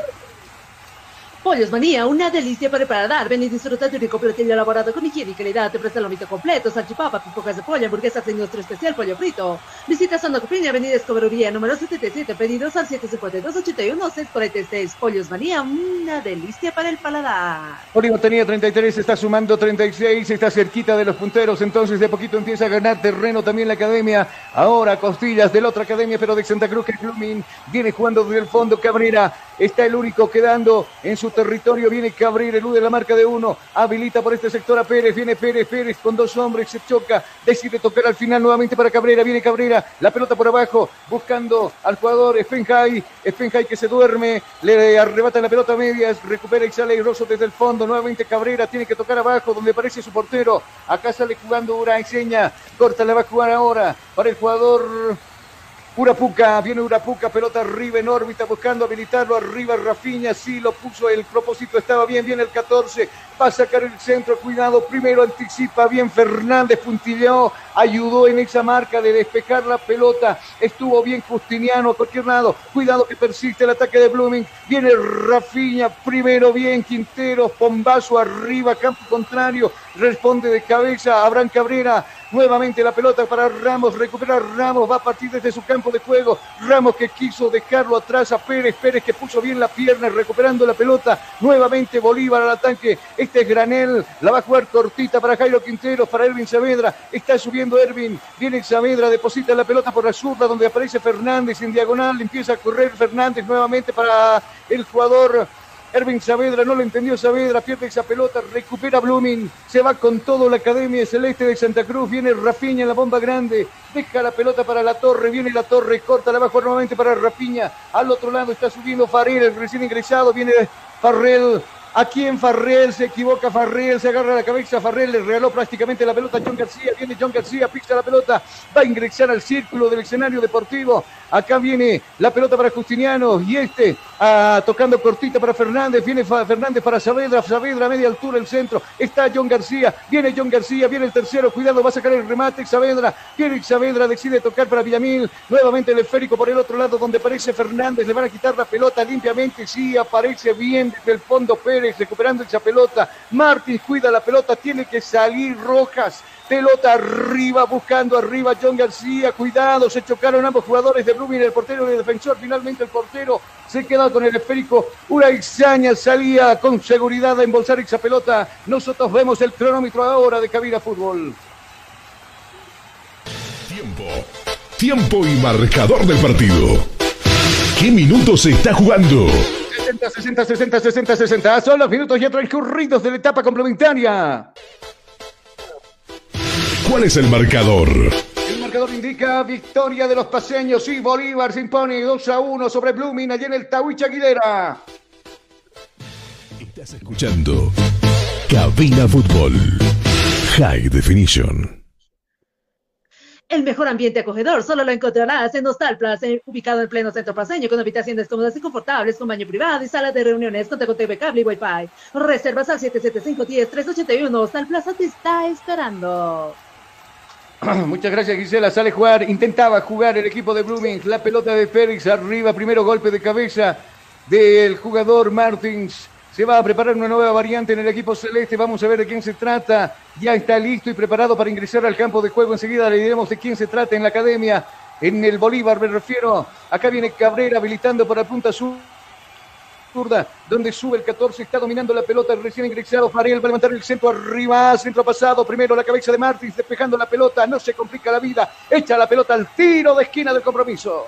Pollos Manía, una delicia para preparar. Ven y disfruta de un rico platillo elaborado con higiene y calidad. Te ofrece el lomito completo, salchipapa, pipojas de pollo, hamburguesas en nuestro especial pollo frito. Visita Zona Copiña, Avenida Escobería, número 77, pedidos al 752-81-646. Pollos Manía, una delicia para el paladar. Bolívar tenía 33, está sumando 36, está cerquita de los punteros, entonces de poquito empieza a ganar terreno también la academia. Ahora Costillas de la otra academia, pero de Santa Cruz, que Blooming, viene jugando desde el fondo Cabrera, está el único quedando en su territorio, viene Cabrera, elude la marca de uno, habilita por este sector a Pérez, viene Pérez, Pérez con dos hombres, se choca, decide tocar al final nuevamente para Cabrera, viene Cabrera, la pelota por abajo, buscando al jugador Spenhai, Spenhai que se duerme, le arrebata la pelota a medias, recupera y sale airoso desde el fondo, nuevamente Cabrera tiene que tocar abajo donde aparece su portero, acá sale jugando Uraseña, corta la va a jugar ahora para el jugador Urapuca, viene Urapuca, pelota arriba en órbita, buscando habilitarlo arriba, Rafiña, sí lo puso, el propósito estaba bien, viene el 14, va a sacar el centro, cuidado, primero anticipa bien Fernández, puntilleó, ayudó en esa marca de despejar la pelota, estuvo bien Justiniano a cualquier lado, cuidado que persiste el ataque de Blooming, viene Rafiña, primero bien Quintero, bombazo arriba, campo contrario, responde de cabeza Abraham Cabrera, nuevamente la pelota para Ramos, recupera Ramos, va a partir desde su campo de juego, Ramos que quiso dejarlo atrás a Pérez, Pérez que puso bien la pierna recuperando la pelota, nuevamente Bolívar al ataque, este es Granel, la va a jugar cortita para Jairo Quinteros, para Ervin Saavedra, está subiendo Ervin, viene Saavedra, deposita la pelota por la zurda donde aparece Fernández en diagonal, empieza a correr Fernández nuevamente para el jugador Erwin Saavedra, no lo entendió Saavedra, pierde esa pelota, recupera Blooming, se va con todo la Academia Celeste de Santa Cruz, viene Rafiña en la bomba grande, deja la pelota para la torre, viene la torre, corta, la jugar nuevamente para Rafiña, al otro lado está subiendo Farrell, el recién ingresado, viene Farrell, Aquí en Farrell se equivoca Farrell, se agarra la cabeza Farrell, le regaló prácticamente la pelota a John García. Viene John García, pisa la pelota, va a ingresar al círculo del escenario deportivo. Acá viene la pelota para Justiniano y este ah, tocando cortita para Fernández. Viene Fernández para Saavedra, Saavedra a media altura el centro. Está John García, viene John García, viene el tercero. Cuidado, va a sacar el remate Saavedra. Viene Saavedra, decide tocar para Villamil. Nuevamente el esférico por el otro lado donde aparece Fernández. Le van a quitar la pelota limpiamente. Sí, aparece bien desde el fondo Pérez recuperando esa pelota. Martins cuida la pelota, tiene que salir Rojas. Pelota arriba, buscando arriba John García. Cuidado, se chocaron ambos jugadores de Blooming, el portero y el defensor. Finalmente el portero se queda con el esférico. Una extraña salía con seguridad a embolsar esa pelota. Nosotros vemos el cronómetro ahora de Cabina Fútbol. Tiempo. Tiempo y marcador del partido. ¿Qué minutos se está jugando? 60, 60, 60, 60, 60. Son los minutos ya transcurridos de la etapa complementaria. ¿Cuál es el marcador? El marcador indica victoria de los paseños y Bolívar se impone 2 a 1 sobre Blooming allí en el Tawich Aguilera. Estás escuchando Cabina Fútbol High Definition. El mejor ambiente acogedor solo lo encontrarás en Hostal Plaza, ubicado en pleno centro paseño, con habitaciones cómodas y confortables, con baño privado y salas de reuniones, con TV cable y Wi-Fi. Reservas al 775-10-381. Hostal Plaza te está esperando. <clears throat> Muchas gracias, Gisela. Sale a jugar, intentaba jugar el equipo de Blooming. La pelota de Félix arriba, primero golpe de cabeza del jugador Martins. Se va a preparar una nueva variante en el equipo celeste. Vamos a ver de quién se trata. Ya está listo y preparado para ingresar al campo de juego. Enseguida le diremos de quién se trata en la academia. En el Bolívar me refiero. Acá viene Cabrera habilitando para punta sur donde sube el 14, está dominando la pelota, recién ingresado Farel, va a levantar el centro arriba, centro pasado, primero la cabeza de Martins, despejando la pelota, no se complica la vida, echa la pelota al tiro de esquina del compromiso.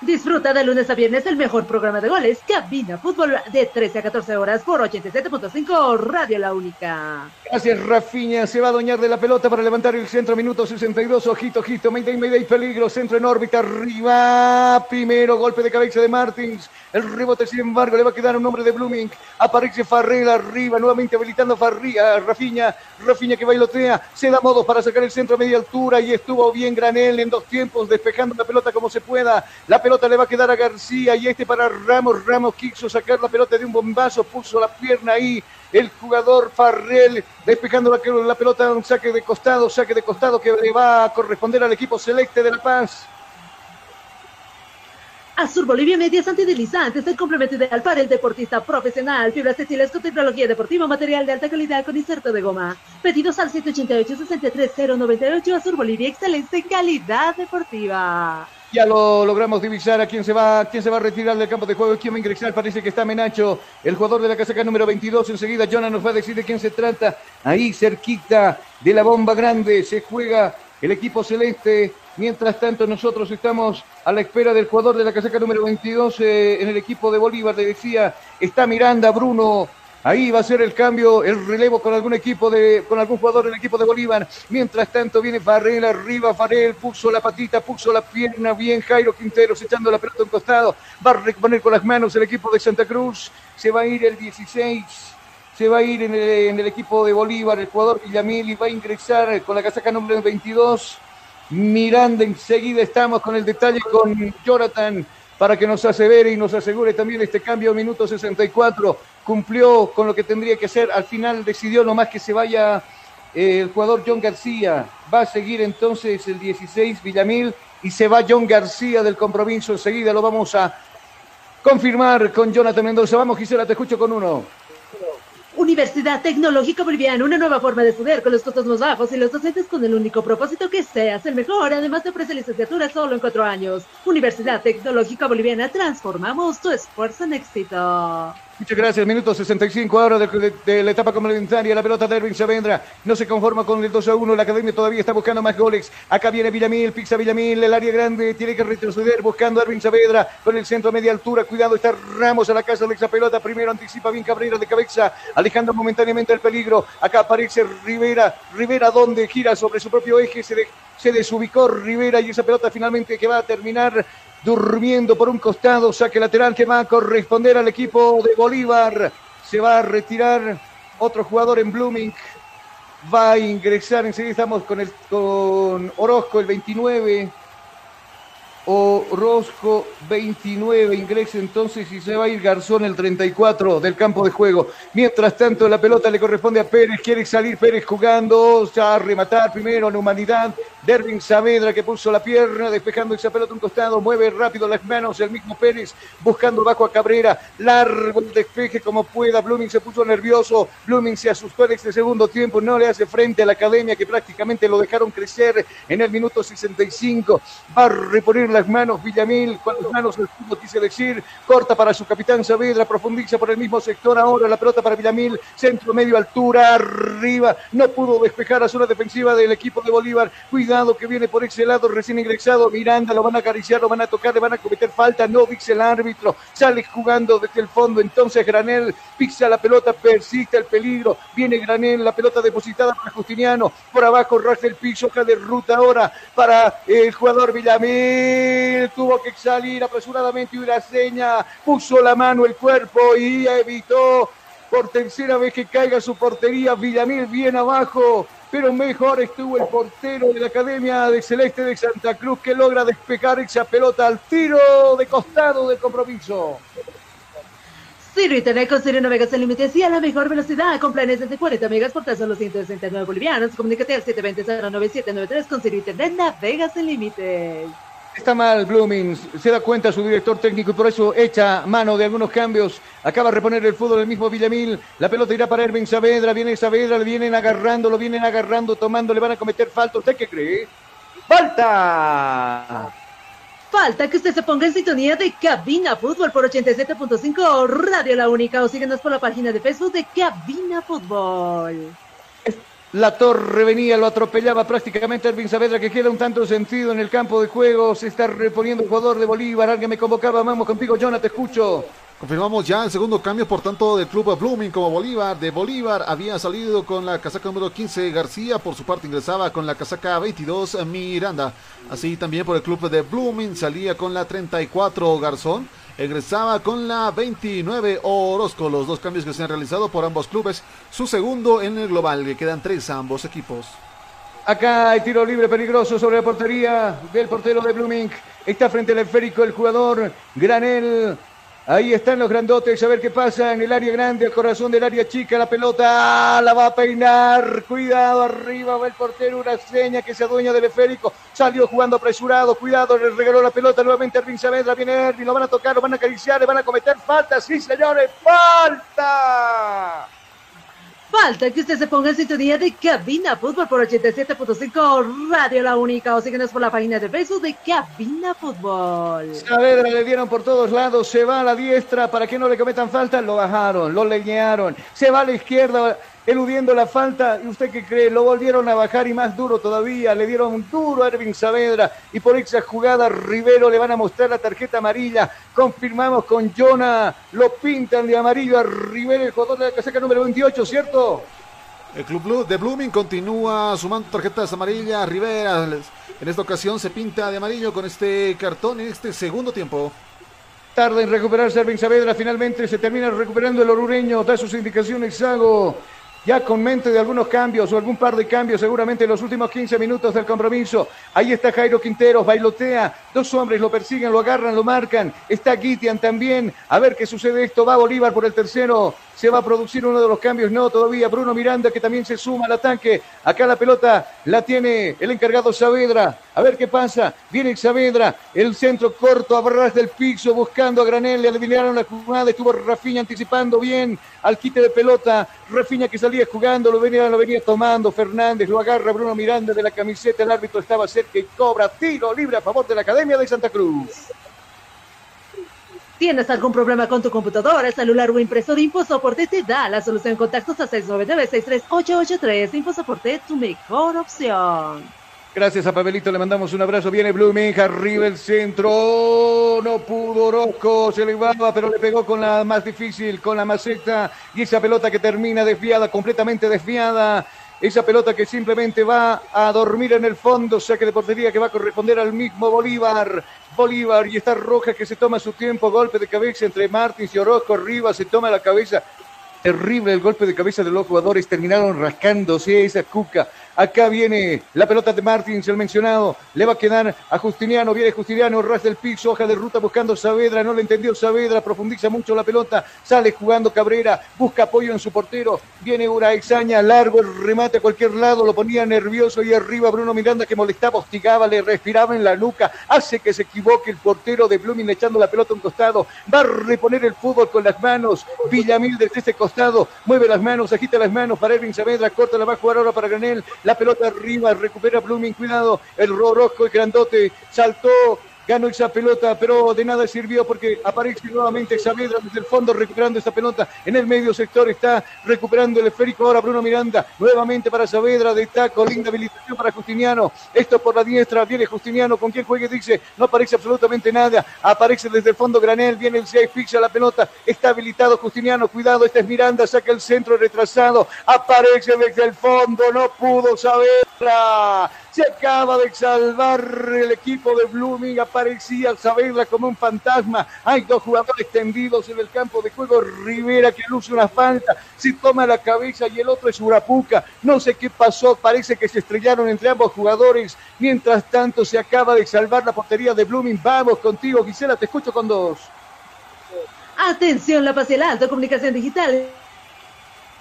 Disfruta de lunes a viernes el mejor programa de goles, Cabina Fútbol, de 13 a 14 horas por 87.5 Radio La Única. Gracias, Rafiña. Se va a doñar de la pelota para levantar el centro, minuto 62. Ojito, ojito, Mayday, Mayday, peligro. Centro en órbita, arriba. Primero golpe de cabeza de Martins. El rebote, sin embargo, le va a quedar un hombre de Blooming. Aparece Farrell arriba, nuevamente habilitando Farría, Rafiña. Rafiña que bailotea. Se da modo para sacar el centro a media altura y estuvo bien Granel en dos tiempos, despejando la pelota como se pueda. La le va a quedar a García y este para Ramos. Ramos quiso sacar la pelota de un bombazo, puso la pierna ahí. El jugador Farrell despejando la, la pelota, un saque de costado, saque de costado que le va a corresponder al equipo selecte de La Paz. Azur Bolivia Medias Antideslizantes, el complemento ideal para el deportista profesional. Fibras textiles con tecnología deportiva, material de alta calidad con inserto de goma. Pedidos al 788-63098. Azur Bolivia, excelente calidad deportiva. Ya lo logramos divisar a quién se va, quién se va a retirar del campo de juego, quién va a ingresar. Parece que está Menacho, el jugador de la casaca número 22. Enseguida Jonah nos va a decir de quién se trata. Ahí cerquita de la bomba grande se juega el equipo celeste. Mientras tanto, nosotros estamos a la espera del jugador de la casaca número 22 eh, en el equipo de Bolívar. Le decía, está Miranda, Bruno, Ahí va a ser el cambio, el relevo con algún equipo de, con algún jugador del equipo de Bolívar. Mientras tanto viene Farrell arriba, Farrell puso la patita, puso la pierna, bien Jairo Quinteros echando la pelota a un costado. Va a reponer con las manos el equipo de Santa Cruz. Se va a ir el 16 se va a ir en el, equipo de Bolívar el jugador Villamil y va a ingresar con la casaca número 22. Miranda, enseguida estamos con el detalle con Jonathan para que nos asevere y nos asegure también este cambio minuto 64 cumplió con lo que tendría que hacer. Al final decidió nomás que se vaya eh, el jugador John García. Va a seguir entonces el 16 Villamil y se va John García del compromiso. Enseguida lo vamos a confirmar con Jonathan Mendoza. Vamos, Gisela, te escucho con uno. Universidad Tecnológica Boliviana, una nueva forma de estudiar con los costos más bajos y los docentes con el único propósito que seas el mejor. Además te ofrece licenciatura solo en cuatro años. Universidad Tecnológica Boliviana, transformamos tu esfuerzo en éxito. Muchas gracias. Minuto 65 ahora de, la etapa complementaria. La pelota de Erwin Saavedra no se conforma con el 2 a 1. La academia todavía está buscando más goles. Acá viene Villamil, pisa Villamil, el área grande. Tiene que retroceder buscando a Erwin Saavedra con el centro a media altura. Cuidado, está Ramos a la casa de esa pelota. Primero anticipa bien Cabrera de cabeza, alejando momentáneamente el peligro. Acá aparece Rivera. Rivera, donde gira sobre su propio eje, se, de- se desubicó Rivera y esa pelota finalmente que va a terminar durmiendo por un costado, saque lateral que va a corresponder al equipo de Bolívar. Se va a retirar otro jugador en Blooming. Va a ingresar, enseguida estamos con, el, con Orozco, el 29. Orozco 29 ingresa entonces y se va a ir Garzón el 34 del campo de juego. Mientras tanto la pelota le corresponde a Pérez, quiere salir Pérez jugando, a rematar primero en humanidad. Dervin Saavedra que puso la pierna despejando esa pelota un costado, mueve rápido las manos el mismo Pérez buscando bajo a Cabrera, largo el despeje como pueda. Blooming se puso nervioso, Blooming se asustó en este segundo tiempo, no le hace frente a la academia que prácticamente lo dejaron crecer en el minuto 65. Va a reponer las manos Villamil, con las manos el fútbol quise decir, corta para su capitán Saavedra, profundiza por el mismo sector. Ahora la pelota para Villamil, centro medio altura, arriba, no pudo despejar a zona defensiva del equipo de Bolívar, cuidado que viene por ese lado recién ingresado, Miranda. Lo van a acariciar, lo van a tocar, le van a cometer falta, no dice el árbitro, sale jugando desde el fondo, entonces Granel pisa la pelota, persiste el peligro, viene Granel, la pelota depositada para Justiniano, por abajo rasga el piso, acá de ruta ahora para el jugador Villamil, tuvo que salir apresuradamente y una seña, puso la mano, el cuerpo y evitó por tercera vez que caiga su portería, Villamil bien abajo, pero mejor estuvo el portero de la Academia de Celeste de Santa Cruz que logra despejar esa pelota al tiro de costado del compromiso. Ciro Internet con Ciro Navegas sin límites y a la mejor velocidad con planes desde 40 megas por tan solo 169 bolivianos. Comunícate al 720-09793 con Ciro Internet Navegas sin límites. Está mal Blooming, se da cuenta su director técnico y por eso echa mano de algunos cambios. Acaba de reponer el fútbol el mismo Villamil. La pelota irá para Erwin Saavedra. Viene Saavedra, le vienen agarrando, lo vienen agarrando, tomando, le van a cometer falta. ¿Usted qué cree? ¡Falta! Falta que usted se ponga en sintonía de Cabina Fútbol por 87.5 Radio La Única o síguenos por la página de Facebook de Cabina Fútbol. La torre venía, lo atropellaba prácticamente Erwin Saavedra, que queda un tanto sentido en el campo de juego. Se está reponiendo el jugador de Bolívar. Alguien me convocaba. Vamos contigo, Jonah, te escucho. Confirmamos ya el segundo cambio, por tanto, del club Blooming como Bolívar. De Bolívar había salido con la casaca número 15 García, por su parte ingresaba con la casaca 22 Miranda. Así también por el club de Blooming salía con la 34 Garzón, ingresaba con la 29 Orozco. Los dos cambios que se han realizado por ambos clubes, su segundo en el global, que quedan tres a ambos equipos. Acá hay tiro libre peligroso sobre la portería del portero de Blooming. Está frente al esférico el jugador Granel. Ahí están los grandotes, a ver qué pasa en el área grande, el corazón del área chica, la pelota, la va a peinar, cuidado, arriba va el portero, una seña que se adueña del esférico, salió jugando apresurado, cuidado, le regaló la pelota nuevamente a Erwin Saavedra, viene Erwin, lo van a tocar, lo van a acariciar, le van a cometer falta, sí señores, falta. Falta que usted se ponga en sintonía de Cabina Fútbol por 87.5 Radio La Única o síguenos por la página de Facebook de Cabina Fútbol. Saavedra le dieron por todos lados, se va a la diestra para que no le cometan falta, lo bajaron, lo leñaron, se va a la izquierda eludiendo la falta, ¿y usted qué cree? Lo volvieron a bajar y más duro todavía, le dieron un duro a Erwin Saavedra y por esa jugada Rivero le van a mostrar la tarjeta amarilla, confirmamos con Jonah, lo pintan de amarillo a Rivero, el jugador de la casaca número 28, ¿cierto? El club de Blooming continúa sumando tarjetas amarillas. Rivera en esta ocasión se pinta de amarillo con este cartón en este segundo tiempo. Tarda en recuperarse Erwin Saavedra, finalmente se termina recuperando el orureño, da sus indicaciones Sago. Ya con mente de algunos cambios o algún par de cambios, seguramente en los últimos 15 minutos del compromiso. Ahí está Jairo Quinteros, bailotea. Dos hombres lo persiguen, lo agarran, lo marcan. Está Guitian también. A ver qué sucede esto. Va Bolívar por el tercero. Se va a producir uno de los cambios. No, todavía Bruno Miranda que también se suma al ataque. Acá la pelota la tiene el encargado Saavedra. A ver qué pasa. Viene Saavedra. El centro corto a del piso buscando a Granel. Le adivinaron la jugada. Estuvo Rafiña anticipando bien al quite de pelota. Rafiña que salía jugando. Lo venía, lo venía tomando. Fernández lo agarra Bruno Miranda de la camiseta. El árbitro estaba cerca y cobra tiro libre a favor de la Academia de Santa Cruz. ¿Tienes algún problema con tu computadora, celular o impresora? InfoSoporte te da la solución. Contactos a 699-63883. InfoSoporte, tu mejor opción. Gracias a Pavelito, le mandamos un abrazo. Viene Blooming, arriba el centro. No pudo Orozco, se elevaba, pero le pegó con la más difícil, con la maceta. Y esa pelota que termina desviada, completamente desviada. Esa pelota que simplemente va a dormir en el fondo, saque de portería que va a corresponder al mismo Bolívar. Bolívar y está Roja que se toma su tiempo, golpe de cabeza entre Martins y Orozco, arriba se toma la cabeza. Terrible el golpe de cabeza de los jugadores, terminaron rascándose esa cuca. Acá viene la pelota de Martins, el mencionado. Le va a quedar a Justiniano. Viene Justiniano, ras del piso, hoja de ruta buscando Saavedra. No le entendió Saavedra, profundiza mucho la pelota. Sale jugando Cabrera, busca apoyo en su portero. Viene una exaña, largo el remate a cualquier lado. Lo ponía nervioso y arriba Bruno Miranda que molestaba, hostigaba, le respiraba en la nuca. Hace que se equivoque el portero de Blooming echando la pelota a un costado. Va a reponer el fútbol con las manos. Villamil desde este costado mueve las manos, agita las manos para Erwin Saavedra. Corta la va a jugar ahora para Granel. La pelota arriba, recupera Blooming, cuidado, el Rorosco, el grandote, saltó, ganó esa pelota, pero de nada sirvió porque aparece nuevamente Saavedra desde el fondo recuperando esa pelota. En el medio sector está recuperando el esférico ahora Bruno Miranda, nuevamente para Saavedra de taco, linda habilitación para Justiniano. Esto por la diestra, viene Justiniano, con quien juegue dice, no aparece absolutamente nada, aparece desde el fondo Granel, viene el 6, fixa la pelota, está habilitado Justiniano, cuidado, este es Miranda, saca el centro retrasado, aparece desde el fondo, no pudo Saavedra. Se acaba de salvar el equipo de Blooming. Aparecía Saavedra como un fantasma. Hay dos jugadores tendidos en el campo de juego. Rivera que luce una falta. Se toma la cabeza y el otro es Urapuca. No sé qué pasó. Parece que se estrellaron entre ambos jugadores. Mientras tanto, se acaba de salvar la portería de Blooming. Vamos contigo, Gisela. Te escucho con dos. Atención, La Paz y el Alto, Comunicación Digital.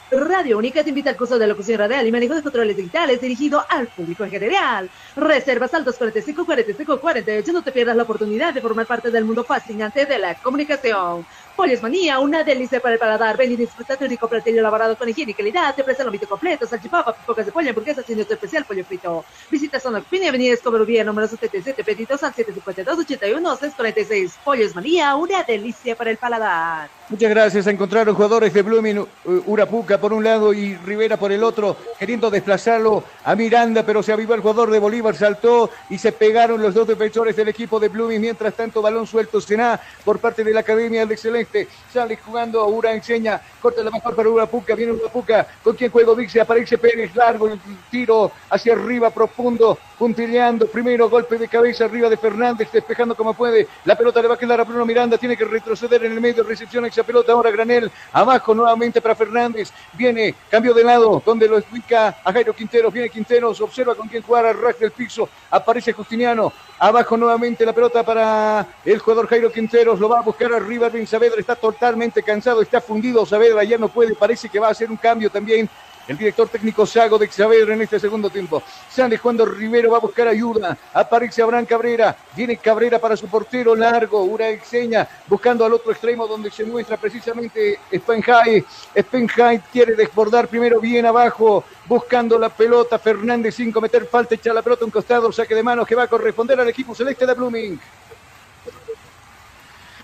Radio Única te invita al curso de locución radial y manejo de controles digitales dirigido al público en general. Reservas al 245 45 48. No te pierdas la oportunidad de formar parte del mundo fascinante de la comunicación. Pollos Manía, una delicia para el paladar. Ven y disfruta de un rico platillo elaborado con higiene y calidad. Te ofrece el ámbito completo, salchipapa, pipocas de pollo, hamburguesas y nuestro especial pollo frito. Visita Zona Pini, Avenida Escoberovía, número 77, pedidos al 752-81-646. Pollos Manía, una delicia para el paladar. Muchas gracias. Encontraron jugadores de Blooming, uh, Urapuca por un lado y Rivera por el otro, queriendo desplazarlo a Miranda, pero se avivó el jugador de Bolívar, saltó y se pegaron los dos defensores del equipo de Blooming. Mientras tanto, balón suelto será por parte de la Academia del Excelente. Sale jugando Ura enseña, corta la mejor para Urapuca, viene Urapuca, con quien juego dice, aparece Pérez, largo el tiro hacia arriba, profundo, puntilleando, primero golpe de cabeza arriba de Fernández, despejando como puede, la pelota le va a quedar a Bruno Miranda, tiene que retroceder en el medio, recepción esa pelota, ahora Granel, abajo nuevamente para Fernández, viene, cambio de lado, donde lo ubica a Jairo Quinteros, viene Quinteros, observa con quién jugar, arrastra del piso, aparece Justiniano, abajo nuevamente la pelota para el jugador Jairo Quinteros, lo va a buscar arriba, Ben Saavedra está totalmente cansado, está fundido, Saavedra ya no puede, parece que va a hacer un cambio también el director técnico Sago de Xavier en este segundo tiempo. Sale cuando Rivero va a buscar ayuda. Aparece Abraham Cabrera. Viene Cabrera para su portero largo. Una exeña buscando al otro extremo donde se muestra precisamente Spenhai. Spenhai quiere desbordar primero bien abajo. Buscando la pelota. Fernández sin cometer falta. Echa la pelota a un costado. Saque de manos que va a corresponder al equipo celeste de Blooming.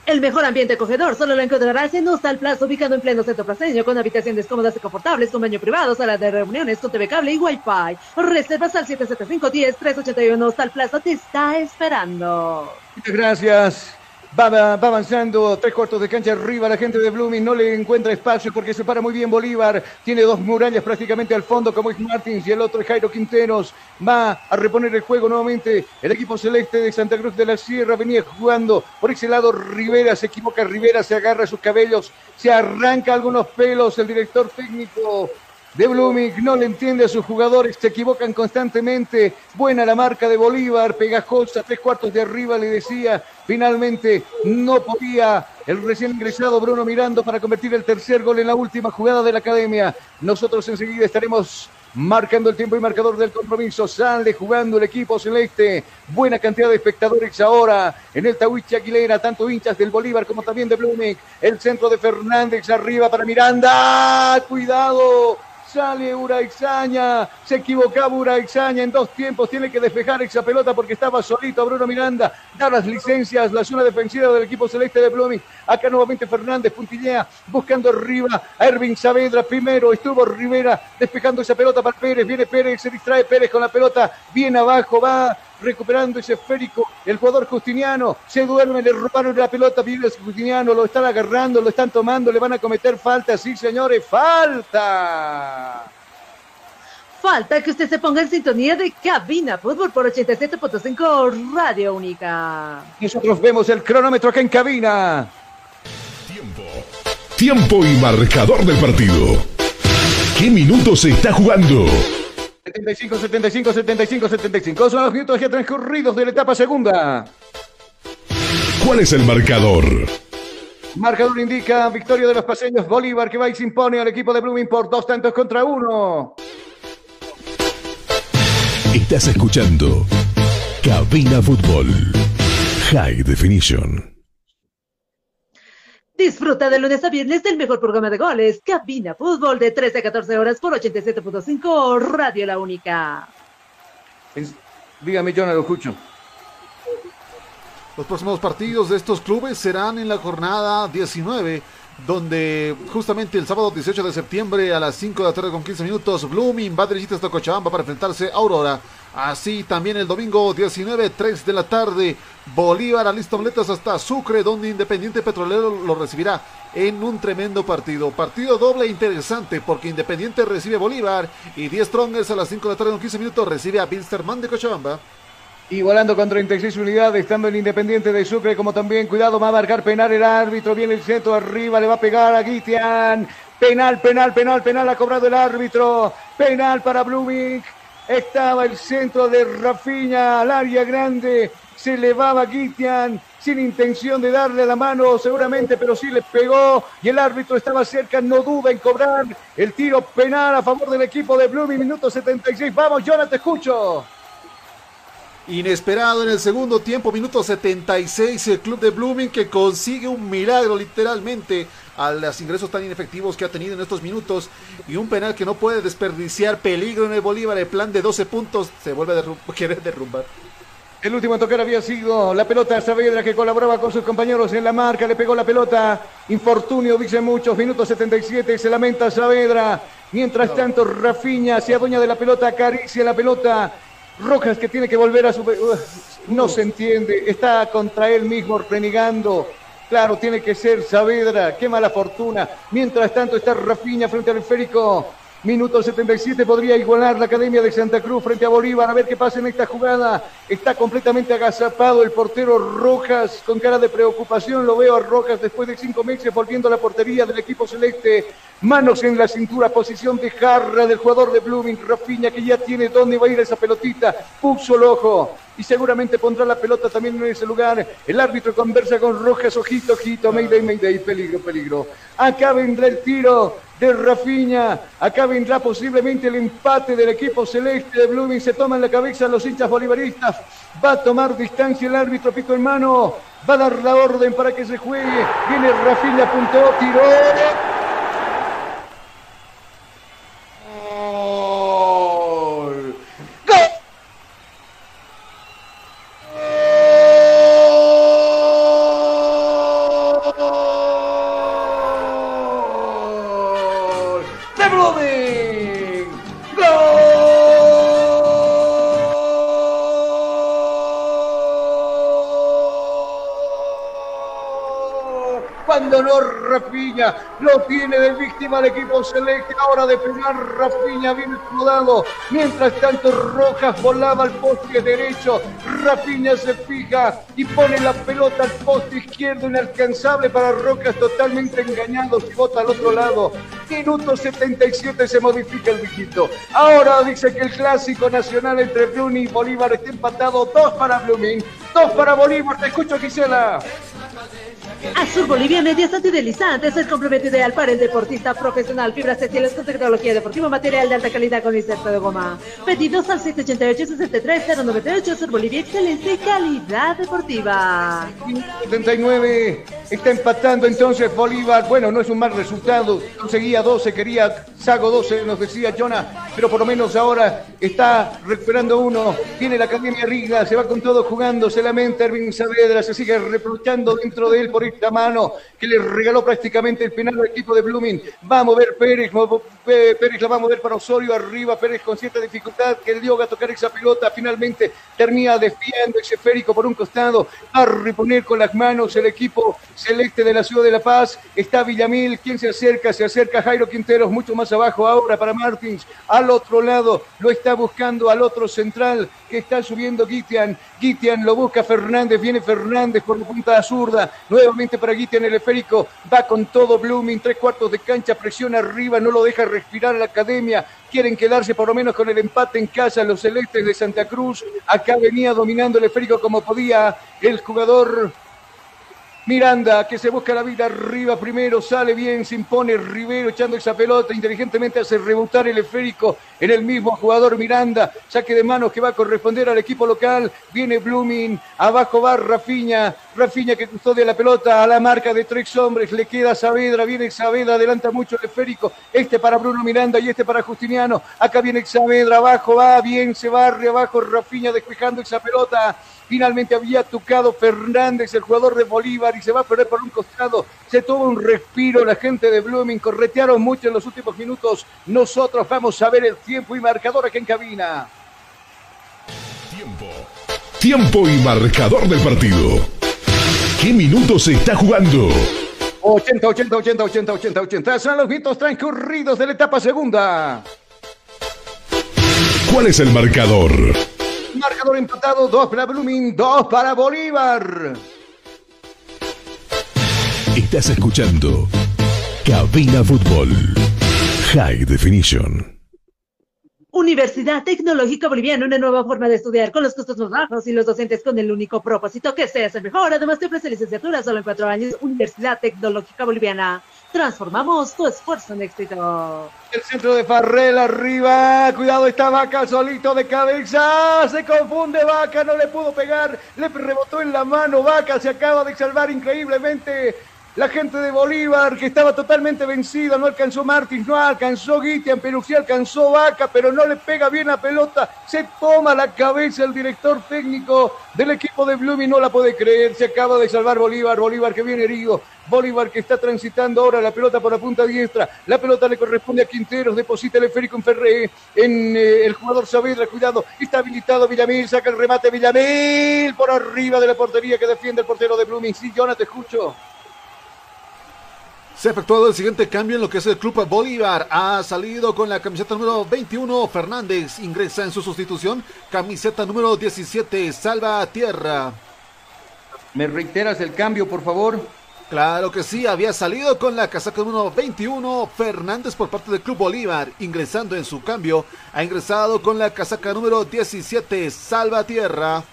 El mejor ambiente acogedor solo lo encontrarás en Hostal Plaza, ubicado en pleno centro placeño, con habitaciones cómodas y confortables, con baño privado, sala de reuniones, con TV cable y Wi-Fi. Reservas al 775-10-381. Hostal Plaza te está esperando. Muchas gracias. Va, va, va, avanzando, tres cuartos de cancha arriba, la gente de Blooming no le encuentra espacio porque se para muy bien Bolívar, tiene dos murallas prácticamente al fondo como es Martins y el otro es Jairo Quinteros, va a reponer el juego nuevamente, el equipo celeste de Santa Cruz de la Sierra. Venía jugando por ese lado Rivera, se equivoca Rivera, se agarra sus cabellos, se arranca algunos pelos, el director técnico de Blooming no le entiende a sus jugadores, se equivocan constantemente. Buena la marca de Bolívar, pegajosa, tres cuartos de arriba le decía. Finalmente no podía el recién ingresado Bruno Mirando para convertir el tercer gol en la última jugada de la academia. Nosotros enseguida estaremos marcando el tiempo y marcador del compromiso. Sale jugando el equipo celeste. Buena cantidad de espectadores ahora en el Tahuichi Aguilera, tanto hinchas del Bolívar como también de Blooming. El centro de Fernández arriba para Miranda. Cuidado Sale Uraizaña. Se equivocaba Uraizaña en dos tiempos. Tiene que despejar esa pelota porque estaba solito Bruno Miranda. Da las licencias. La zona defensiva del equipo celeste de Blooming. Acá nuevamente Fernández puntillea. Buscando arriba a Ervin Saavedra. Primero estuvo Rivera despejando esa pelota para Pérez. Viene Pérez. Se distrae Pérez con la pelota. Bien abajo. Va recuperando ese esférico. El jugador Justiniano se duerme, le robaron la pelota, viene Justiniano, lo están agarrando, lo están tomando, le van a cometer falta, sí señores, falta. Falta que usted se ponga en sintonía de Cabina Fútbol por 87.5 Radio Única. Nosotros vemos el cronómetro acá en cabina. Tiempo y marcador del partido. ¿Qué minutos se está jugando? 75, 75, 75, 75. Son los minutos ya transcurridos de la etapa segunda. ¿Cuál es el marcador? Marcador indica victoria de los paseños Bolívar que va y se impone al equipo de Blooming por dos tantos contra uno. Estás escuchando Cabina Fútbol High Definition. Disfruta de lunes a viernes del mejor programa de goles, Cabina Fútbol, de 13 a 14 horas por 87.5 Radio La Única. Dígame, yo no lo escucho. Los próximos partidos de estos clubes serán en la jornada 19, donde justamente el sábado 18 de septiembre a las 5 de la tarde con 15 minutos, Blooming va derechito hasta Cochabamba para enfrentarse a Aurora. Así también el domingo 19, 3 de la tarde, Bolívar a Listoletas hasta Sucre, donde Independiente Petrolero lo recibirá en un tremendo partido. Partido doble interesante porque Independiente recibe a Bolívar y 10 Strongers a las 5 de la tarde con 15 minutos recibe a Bilsterman de Cochabamba. Y volando con 36 unidades, estando el Independiente de Sucre, como también, cuidado, va a marcar penal el árbitro, viene el centro arriba, le va a pegar a Guitian. Penal, penal, penal, penal, ha cobrado el árbitro. Penal para Blooming. Estaba el centro de Rafiña al área grande. Se elevaba Guitian sin intención de darle la mano seguramente, pero sí le pegó y el árbitro estaba cerca, no duda en cobrar el tiro penal a favor del equipo de Blooming, minuto 76. Vamos, Jonathan, te escucho. Inesperado en el segundo tiempo, minuto 76, el club de Blooming que consigue un milagro literalmente a los ingresos tan inefectivos que ha tenido en estos minutos y un penal que no puede desperdiciar peligro en el Bolívar, el plan de 12 puntos se vuelve a derrum <laughs> quiere derrumbar. El último a tocar había sido la pelota de Saavedra que colaboraba con sus compañeros en la marca, le pegó la pelota, infortunio dice muchos, minuto 77, se lamenta Saavedra, mientras tanto Rafiña se adueña de la pelota, acaricia la pelota, Rojas que tiene que volver a su... no se entiende, está contra él mismo renegando. Claro, tiene que ser Saavedra, qué mala fortuna. Mientras tanto está Rafiña frente al esférico. Minuto 77 podría igualar la Academia de Santa Cruz frente a Bolívar. A ver qué pasa en esta jugada. Está completamente agazapado el portero Rojas con cara de preocupación. Lo veo a Rojas después de cinco meses volviendo a la portería del equipo celeste. Manos en la cintura, posición de jarra del jugador de Blooming, Rafiña, que ya tiene dónde va a ir esa pelotita. Puso el ojo y seguramente pondrá la pelota también en ese lugar. El árbitro conversa con Rojas, ojito, ojito, Mayday, Mayday, peligro, peligro. Acá vendrá el tiro de Rafiña. Acá vendrá posiblemente el empate del equipo celeste de Blooming. Se toman la cabeza los hinchas bolivaristas. Va a tomar distancia el árbitro, pito en mano. Va a dar la orden para que se juegue. Viene Rafiña, apuntó, tiró. Lo tiene de víctima el equipo celeste, ahora de pegar Rafiña viene rodado, mientras tanto Rojas volaba al poste derecho, Rafiña se fija y pone la pelota al poste izquierdo inalcanzable para Rojas totalmente engañado, bota al otro lado, minuto 77 se modifica el dígito, ahora dice que el clásico nacional entre Blooming y Bolívar está empatado, dos para Blooming, dos para Bolívar, te escucho Gisela. Azul Bolivia Medias Antidelizantes, el complemento ideal para el deportista profesional. Fibras textiles con tecnología deportiva, material de alta calidad con inserto de goma. Pedidos al 788-63-098 Azul Bolivia, excelente calidad deportiva. 79, Está empatando entonces Bolívar. Bueno, no es un mal resultado. Conseguía 12, quería Sago 12, nos decía Jonah. Pero por lo menos ahora está recuperando uno. Viene la Academia Riga, se va con todo jugando. Se lamenta Erwin Saavedra, se sigue reprochando dentro de él por esta mano que le regaló prácticamente el penal al equipo de Blooming. Va a mover Pérez, Pérez la va a mover para Osorio arriba. Pérez con cierta dificultad que dio a tocar esa pelota. Finalmente termina desviando ese férico por un costado. Va a reponer con las manos el equipo celeste de la ciudad de La Paz. Está Villamil, quien se acerca, se acerca Jairo Quinteros, mucho más abajo ahora para Martins. Al otro lado lo está buscando al otro central que está subiendo Guitian. Guitian lo busca Fernández, viene Fernández por la punta zurda. Nuevamente para Guitian el esférico. Va con todo Blooming, tres cuartos de cancha, presiona arriba, no lo deja respirar la academia. Quieren quedarse por lo menos con el empate en casa los celestes de Santa Cruz. Acá venía dominando el esférico como podía el jugador Miranda que se busca la vida arriba primero, sale bien, se impone Rivero echando esa pelota, inteligentemente hace rebotar el esférico en el mismo jugador Miranda, saque de manos que va a corresponder al equipo local, viene Blooming, abajo va Rafiña, Rafiña que custodia la pelota a la marca de tres hombres, le queda Saavedra, viene Saavedra, adelanta mucho el esférico, este para Bruno Miranda y este para Justiniano, acá viene Saavedra, abajo va, bien se barre, abajo Rafiña despejando esa pelota, Finalmente había tocado Fernández, el jugador de Bolívar, y se va a perder por un costado. Se tuvo un respiro la gente de Blooming, corretearon mucho en los últimos minutos. Nosotros vamos a ver el tiempo y marcador aquí en cabina. Tiempo. Tiempo y marcador del partido. ¿Qué minutos se está jugando? 80, 80, 80, 80, 80, 80. Son los minutos transcurridos de la etapa segunda. ¿Cuál es el marcador? Marcador empatado, 2 para Blooming, 2 para Bolívar. Estás escuchando Cabina Fútbol High Definition. Universidad Tecnológica Boliviana, una nueva forma de estudiar con los costos más bajos y los docentes con el único propósito que seas el mejor. Además, te ofrece licenciatura solo en cuatro años. Universidad Tecnológica Boliviana. Transformamos tu esfuerzo en éxito. El centro de Farrell arriba. Cuidado, está Vaca solito de cabeza. Se confunde Vaca, no le pudo pegar. Le rebotó en la mano. Vaca se acaba de salvar increíblemente la gente de Bolívar, que estaba totalmente vencida, no alcanzó Martins, no alcanzó Guitian, sí alcanzó Vaca, pero no le pega bien la pelota. Se toma la cabeza el director técnico del equipo de Blooming, no la puede creer. Se acaba de salvar Bolívar, Bolívar que viene herido. Bolívar que está transitando ahora la pelota por la punta diestra. La pelota le corresponde a Quinteros, deposita el esférico en Ferré, en eh, el jugador Saavedra, cuidado, está habilitado Villamil, saca el remate Villamil por arriba de la portería que defiende el portero de Blooming. Sí, Jonathan, te escucho. Se ha efectuado el siguiente cambio en lo que es el Club Bolívar. Ha salido con la camiseta número 21. Fernández ingresa en su sustitución. Camiseta número 17. Salva Tierra. ¿Me reiteras el cambio, por favor? Claro que sí, había salido con la casaca número 21 Fernández por parte del Club Bolívar, ingresando en su cambio, ha ingresado con la casaca número 17 Salvatierra.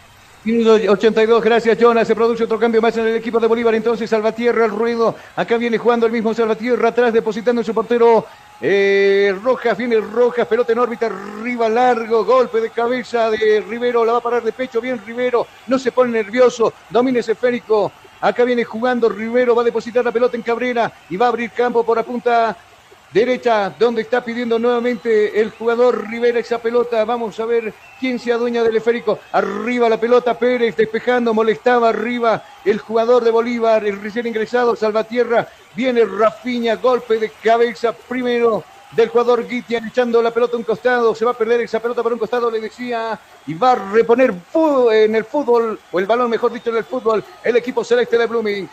Minuto 82, gracias Jonas. Se produce otro cambio más en el equipo de Bolívar. Entonces Salvatierra el ruido. Acá viene jugando el mismo Salvatierra atrás, depositando en su portero eh, Rojas. Viene Rojas, pelota en órbita, arriba largo. Golpe de cabeza de Rivero. La va a parar de pecho. Bien Rivero. No se pone nervioso. Domina esférico. Acá viene jugando Rivero. Va a depositar la pelota en Cabrera y va a abrir campo por la punta derecha, donde está pidiendo nuevamente el jugador Rivera esa pelota. Vamos a ver quién se adueña del esférico. Arriba la pelota, Pérez despejando, molestaba arriba el jugador de Bolívar, el recién ingresado, Salvatierra. Viene Rafiña, golpe de cabeza primero del jugador Guitian echando la pelota a un costado, se va a perder esa pelota por un costado, le decía, y va a reponer en el fútbol, o el balón mejor dicho en el fútbol, el equipo celeste de Blooming.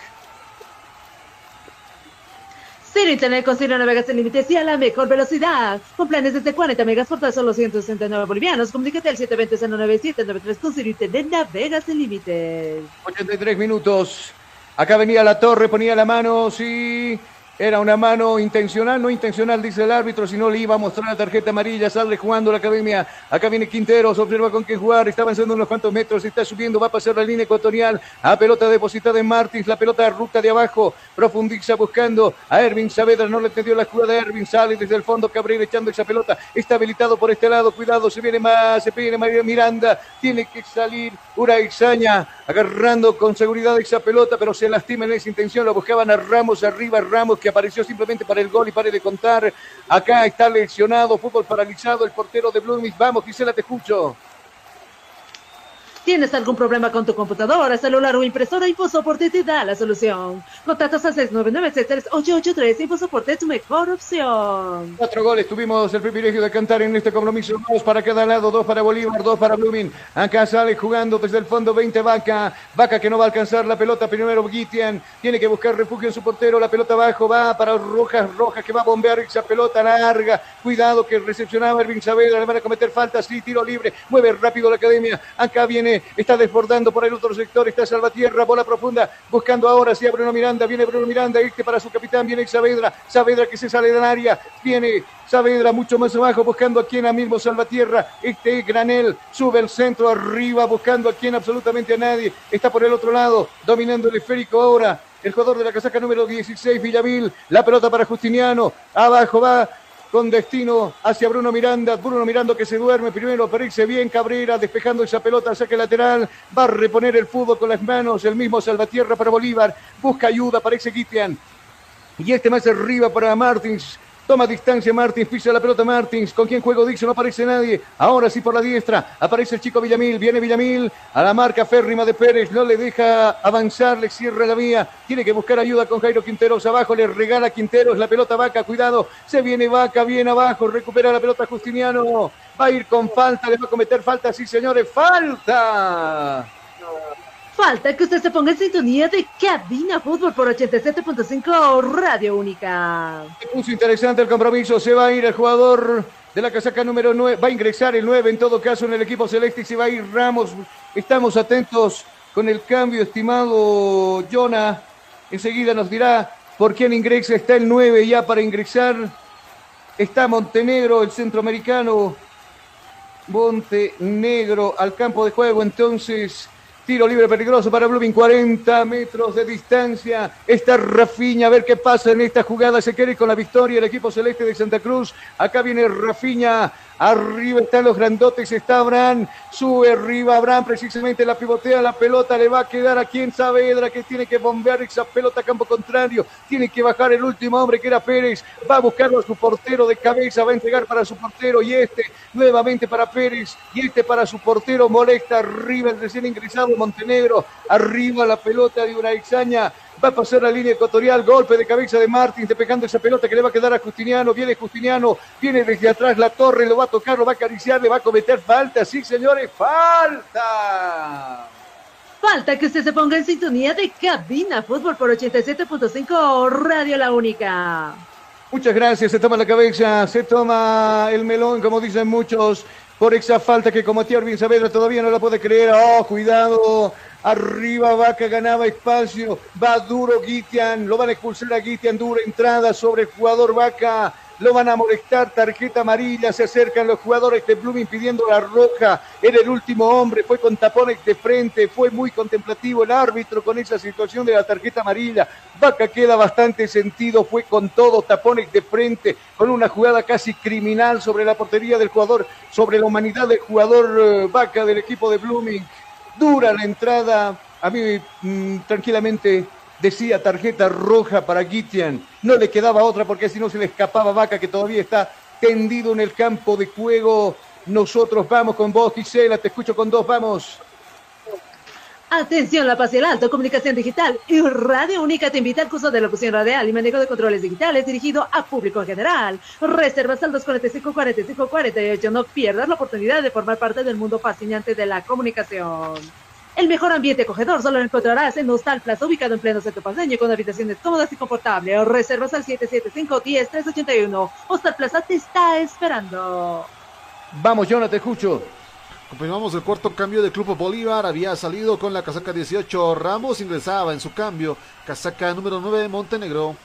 Internet con Ciro navegas sin límites y a la mejor velocidad. Con planes desde 40 megas por tan solo 169 bolivianos. Comunícate al 720-09793 con Ciro Internet navegas sin límites. 83 minutos. Acá venía la torre, ponía la mano, sí. Era una mano intencional, no intencional, dice el árbitro, si no le iba a mostrar la tarjeta amarilla, sale jugando la academia. Acá viene Quinteros, observa con qué jugar, está avanzando unos cuantos metros, está subiendo, va a pasar la línea ecuatorial. A pelota depositada en Martins, la pelota ruta de abajo, profundiza buscando a Ervin Saavedra, no le entendió la jugada de Ervin, sale desde el fondo Cabrera echando esa pelota, está habilitado por este lado, cuidado, se viene más, se viene María Miranda, tiene que salir Uraixaña, agarrando con seguridad esa pelota, pero se lastima en esa intención, lo buscaban a Ramos arriba, Ramos que apareció simplemente para el gol y pare de contar. Acá está lesionado, fútbol paralizado, el portero de Blooming. Vamos, Gisela, te escucho. ¿Tienes algún problema con tu computadora, celular o impresora? InfoSoporte te da la solución. Contactos a 699-883. InfoSoporte es tu mejor opción. Cuatro goles tuvimos el privilegio de cantar en este compromiso. Dos para cada lado, dos para Bolívar, dos para Blooming. Acá sale jugando desde el fondo 20 Vaca. Vaca que no va a alcanzar la pelota. Primero Guitian. Tiene que buscar refugio en su portero. La pelota abajo va para Rojas. Rojas que va a bombear esa pelota larga. Cuidado que recepcionaba Ervin Saavedra. Le van a cometer falta. Sí, tiro libre. Mueve rápido la academia. Acá viene está desbordando por el otro sector, está Salvatierra, bola profunda, buscando ahora sí a Bruno Miranda, viene Bruno Miranda, este para su capitán, viene Saavedra, Saavedra que se sale del área, viene Saavedra mucho más abajo, buscando a quien a mismo Salvatierra, este Granel, sube el centro arriba, buscando a quien absolutamente a nadie, está por el otro lado, dominando el esférico ahora, el jugador de la casaca número 16, Villavil, la pelota para Justiniano, abajo va con destino hacia Bruno Miranda. Bruno Miranda que se duerme primero, pero irse bien Cabrera, despejando esa pelota, saque lateral. Va a reponer el fútbol con las manos. El mismo Salvatierra para Bolívar. Busca ayuda, parece Guitian. Y este más arriba para Martins. Toma distancia Martins, pisa la pelota Martins. ¿Con quién juego Dixon? No aparece nadie. Ahora sí por la diestra. Aparece el chico Villamil. Viene Villamil a la marca férrima de Pérez. No le deja avanzar, le cierra la vía. Tiene que buscar ayuda con Jairo Quinteros. Abajo le regala Quinteros la pelota Vaca. Cuidado. Se viene Vaca bien abajo. Recupera la pelota Justiniano. Va a ir con falta. Le va a cometer falta. Sí, señores. Falta. Falta que usted se ponga en sintonía de Cabina Fútbol por 87.5 Radio Única. Interesante el compromiso. Se va a ir el jugador de la casaca número 9. Va a ingresar el 9 en todo caso en el equipo celeste y se va a ir Ramos. Estamos atentos con el cambio, estimado Jonah. Enseguida nos dirá por quién ingresa. Está el 9 ya para ingresar. Está Montenegro, el centroamericano. Montenegro al campo de juego. Entonces Tiro libre peligroso para Blooming, 40 metros de distancia. Está Rafiña, a ver qué pasa en esta jugada. Se quiere con la victoria el equipo celeste de Santa Cruz. Acá viene Rafiña Arriba están los grandotes, está Abraham, sube arriba Abraham, precisamente la pivotea, la pelota le va a quedar a quien Saavedra que tiene que bombear esa pelota a campo contrario, tiene que bajar el último hombre que era Pérez, va a buscarlo a su portero de cabeza, va a entregar para su portero y este nuevamente para Pérez y este para su portero, molesta arriba el recién ingresado Montenegro, arriba la pelota de una exaña Va a pasar la línea ecuatorial, golpe de cabeza de Martins, despejando esa pelota que le va a quedar a Justiniano. Viene Justiniano, viene desde atrás la torre, lo va a tocar, lo va a acariciar, le va a cometer falta. Sí, señores, falta. Falta que usted se ponga en sintonía de Cabina Fútbol por 87.5 Radio La Única. Muchas gracias, se toma la cabeza, se toma el melón, como dicen muchos, por esa falta que cometió Ervin Saavedra, todavía no la puede creer. Oh, cuidado, Arriba Vaca ganaba espacio. Va duro Guitian. Lo van a expulsar a Guitian. Dura entrada sobre el jugador Vaca. Lo van a molestar. Tarjeta amarilla. Se acercan los jugadores de Blooming pidiendo la roja. Era el último hombre. Fue con tapones de frente. Fue muy contemplativo el árbitro con esa situación de la tarjeta amarilla. Vaca queda bastante sentido. Fue con todo tapones de frente. Con una jugada casi criminal sobre la portería del jugador. Sobre la humanidad del jugador eh, Vaca del equipo de Blooming dura la entrada. A mí mm, tranquilamente decía tarjeta roja para Gitian. No le quedaba otra porque si no se le escapaba Vaca que todavía está tendido en el campo de juego. Nosotros vamos con vos, Gisela, te escucho con dos, vamos. Atención, La Paz y Alto, Comunicación Digital y Radio Única te invita al curso de locución radial y manejo de controles digitales dirigido a público en general. Reservas al 245 45 48. No pierdas la oportunidad de formar parte del mundo fascinante de la comunicación. El mejor ambiente acogedor solo lo encontrarás en Hostal Plaza, ubicado en pleno centro paseño, con habitaciones cómodas y confortables. Reservas al 775-10-381. Hostal Plaza te está esperando. Vamos, Jonathan, te escucho. Confirmamos el cuarto cambio del Club Bolívar. Había salido con la casaca 18 Ramos, ingresaba en su cambio. Casaca número 9 Montenegro.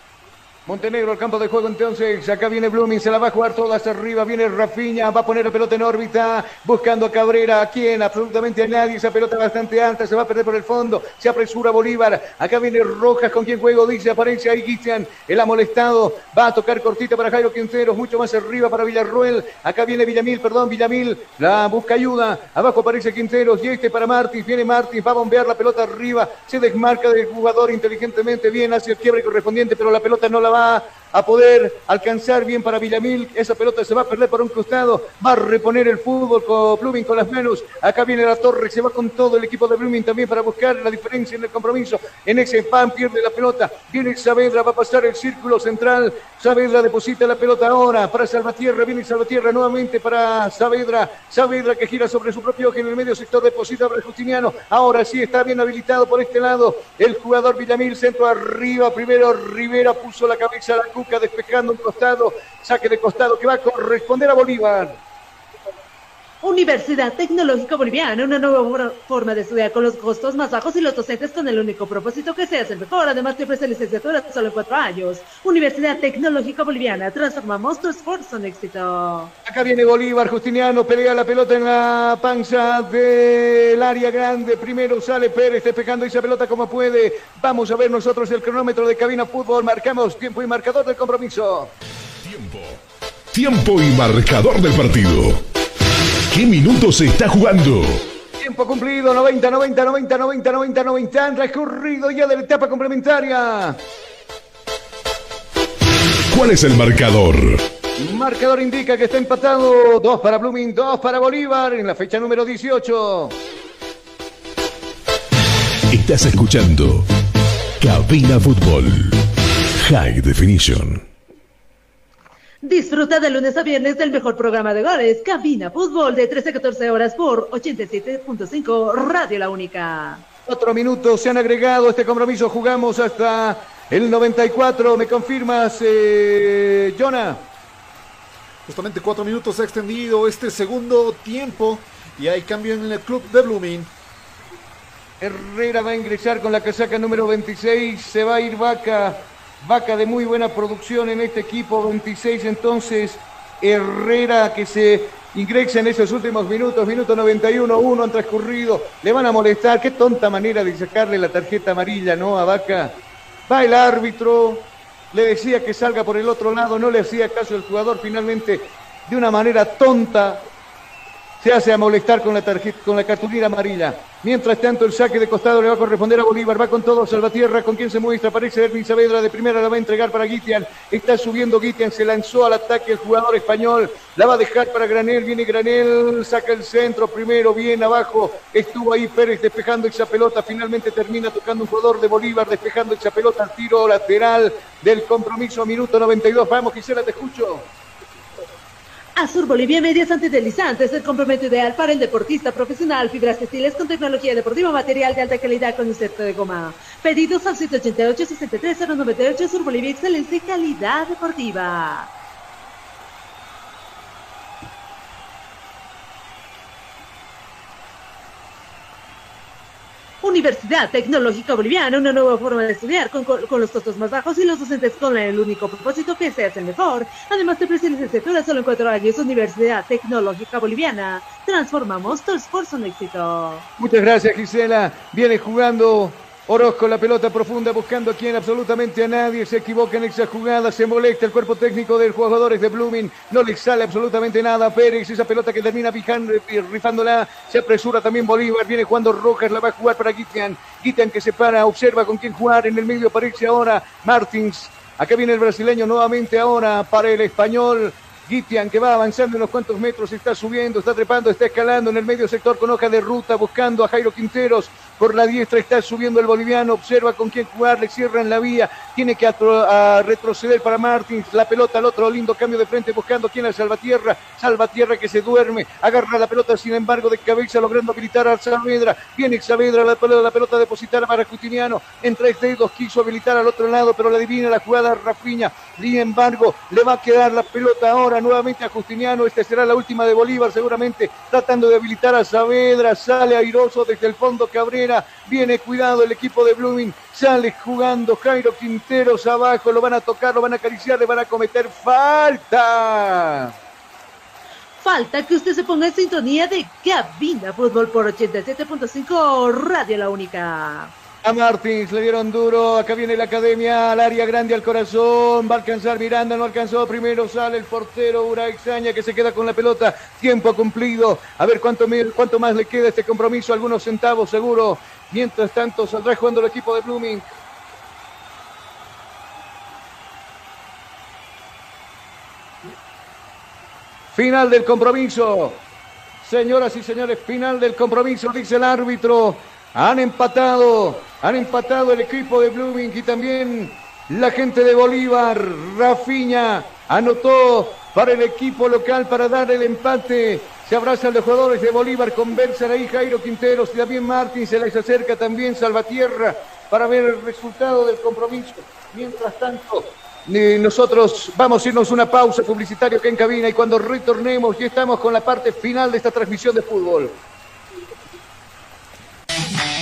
Montenegro al campo de juego entonces, acá viene Blooming, se la va a jugar toda hasta arriba, viene Rafinha, va a poner la pelota en órbita, buscando a Cabrera, a quien absolutamente a nadie, esa pelota bastante alta, se va a perder por el fondo, se apresura Bolívar, acá viene Rojas con quien juego, dice, aparece ahí Cristian, el ha molestado, va a tocar cortita para Jairo Quinteros, mucho más arriba para Villarruel, acá viene Villamil, perdón, Villamil, la busca ayuda, abajo aparece Quinteros, y este para Martins, viene Martins, va a bombear la pelota arriba, se desmarca del jugador inteligentemente bien hacia el quiebre correspondiente, pero la pelota no la va a poder alcanzar bien para Villamil. Esa pelota se va a perder por un costado. Va a reponer el fútbol con Blooming con las manos. Acá viene la torre, se va con todo el equipo de Blooming también para buscar la diferencia en el compromiso. En ese pan pierde la pelota. Viene Saavedra, va a pasar el círculo central. Saavedra deposita la pelota ahora para Salvatierra. Viene Salvatierra nuevamente para Saavedra. Saavedra que gira sobre su propio ojo en el medio sector. Deposita para Justiniano. Ahora sí está bien habilitado por este lado. El jugador Villamil, centro arriba. Primero Rivera puso la cabeza a la despejando un costado, saque de costado que va a corresponder a Bolívar. Universidad Tecnológica Boliviana, una nueva forma de estudiar con los costos más bajos y los docentes con el único propósito que seas el mejor. Además, te ofrece licenciatura solo en cuatro años. Universidad Tecnológica Boliviana, transformamos tu esfuerzo en éxito. Acá viene Bolívar, Justiniano, pelea la pelota en la panza del área grande. Primero sale Pérez despejando esa pelota como puede. Vamos a ver nosotros el cronómetro de cabina fútbol. Marcamos tiempo y marcador del compromiso. Tiempo. Tiempo y marcador del partido. ¿Qué minutos se está jugando? Tiempo cumplido, 90, 90, 90, 90, 90, 90. Han transcurrido ya de la etapa complementaria. ¿Cuál es el marcador? Marcador indica que está empatado. Dos para Blooming, dos para Bolívar en la fecha número 18. Estás escuchando Cabina Fútbol High Definition. Disfruta de lunes a viernes del mejor programa de goles, Cabina Fútbol, de 13 a 14 horas por 87.5 Radio La Única. Cuatro minutos se han agregado a este compromiso. Jugamos hasta el 94. ¿Me confirmas, eh, Jonah? Justamente cuatro minutos ha extendido este segundo tiempo y hay cambio en el club de Blooming. Herrera va a ingresar con la casaca número 26. Se va a ir Vaca. Vaca de muy buena producción en este equipo, 26 entonces Herrera que se ingresa en esos últimos minutos, minuto 91, uno han transcurrido, le van a molestar, qué tonta manera de sacarle la tarjeta amarilla, ¿no? A Vaca. Va el árbitro, le decía que salga por el otro lado, no le hacía caso el jugador, finalmente de una manera tonta se hace a molestar con la tarjeta, con la cartulina amarilla. Mientras tanto, el saque de costado le va a corresponder a Bolívar. Va con todo Salvatierra, con quien se muestra. Aparece Erwin Saavedra de primera, la va a entregar para Guitian. Está subiendo Guitian, se lanzó al ataque el jugador español. La va a dejar para Granel. Viene Granel, saca el centro primero, bien abajo. Estuvo ahí Pérez despejando esa pelota. Finalmente termina tocando un jugador de Bolívar, despejando esa pelota al tiro lateral del compromiso. Minuto 92. Vamos, Gisela, te escucho. Azur Bolivia Medias Antideslizantes, el complemento ideal para el deportista profesional. Fibras textiles con tecnología deportiva, material de alta calidad con inserto de goma. Pedidos al 188 63 098 Sur Bolivia, excelencia y calidad deportiva. Universidad Tecnológica Boliviana, una nueva forma de estudiar con, con, los costos más bajos y los docentes con el único propósito que seas el mejor. Además, te ofrece licenciatura solo en cuatro años. Universidad Tecnológica Boliviana. Transformamos tu esfuerzo en éxito. Muchas gracias, Gisela. Viene jugando Orozco la pelota profunda buscando a quien absolutamente a nadie se equivoca en esa jugada, se molesta el cuerpo técnico de los jugadores de Blooming, no le sale absolutamente nada a Pérez, esa pelota que termina fijando, rifándola, se apresura también Bolívar, viene jugando Rojas, la va a jugar para Gitian, Gitian que se para, observa con quién jugar, en el medio aparece ahora. Martins, acá viene el brasileño nuevamente ahora para el español, Gitian que va avanzando unos cuantos metros, está subiendo, está trepando, está escalando en el medio sector con hoja de ruta, buscando a Jairo Quinteros. Por la diestra está subiendo el boliviano, observa con quién jugar, le cierran la vía, tiene que retroceder para Martins, la pelota al otro lindo cambio de frente buscando quién es Salvatierra, Salvatierra que se duerme, agarra la pelota sin embargo de cabeza logrando habilitar a Saavedra, viene Saavedra, la pelota, la pelota depositada para Justiniano, en tres dedos quiso habilitar al otro lado, pero la divina la jugada Rafiña, sin embargo le va a quedar la pelota ahora nuevamente a Justiniano, esta será la última de Bolívar seguramente, tratando de habilitar a Saavedra, sale airoso desde el fondo Cabrera, Viene cuidado el equipo de Blooming. Sale jugando Jairo Quinteros abajo. Lo van a tocar, lo van a acariciar, le van a cometer falta. Falta que usted se ponga en sintonía de Cabina Fútbol por 87.5 Radio La Única. A Martins le dieron duro, acá viene la academia, al área grande al corazón, va a alcanzar Miranda, no alcanzó, primero sale el portero Uraexaña que se queda con la pelota, tiempo cumplido, a ver cuánto, cuánto más le queda este compromiso, algunos centavos seguro, mientras tanto saldrá jugando el equipo de Blooming. Final del compromiso. Señoras y señores, final del compromiso, dice el árbitro. Han empatado, han empatado el equipo de Blooming y también la gente de Bolívar. Rafiña anotó para el equipo local para dar el empate. Se abrazan los jugadores de Bolívar, conversan ahí Jairo Quinteros y también Martín. Se les acerca también Salvatierra para ver el resultado del compromiso. Mientras tanto, nosotros vamos a irnos una pausa publicitaria que en cabina y cuando retornemos ya estamos con la parte final de esta transmisión de fútbol. Thank <laughs> you.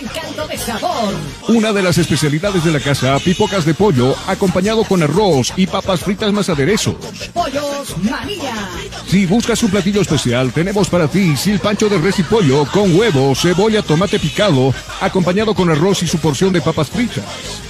encanto de sabor. Una de las especialidades de la casa, pipocas de pollo, acompañado con arroz y papas fritas más aderezos. Pollos Manía. Si buscas un platillo especial, tenemos para ti silpancho de res y pollo con huevo, cebolla, tomate picado, acompañado con arroz y su porción de papas fritas.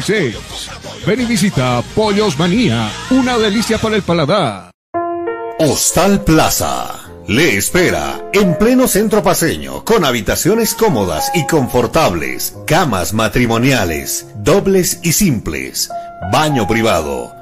752-81-646. Ven y visita Pollos Manía. Una delicia para el paladar. Hostal Plaza. Le espera en pleno centro paseño, con habitaciones cómodas y confortables, camas matrimoniales, dobles y simples, baño privado,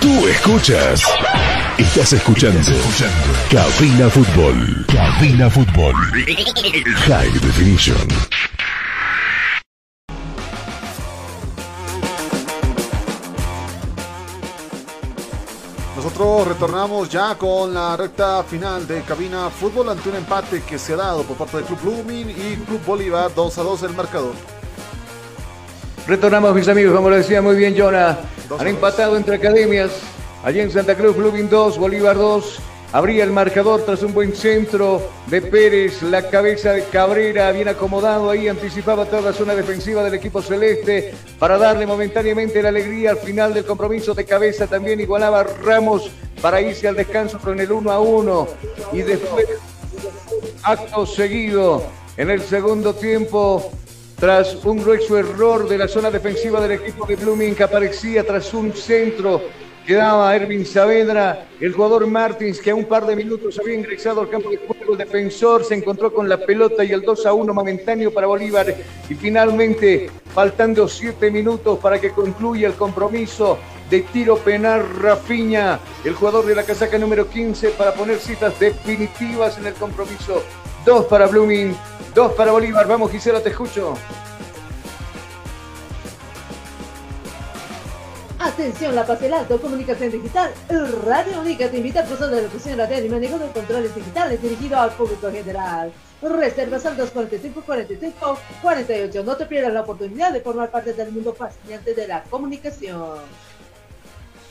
Tú escuchas. Estás escuchando. Cabina Fútbol. Cabina Fútbol. High Definition. Nosotros retornamos ya con la recta final de Cabina Fútbol ante un empate que se ha dado por parte del Club Blooming y Club Bolívar 2 a 2 el marcador. Retornamos, mis amigos, como lo decía muy bien Jonah. Han empatado entre academias. Allí en Santa Cruz, Blooming 2, Bolívar 2. Abría el marcador tras un buen centro de Pérez, la cabeza de Cabrera bien acomodado ahí, anticipaba toda la zona defensiva del equipo celeste para darle momentáneamente la alegría al final del compromiso de cabeza. También igualaba Ramos para irse al descanso con el 1 a 1 y después acto seguido en el segundo tiempo tras un grueso error de la zona defensiva del equipo de Blooming que aparecía tras un centro que daba Ervin Saavedra, el jugador Martins que a un par de minutos había ingresado al campo de juego, el defensor se encontró con la pelota y el 2 a 1 momentáneo para Bolívar y finalmente faltando siete minutos para que concluya el compromiso de tiro penal Rafiña, el jugador de la casaca número 15 para poner citas definitivas en el compromiso. Dos para Blooming, dos para Bolívar. Vamos Gisela, te escucho. Atención, La Paz del Alto, Comunicación Digital. Radio Única te invita a cursar de locución radial y manejo de controles digitales dirigido al público general. Reservas al 245 45 48. No te pierdas la oportunidad de formar parte del mundo fascinante de la comunicación.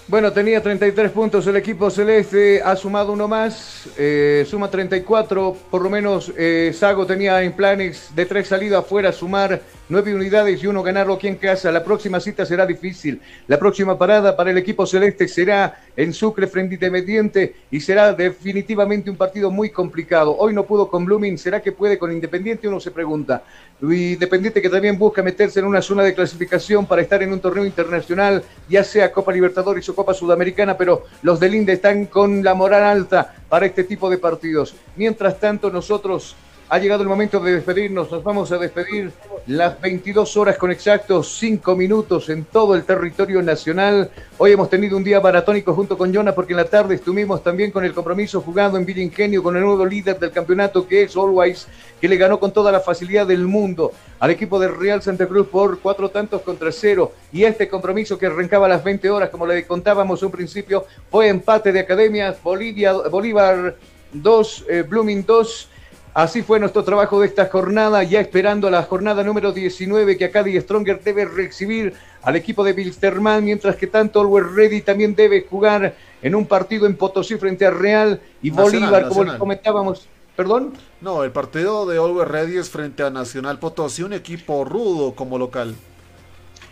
Bueno, tenía 33 puntos el equipo celeste, ha sumado uno más, eh, suma 34, por lo menos eh, Sago tenía en planes de tres salidas afuera sumar nueve unidades y uno ganarlo aquí en casa. La próxima cita será difícil. La próxima parada para el equipo celeste será en Sucre frente Independiente y será definitivamente un partido muy complicado. Hoy no pudo con Blooming, ¿será que puede con Independiente? Uno se pregunta. Independiente que también busca meterse en una zona de clasificación para estar en un torneo internacional, ya sea Copa Libertadores o Copa Sudamericana, pero los del Inde están con la moral alta para este tipo de partidos. Mientras tanto, nosotros ha llegado el momento de despedirnos. Nos vamos a despedir las 22 horas con exactos 5 minutos en todo el territorio nacional. Hoy hemos tenido un día maratónico junto con Jonah porque en la tarde estuvimos también con el compromiso jugando en Villa Ingenio con el nuevo líder del campeonato que es Always, que le ganó con toda la facilidad del mundo al equipo de Real Santa Cruz por cuatro tantos contra cero. Y este compromiso que arrancaba a las 20 horas, como le contábamos un principio, fue empate de academias, Bolivia, Bolívar 2, eh, Blooming 2 Así fue nuestro trabajo de esta jornada, ya esperando la jornada número 19 que Die Stronger debe recibir al equipo de Bilsterman, mientras que tanto Always Ready también debe jugar en un partido en Potosí frente a Real y Bolívar, como les comentábamos. ¿Perdón? No, el partido de Always Ready es frente a Nacional Potosí, un equipo rudo como local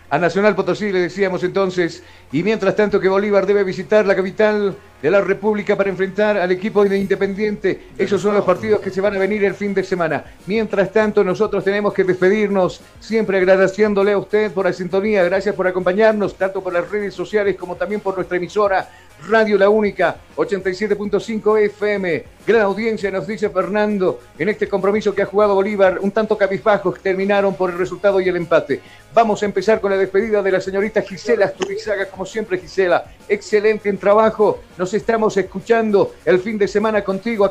a Nacional Potosí, le decíamos entonces, y mientras tanto que Bolívar debe visitar la capital de la República para enfrentar al equipo de Independiente. Esos son los partidos que se van a venir el fin de semana. Mientras tanto, nosotros tenemos que despedirnos, siempre agradeciéndole a usted por la sintonía. Gracias por acompañarnos, tanto por las redes sociales como también por nuestra emisora Radio La Única, 87.5 FM. Gran audiencia, nos dice Fernando, en este compromiso que ha jugado Bolívar, un tanto cabizbajos terminaron por el resultado y el empate. Vamos a empezar con la despedida de la señorita Gisela Asturizaga, como siempre Gisela, excelente en trabajo, nos estamos escuchando el fin de semana contigo.